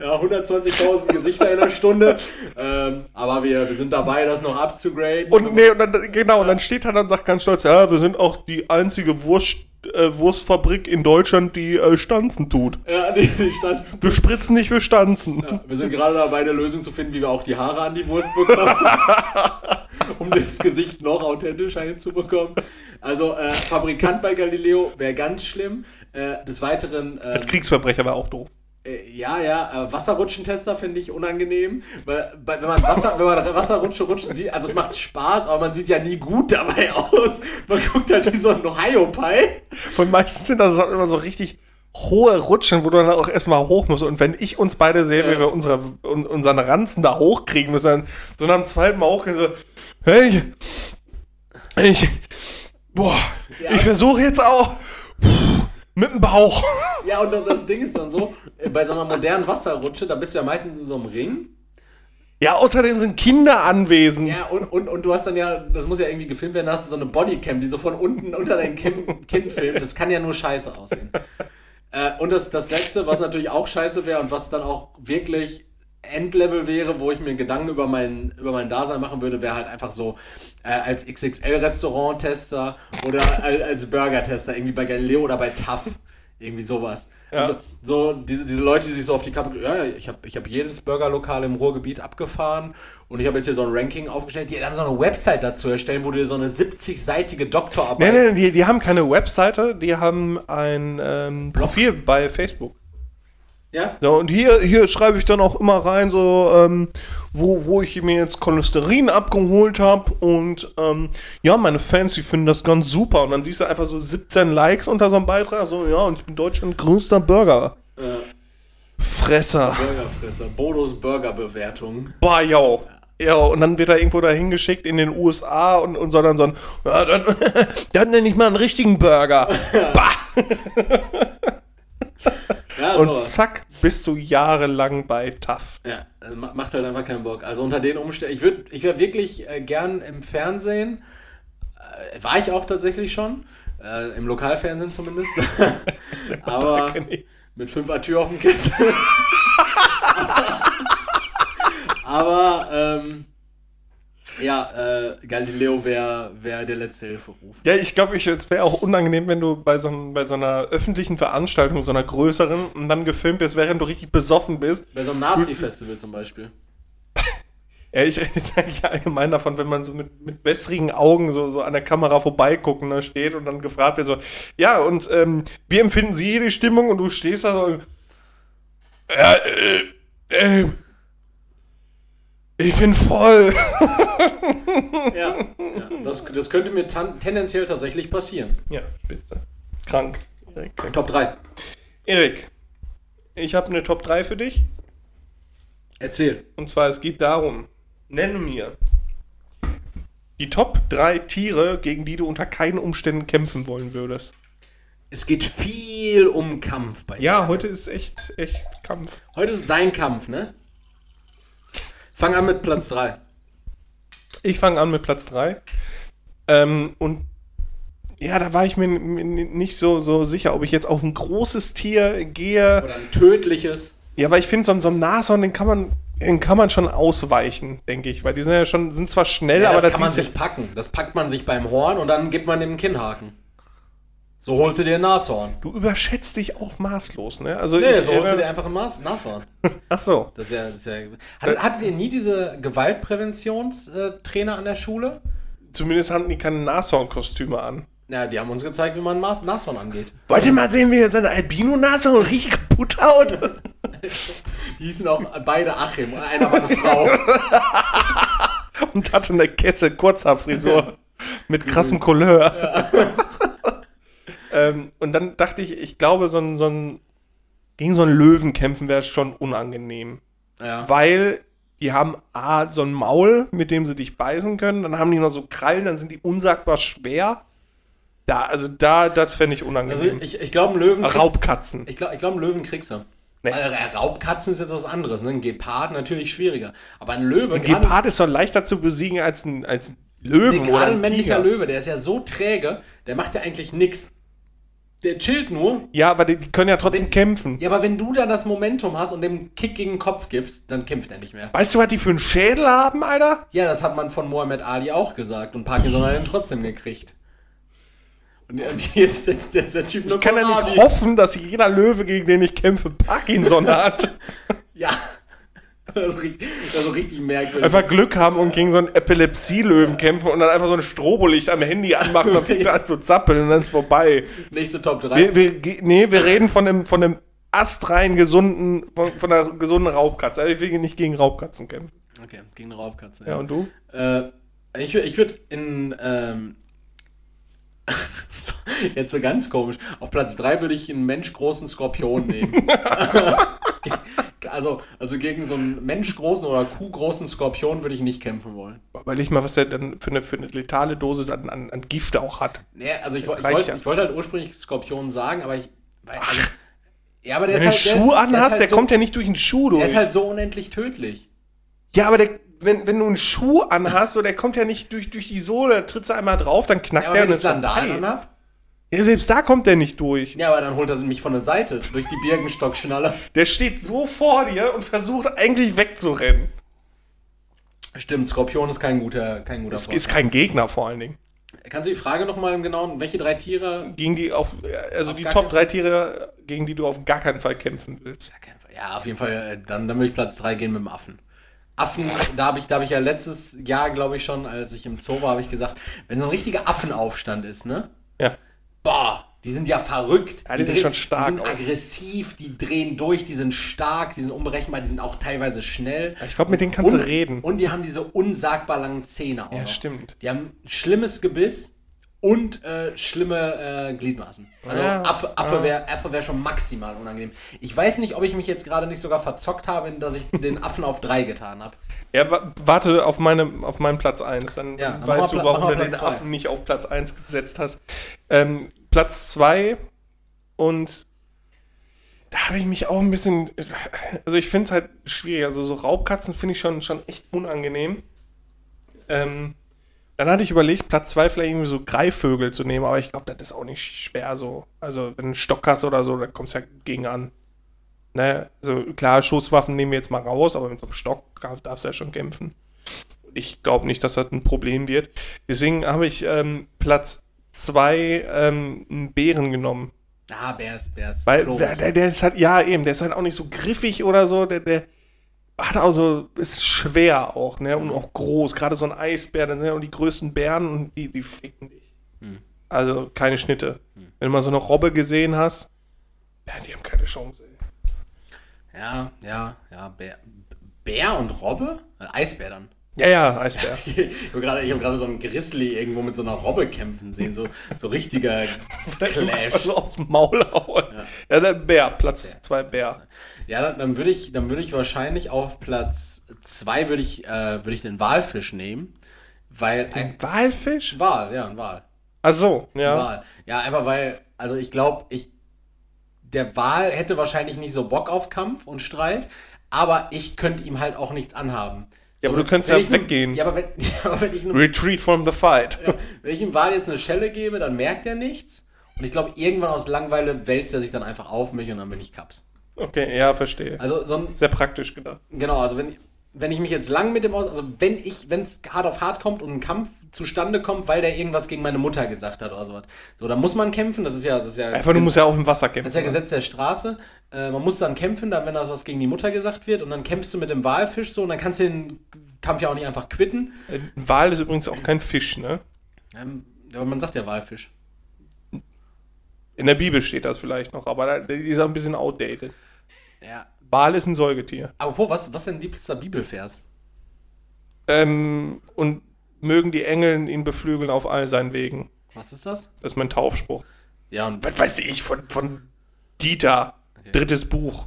ja, 120.000 Gesichter in einer Stunde. Ähm, aber wir, wir sind dabei, das noch abzugraden. Und nee, und dann, genau, und dann steht er dann sagt ganz stolz, ja, wir sind auch die einzige Wurst, äh, Wurstfabrik in Deutschland, die äh, Stanzen tut. ja, die, die Stanzen. Wir spritzen nicht, wir stanzen. Ja, wir sind gerade dabei, eine Lösung zu finden, wie wir auch die Haare an die Wurst bekommen. [laughs] um das Gesicht noch authentischer hinzubekommen. Also, äh, Fabrikant bei Galileo wäre ganz schlimm. Äh, des Weiteren. ähm, Als Kriegsverbrecher war auch doof. Äh, ja, ja, äh, Wasserrutschentester finde ich unangenehm, weil, weil wenn man Wasser, wenn man Wasserrutsche rutschen sieht, also es macht Spaß, aber man sieht ja nie gut dabei [laughs] aus. Man guckt halt wie so ein Ohio-Pie. Und meistens sind das immer so richtig hohe Rutschen, wo du dann auch erstmal hoch musst. Und wenn ich uns beide sehe, wie wir unsere, un, unseren Ranzen da hochkriegen müssen, dann so nach dem zweiten Mal hochgehen, so, hey, ich, boah, Ja. ich versuche jetzt auch mit dem Bauch. [laughs] Ja, und das Ding ist dann so, äh, bei so einer modernen Wasserrutsche, da bist du ja meistens in so einem Ring. Ja, außerdem sind Kinder anwesend. Ja, und, und, und du hast dann ja, das muss ja irgendwie gefilmt werden, da hast du so eine Bodycam, die so von unten unter dein Kinn, Kinn filmt. Das kann ja nur scheiße aussehen. Äh, und das, das Letzte, was natürlich auch scheiße wäre und was dann auch wirklich Endlevel wäre, wo ich mir Gedanken über mein, über mein Dasein machen würde, wäre halt einfach so äh, als XXL-Restaurant-Tester oder [laughs] als, als Burger-Tester, irgendwie bei Galileo oder bei TAF. Irgendwie sowas. Ja. Also, so diese, diese Leute, die sich so auf die Kappe. Ja, ich habe ich hab jedes Burgerlokal im Ruhrgebiet abgefahren und ich habe jetzt hier so ein Ranking aufgestellt, die dann so eine Website dazu erstellen, wo du dir so eine 70-seitige Doktorarbeit. Nee, nee, die, die haben keine Webseite, die haben ein ähm, Profil bei Facebook. Ja? Ja, und hier, hier schreibe ich dann auch immer rein, so, ähm, wo, wo ich mir jetzt Cholesterin abgeholt habe. Und ähm, ja, meine Fans, die finden das ganz super. Und dann siehst du einfach so 17 Likes unter so einem Beitrag. So, ja, und ich bin Deutschland größter Burger. Äh, Fresser. Burgerfresser. Bodos Burgerbewertung. Boah, yo. Ja, und dann wird er irgendwo dahin geschickt in den USA und, und soll dann so ein, ja, dann, [laughs] dann nenne ich mal einen richtigen Burger. [laughs] bah! [laughs] Ja, Und sowas. zack, bist du jahrelang bei TAF. Ja, äh, ma- macht halt einfach keinen Bock. Also unter den Umständen, ich würde ich wär wirklich äh, gern im Fernsehen, äh, war ich auch tatsächlich schon, äh, im Lokalfernsehen zumindest, [laughs] aber mit fünf Atür auf dem Kessel. [laughs] aber, ähm, ja, äh, Galileo wäre wär der letzte Hilferuf. Ja, ich glaube, ich, es wäre auch unangenehm, wenn du bei so, bei so einer öffentlichen Veranstaltung, so einer größeren, und dann gefilmt bist, während du richtig besoffen bist. Bei so einem Nazi-Festival zum Beispiel. [laughs] Ja, ich rede jetzt eigentlich allgemein davon, wenn man so mit, mit wässrigen Augen so, so an der Kamera vorbeigucken da steht und dann gefragt wird so, ja, und ähm, wie empfinden Sie die Stimmung? Und du stehst da so, ja, äh, äh, Ich bin voll. Ja, ja das, das könnte mir tendenziell tatsächlich passieren. Ja, bitte. Krank. Krank. Top 3. Erik, ich habe eine Top 3 für dich. Erzähl. Und zwar, es geht darum, nenne mir die Top 3 Tiere, gegen die du unter keinen Umständen kämpfen wollen würdest. Es geht viel um Kampf bei dir. Ja, heute ist echt, echt Kampf. Heute ist dein Kampf, ne? Fang an mit Platz 3. Ich fange an mit Platz 3. Ähm, und ja, da war ich mir nicht so, so sicher, ob ich jetzt auf ein großes Tier gehe. Oder ein tödliches. Ja, weil ich finde, so, ein- so ein Nashorn, den kann man, den kann man schon ausweichen, denke ich. Weil die sind ja schon, sind zwar schnell, Ja, aber das da kann man sich packen. Das packt man sich beim Horn und dann gibt man dem Kinnhaken. So holst du dir ein Nashorn. Du überschätzt dich auch maßlos, ne? Also Nee, so holst du dir einfach ein Mas Nashorn. [laughs] Ach so. Das ist ja, das ist ja, hattet, hattet ihr nie diese Gewaltpräventionstrainer an der Schule? Zumindest hatten die keine Nashorn-Kostüme an. Ja, die haben uns gezeigt, wie man ein Mas- Nashorn angeht. Wollt ihr mal sehen, wie er seine Albino-Nashorn richtig kaputt haut? [laughs] Die hießen auch beide Achim. Einer war eine Frau. [laughs] Und hatte eine Kesse Kurzhaarfrisur mit krassem Couleur. Ähm, und dann dachte ich, ich glaube, so ein, so ein gegen so einen Löwen kämpfen wäre schon unangenehm. Ja. Weil die haben A, so ein Maul, mit dem sie dich beißen können, dann haben die noch so Krallen, dann sind die unsagbar schwer. Da, also da, das fände ich Also unangenehm. ich, ich glaube, Löwen. Raubkatzen. Ich glaube, ich glaub, Löwen kriegst du. Nee. Also, äh, Raubkatzen ist jetzt was anderes. Ne? Ein Gepard natürlich schwieriger. Aber ein Löwe. Ein Gepard ist doch leichter zu besiegen als ein, als ein Löwen Nee, oder gerade ein männlicher Tiger. Löwe, der ist ja so träge, der macht ja eigentlich nix. Der chillt nur. Ja, aber die, die können ja trotzdem Wenn- kämpfen. Ja, aber wenn du da das Momentum hast und dem Kick gegen den Kopf gibst, dann kämpft er nicht mehr. Weißt du, was die für einen Schädel haben, Alter? Ja, das hat man von Mohammed Ali auch gesagt und Parkinson hat ihn trotzdem gekriegt. Und und jetzt, jetzt der Typ Ich kann ja nicht hoffen, dass jeder Löwe, gegen den ich kämpfe, Parkinson hat. [laughs] Ja. [laughs] Das ist richtig, das ist richtig merkwürdig. Einfach Glück haben und gegen so einen Epilepsie-Löwen kämpfen und dann einfach so ein Strobolicht am Handy anmachen, dann fängt an zu zappeln und dann ist vorbei. Nächste Top 3. Wir, wir, nee, wir reden von einem, von einem astrein gesunden, von, von einer gesunden Raubkatze. Also ich will nicht gegen Raubkatzen kämpfen. Okay, gegen eine Raubkatze. Ja, und du? Äh, ich ich würde in. Ähm, [laughs] jetzt so ganz komisch. Auf Platz 3 würde ich einen menschgroßen Skorpion nehmen. [laughs] also, also gegen so einen menschgroßen oder kuhgroßen Skorpion würde ich nicht kämpfen wollen. Weil ich mal, was der dann für eine, für eine letale Dosis an, an, an Gift auch hat. Nee, also ich, ich wollte ich wollte halt ursprünglich Skorpion sagen, aber ich. Weil, also, ja, aber der Wenn du einen halt, Schuh anhast, der, ist der halt so, kommt ja nicht durch den Schuh durch. Der ist halt so unendlich tödlich. Ja, aber der, wenn, wenn du einen Schuh anhast, so, der kommt ja nicht durch, durch die Sohle, da trittst du einmal drauf, dann knackt Ja, der und ist Sandalen vorbei. Ja, selbst da kommt der nicht durch. ja, aber dann holt er mich von der Seite durch die Birkenstockschnalle. Der steht so vor dir und versucht eigentlich wegzurennen. Stimmt, Skorpion ist kein guter, kein guter Freund. ist kein Gegner vor allen Dingen. Kannst du die Frage nochmal im Genauen, welche drei Tiere? Gegen die auf, also Auf die Top 3 Tiere, gegen die du auf gar keinen Fall kämpfen willst. Ja, auf jeden Fall, äh, dann, dann würde ich Platz 3 gehen mit dem Affen. Affen, da habe ich, da hab ich ja letztes Jahr, glaube ich schon, als ich im Zoo war, habe ich gesagt, wenn so ein richtiger Affenaufstand ist, ne? Ja. Boah, die sind ja verrückt. Ja, die sind drehen- schon stark Die sind auch. aggressiv, die drehen durch, die sind stark, die sind unberechenbar, die sind auch teilweise schnell. Ich glaube, mit denen kannst und, du reden. Und die haben diese unsagbar langen Zähne auch. Ja, noch. stimmt. Die haben schlimmes Gebiss und äh, schlimme äh, Gliedmaßen. Also Ja, Affe, Affe wäre Affe wär schon maximal unangenehm. Ich weiß nicht, ob ich mich jetzt gerade nicht sogar verzockt habe, dass ich den Affen auf 3 getan habe. Ja, wa warte auf, meine, auf meinen Platz 1, dann, Ja, dann dann weißt du, warum du den zwei. Affen nicht auf Platz 1 gesetzt hast. Ähm, Platz 2 und da habe ich mich auch ein bisschen, also ich finde es halt schwierig, also so Raubkatzen finde ich schon, schon echt unangenehm. Ähm, dann hatte ich überlegt, Platz 2 vielleicht irgendwie so Greifvögel zu nehmen, aber ich glaube, das ist auch nicht schwer so. Also wenn du einen Stock hast oder so, da kommst du ja gegen an. Ne? Also klar, Schusswaffen nehmen wir jetzt mal raus, aber mit so einem Stock darf- darfst du ja schon kämpfen. Ich glaube nicht, dass das ein Problem wird. Deswegen habe ich ähm, Platz 2 ähm, einen Bären genommen. Ah, Bär ist, Bär ist Weil der, der, der ist halt, ja eben, der ist halt auch nicht so griffig oder so, der, der hat auch so, ist schwer auch, ne? Und auch groß. Gerade so ein Eisbär, dann sind ja auch die größten Bären und die, die ficken dich. Also keine Schnitte. Wenn du mal so eine Robbe gesehen hast, ja, die haben keine Chance. Ja, ja, ja, Bär, Bär und Robbe? Äh, Eisbär dann. Ja, ja, Eisbär. [laughs] Ich habe gerade hab so einen Grizzly irgendwo mit so einer Robbe kämpfen sehen. So, so richtiger [laughs] Clash. aus dem Maul hauen. Ja, der Bär, Platz 2 Bär. Ja, dann, dann würde ich, dann würde ich wahrscheinlich auf Platz 2 würde ich, äh, würde ich den Walfisch nehmen. Weil ein Walfisch? Wal, ja, ein Wal. Ach so, ja. Wal. Ja, einfach weil, also ich glaube, ich, der Wal hätte wahrscheinlich nicht so Bock auf Kampf und Streit, aber ich könnte ihm halt auch nichts anhaben. Ja, aber du könntest ja weggehen. Ja, aber wenn, [laughs] ja, aber wenn ich einem Retreat from the fight. wenn ich dem Wal jetzt eine Schelle gebe, dann merkt er nichts. Und ich glaube, irgendwann aus Langeweile wälzt er sich dann einfach auf mich und dann bin ich Kaps. Okay, ja, verstehe. Also so ein, Sehr praktisch gedacht. genau, also wenn, wenn ich mich jetzt lang mit dem aus, also wenn ich, wenn es hart auf hart kommt und ein Kampf zustande kommt, weil der irgendwas gegen meine Mutter gesagt hat oder sowas. So, dann muss man kämpfen, das ist ja, das ist ja, Einfach, du musst ja auch im Wasser das kämpfen. ist ja Gesetz der Straße. Äh, man muss dann kämpfen, dann wenn da was gegen die Mutter gesagt wird und dann kämpfst du mit dem Walfisch so und dann kannst du den Kampf ja auch nicht einfach quitten. Ein Wal ist übrigens auch kein Fisch, ne? Ähm, aber man sagt ja Walfisch. In der Bibel steht das vielleicht noch, aber die ist ein bisschen outdated. Ja. Wal ist ein Säugetier. Apropos, was, was denn liebster Bibelvers? Ähm, und mögen die Engel ihn beflügeln auf all seinen Wegen. Was ist das? Das ist mein Taufspruch. Ja, und Was weiß ich, von, von Dieter, drittes Buch.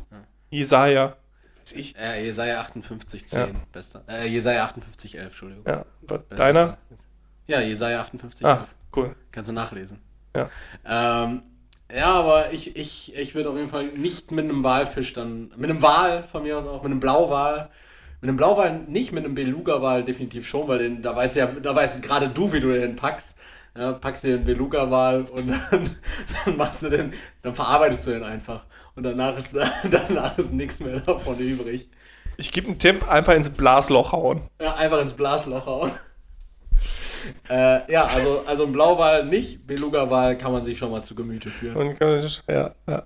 Jesaja. Weiß ich. äh, Jesaja 58, 10, Ja. bester. Äh, Jesaja 58, 11, Entschuldigung. Ja, Bester. deiner? Ja, Jesaja 58, Ah, 11. cool. Kannst du nachlesen. Ja. Ähm, ja, aber ich, ich, ich würde auf jeden Fall nicht mit einem Walfisch dann, mit einem Wal von mir aus auch, mit einem Blauwal. Mit einem Blauwal nicht, mit einem Beluga-Wal definitiv schon, weil den, da weiß ja, da weißt gerade du, wie du den packst. Ja, packst dir den Beluga-Wal und [laughs] dann, dann machst du den, dann verarbeitest du den einfach. Und danach ist, [laughs] danach ist nichts mehr davon übrig. Ich gebe einen Tipp, einfach ins Blasloch hauen. Ja, einfach ins Blasloch hauen. Äh, ja, also, also ein Blauwal nicht, Beluga-Wal kann man sich schon mal zu Gemüte führen. Und, ja, ja.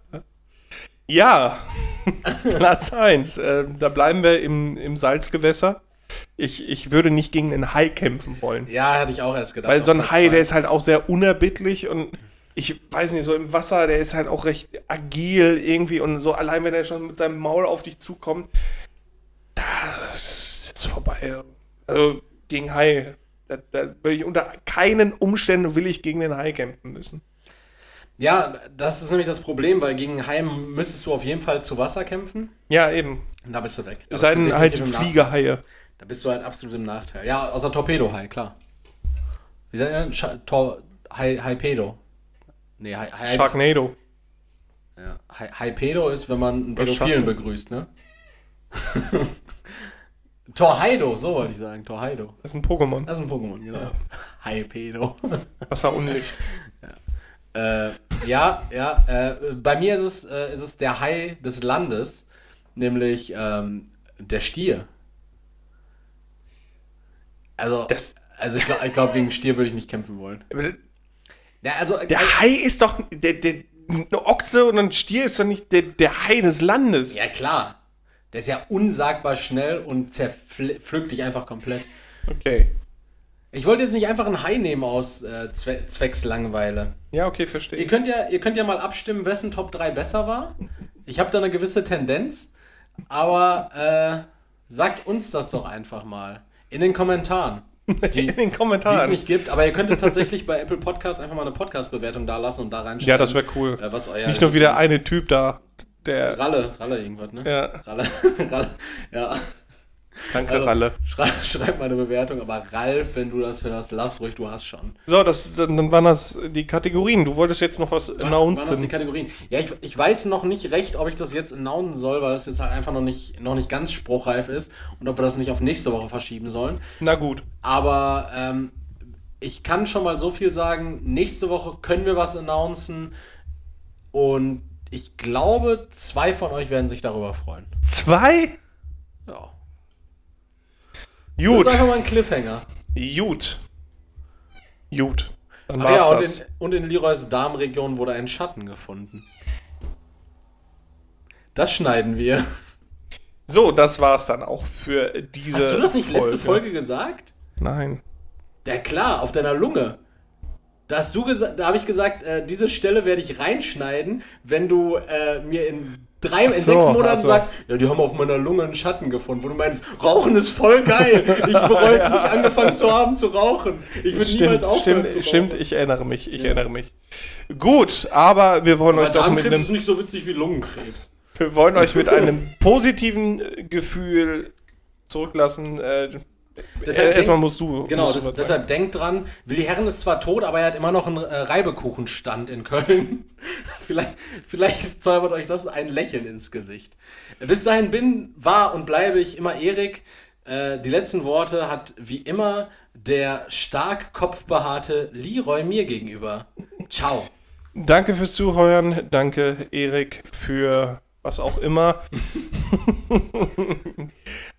ja. [laughs] Platz 1. Äh, da bleiben wir im, im Salzgewässer. Ich, ich würde nicht gegen einen Hai kämpfen wollen. Ja, hatte ich auch erst gedacht. Weil so ein Hai, der ist halt auch sehr unerbittlich und ich weiß nicht, so im Wasser, der ist halt auch recht agil irgendwie und so allein, wenn er schon mit seinem Maul auf dich zukommt, das ist vorbei. Also gegen Hai, da, da will ich unter keinen Umständen will ich gegen den Hai kämpfen müssen. Ja, das ist nämlich das Problem, weil gegen Heim müsstest du auf jeden Fall zu Wasser kämpfen. Ja, eben. Und da bist du weg. Da Es sei denn halt. Fliegerhaie. Da bist du halt absolut im Nachteil. Ja, außer Torpedo-Hai, klar. Wie sagt Tor Hai Haipedo. Nee, Hai Hai Sharknado. ja. Hai Haipedo ist, wenn man einen Pädophilen begrüßt, ne? [laughs] Torheido, so wollte ich sagen. Torheido. Das ist ein Pokémon. Das ist ein Pokémon, genau. Haipedo. [laughs] Wasserunlicht. [laughs] Äh, ja, ja. Äh, bei mir ist es, äh, ist es der Hai des Landes, nämlich ähm, der Stier. Also, Das- also ich glaube, ich glaub, gegen Stier würde ich nicht kämpfen wollen. Ja, also, Der Hai ist doch. Der, der, eine Ochse und ein Stier ist doch nicht der, der Hai des Landes. ja klar. Der ist ja unsagbar schnell und zerpflückt dich einfach komplett. Okay. Ich wollte jetzt nicht einfach einen Hai nehmen aus äh, Zwe zwecks Langeweile. Ja, okay, verstehe. Ihr könnt ja, ihr könnt ja mal abstimmen, wessen Top 3 besser war. Ich habe da eine gewisse Tendenz, aber äh, sagt uns das doch einfach mal in den Kommentaren. Die, [laughs] In den die es Kommentaren. nicht gibt, aber ihr könntet tatsächlich bei Apple Podcast einfach mal eine Podcast-Bewertung da lassen und da reinschreiben. Ja, das wäre cool. Äh, was euer Nicht nur wieder eine Typ da, der Ralle, Ralle irgendwas, ne? Ja. Ralle, [laughs] Ralle, ja. danke Also, Ralle. Schreib, [laughs] schreib mal eine Bewertung, aber Ralf, wenn du das hörst, lass ruhig, du hast schon. So, das, dann, waren das die Kategorien. Du wolltest jetzt noch was Waren das die announcen. Kategorien? Ja, ich, ich weiß noch nicht recht, ob ich das jetzt announcen soll, weil das jetzt halt einfach noch nicht, noch nicht ganz spruchreif ist und ob wir das nicht auf nächste Woche verschieben sollen. Na gut. Aber ähm, ich kann schon mal so viel sagen, nächste Woche können wir was announcen und ich glaube, zwei von euch werden sich darüber freuen. Zwei? Ja. Gut. Das ist einfach mal ein Cliffhanger. Gut. Gut. Dann war's ja, und in, und in Leroys Darmregion wurde ein Schatten gefunden. Das schneiden wir. So, das war's dann auch für diese Hast du das nicht letzte Folge gesagt? Nein. Ja klar, auf deiner Lunge. Da hast du gesagt, da habe ich gesagt, äh, diese Stelle werde ich reinschneiden, wenn du äh, mir in drei, in so, sechs Monaten so. sagst, ja, die haben auf meiner Lunge einen Schatten gefunden, wo du meinst, Rauchen ist voll geil. Ich bereue es nicht angefangen zu haben zu rauchen. Ich würde niemals aufhören stimmt, zu rauchen. stimmt, ich erinnere mich, ich erinnere mich. Gut, aber wir wollen euch Aber doch mit einem, ist nicht so witzig wie Lungenkrebs. wir wollen euch mit einem positiven äh, Gefühl zurücklassen. Äh, Deshalb erstmal denk- musst du. Genau, musst das, deshalb denkt dran, Willi Herren ist zwar tot, aber er hat immer noch einen äh, Reibekuchenstand in Köln. [laughs] vielleicht, vielleicht zaubert euch das ein Lächeln ins Gesicht. Äh, Bis dahin bin, war und bleibe ich immer Erik. Äh, die letzten Worte hat wie immer der stark kopfbehaarte Leroy mir gegenüber. Ciao. Danke fürs Zuhören. Danke, Erik, für was auch immer. [laughs]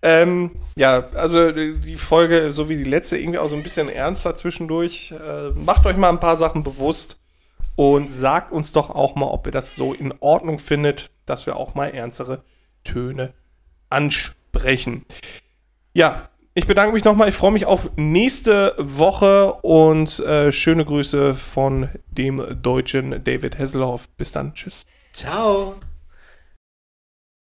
ähm, ja, also die Folge, so wie die letzte, irgendwie auch so ein bisschen ernster zwischendurch. Äh, macht euch mal ein paar Sachen bewusst und sagt uns doch auch mal, ob ihr das so in Ordnung findet, dass wir auch mal ernstere Töne ansprechen. Ja, ich bedanke mich nochmal. Ich freue mich auf nächste Woche und äh, schöne Grüße von dem deutschen David Hasselhoff. Bis dann. Tschüss. Ciao.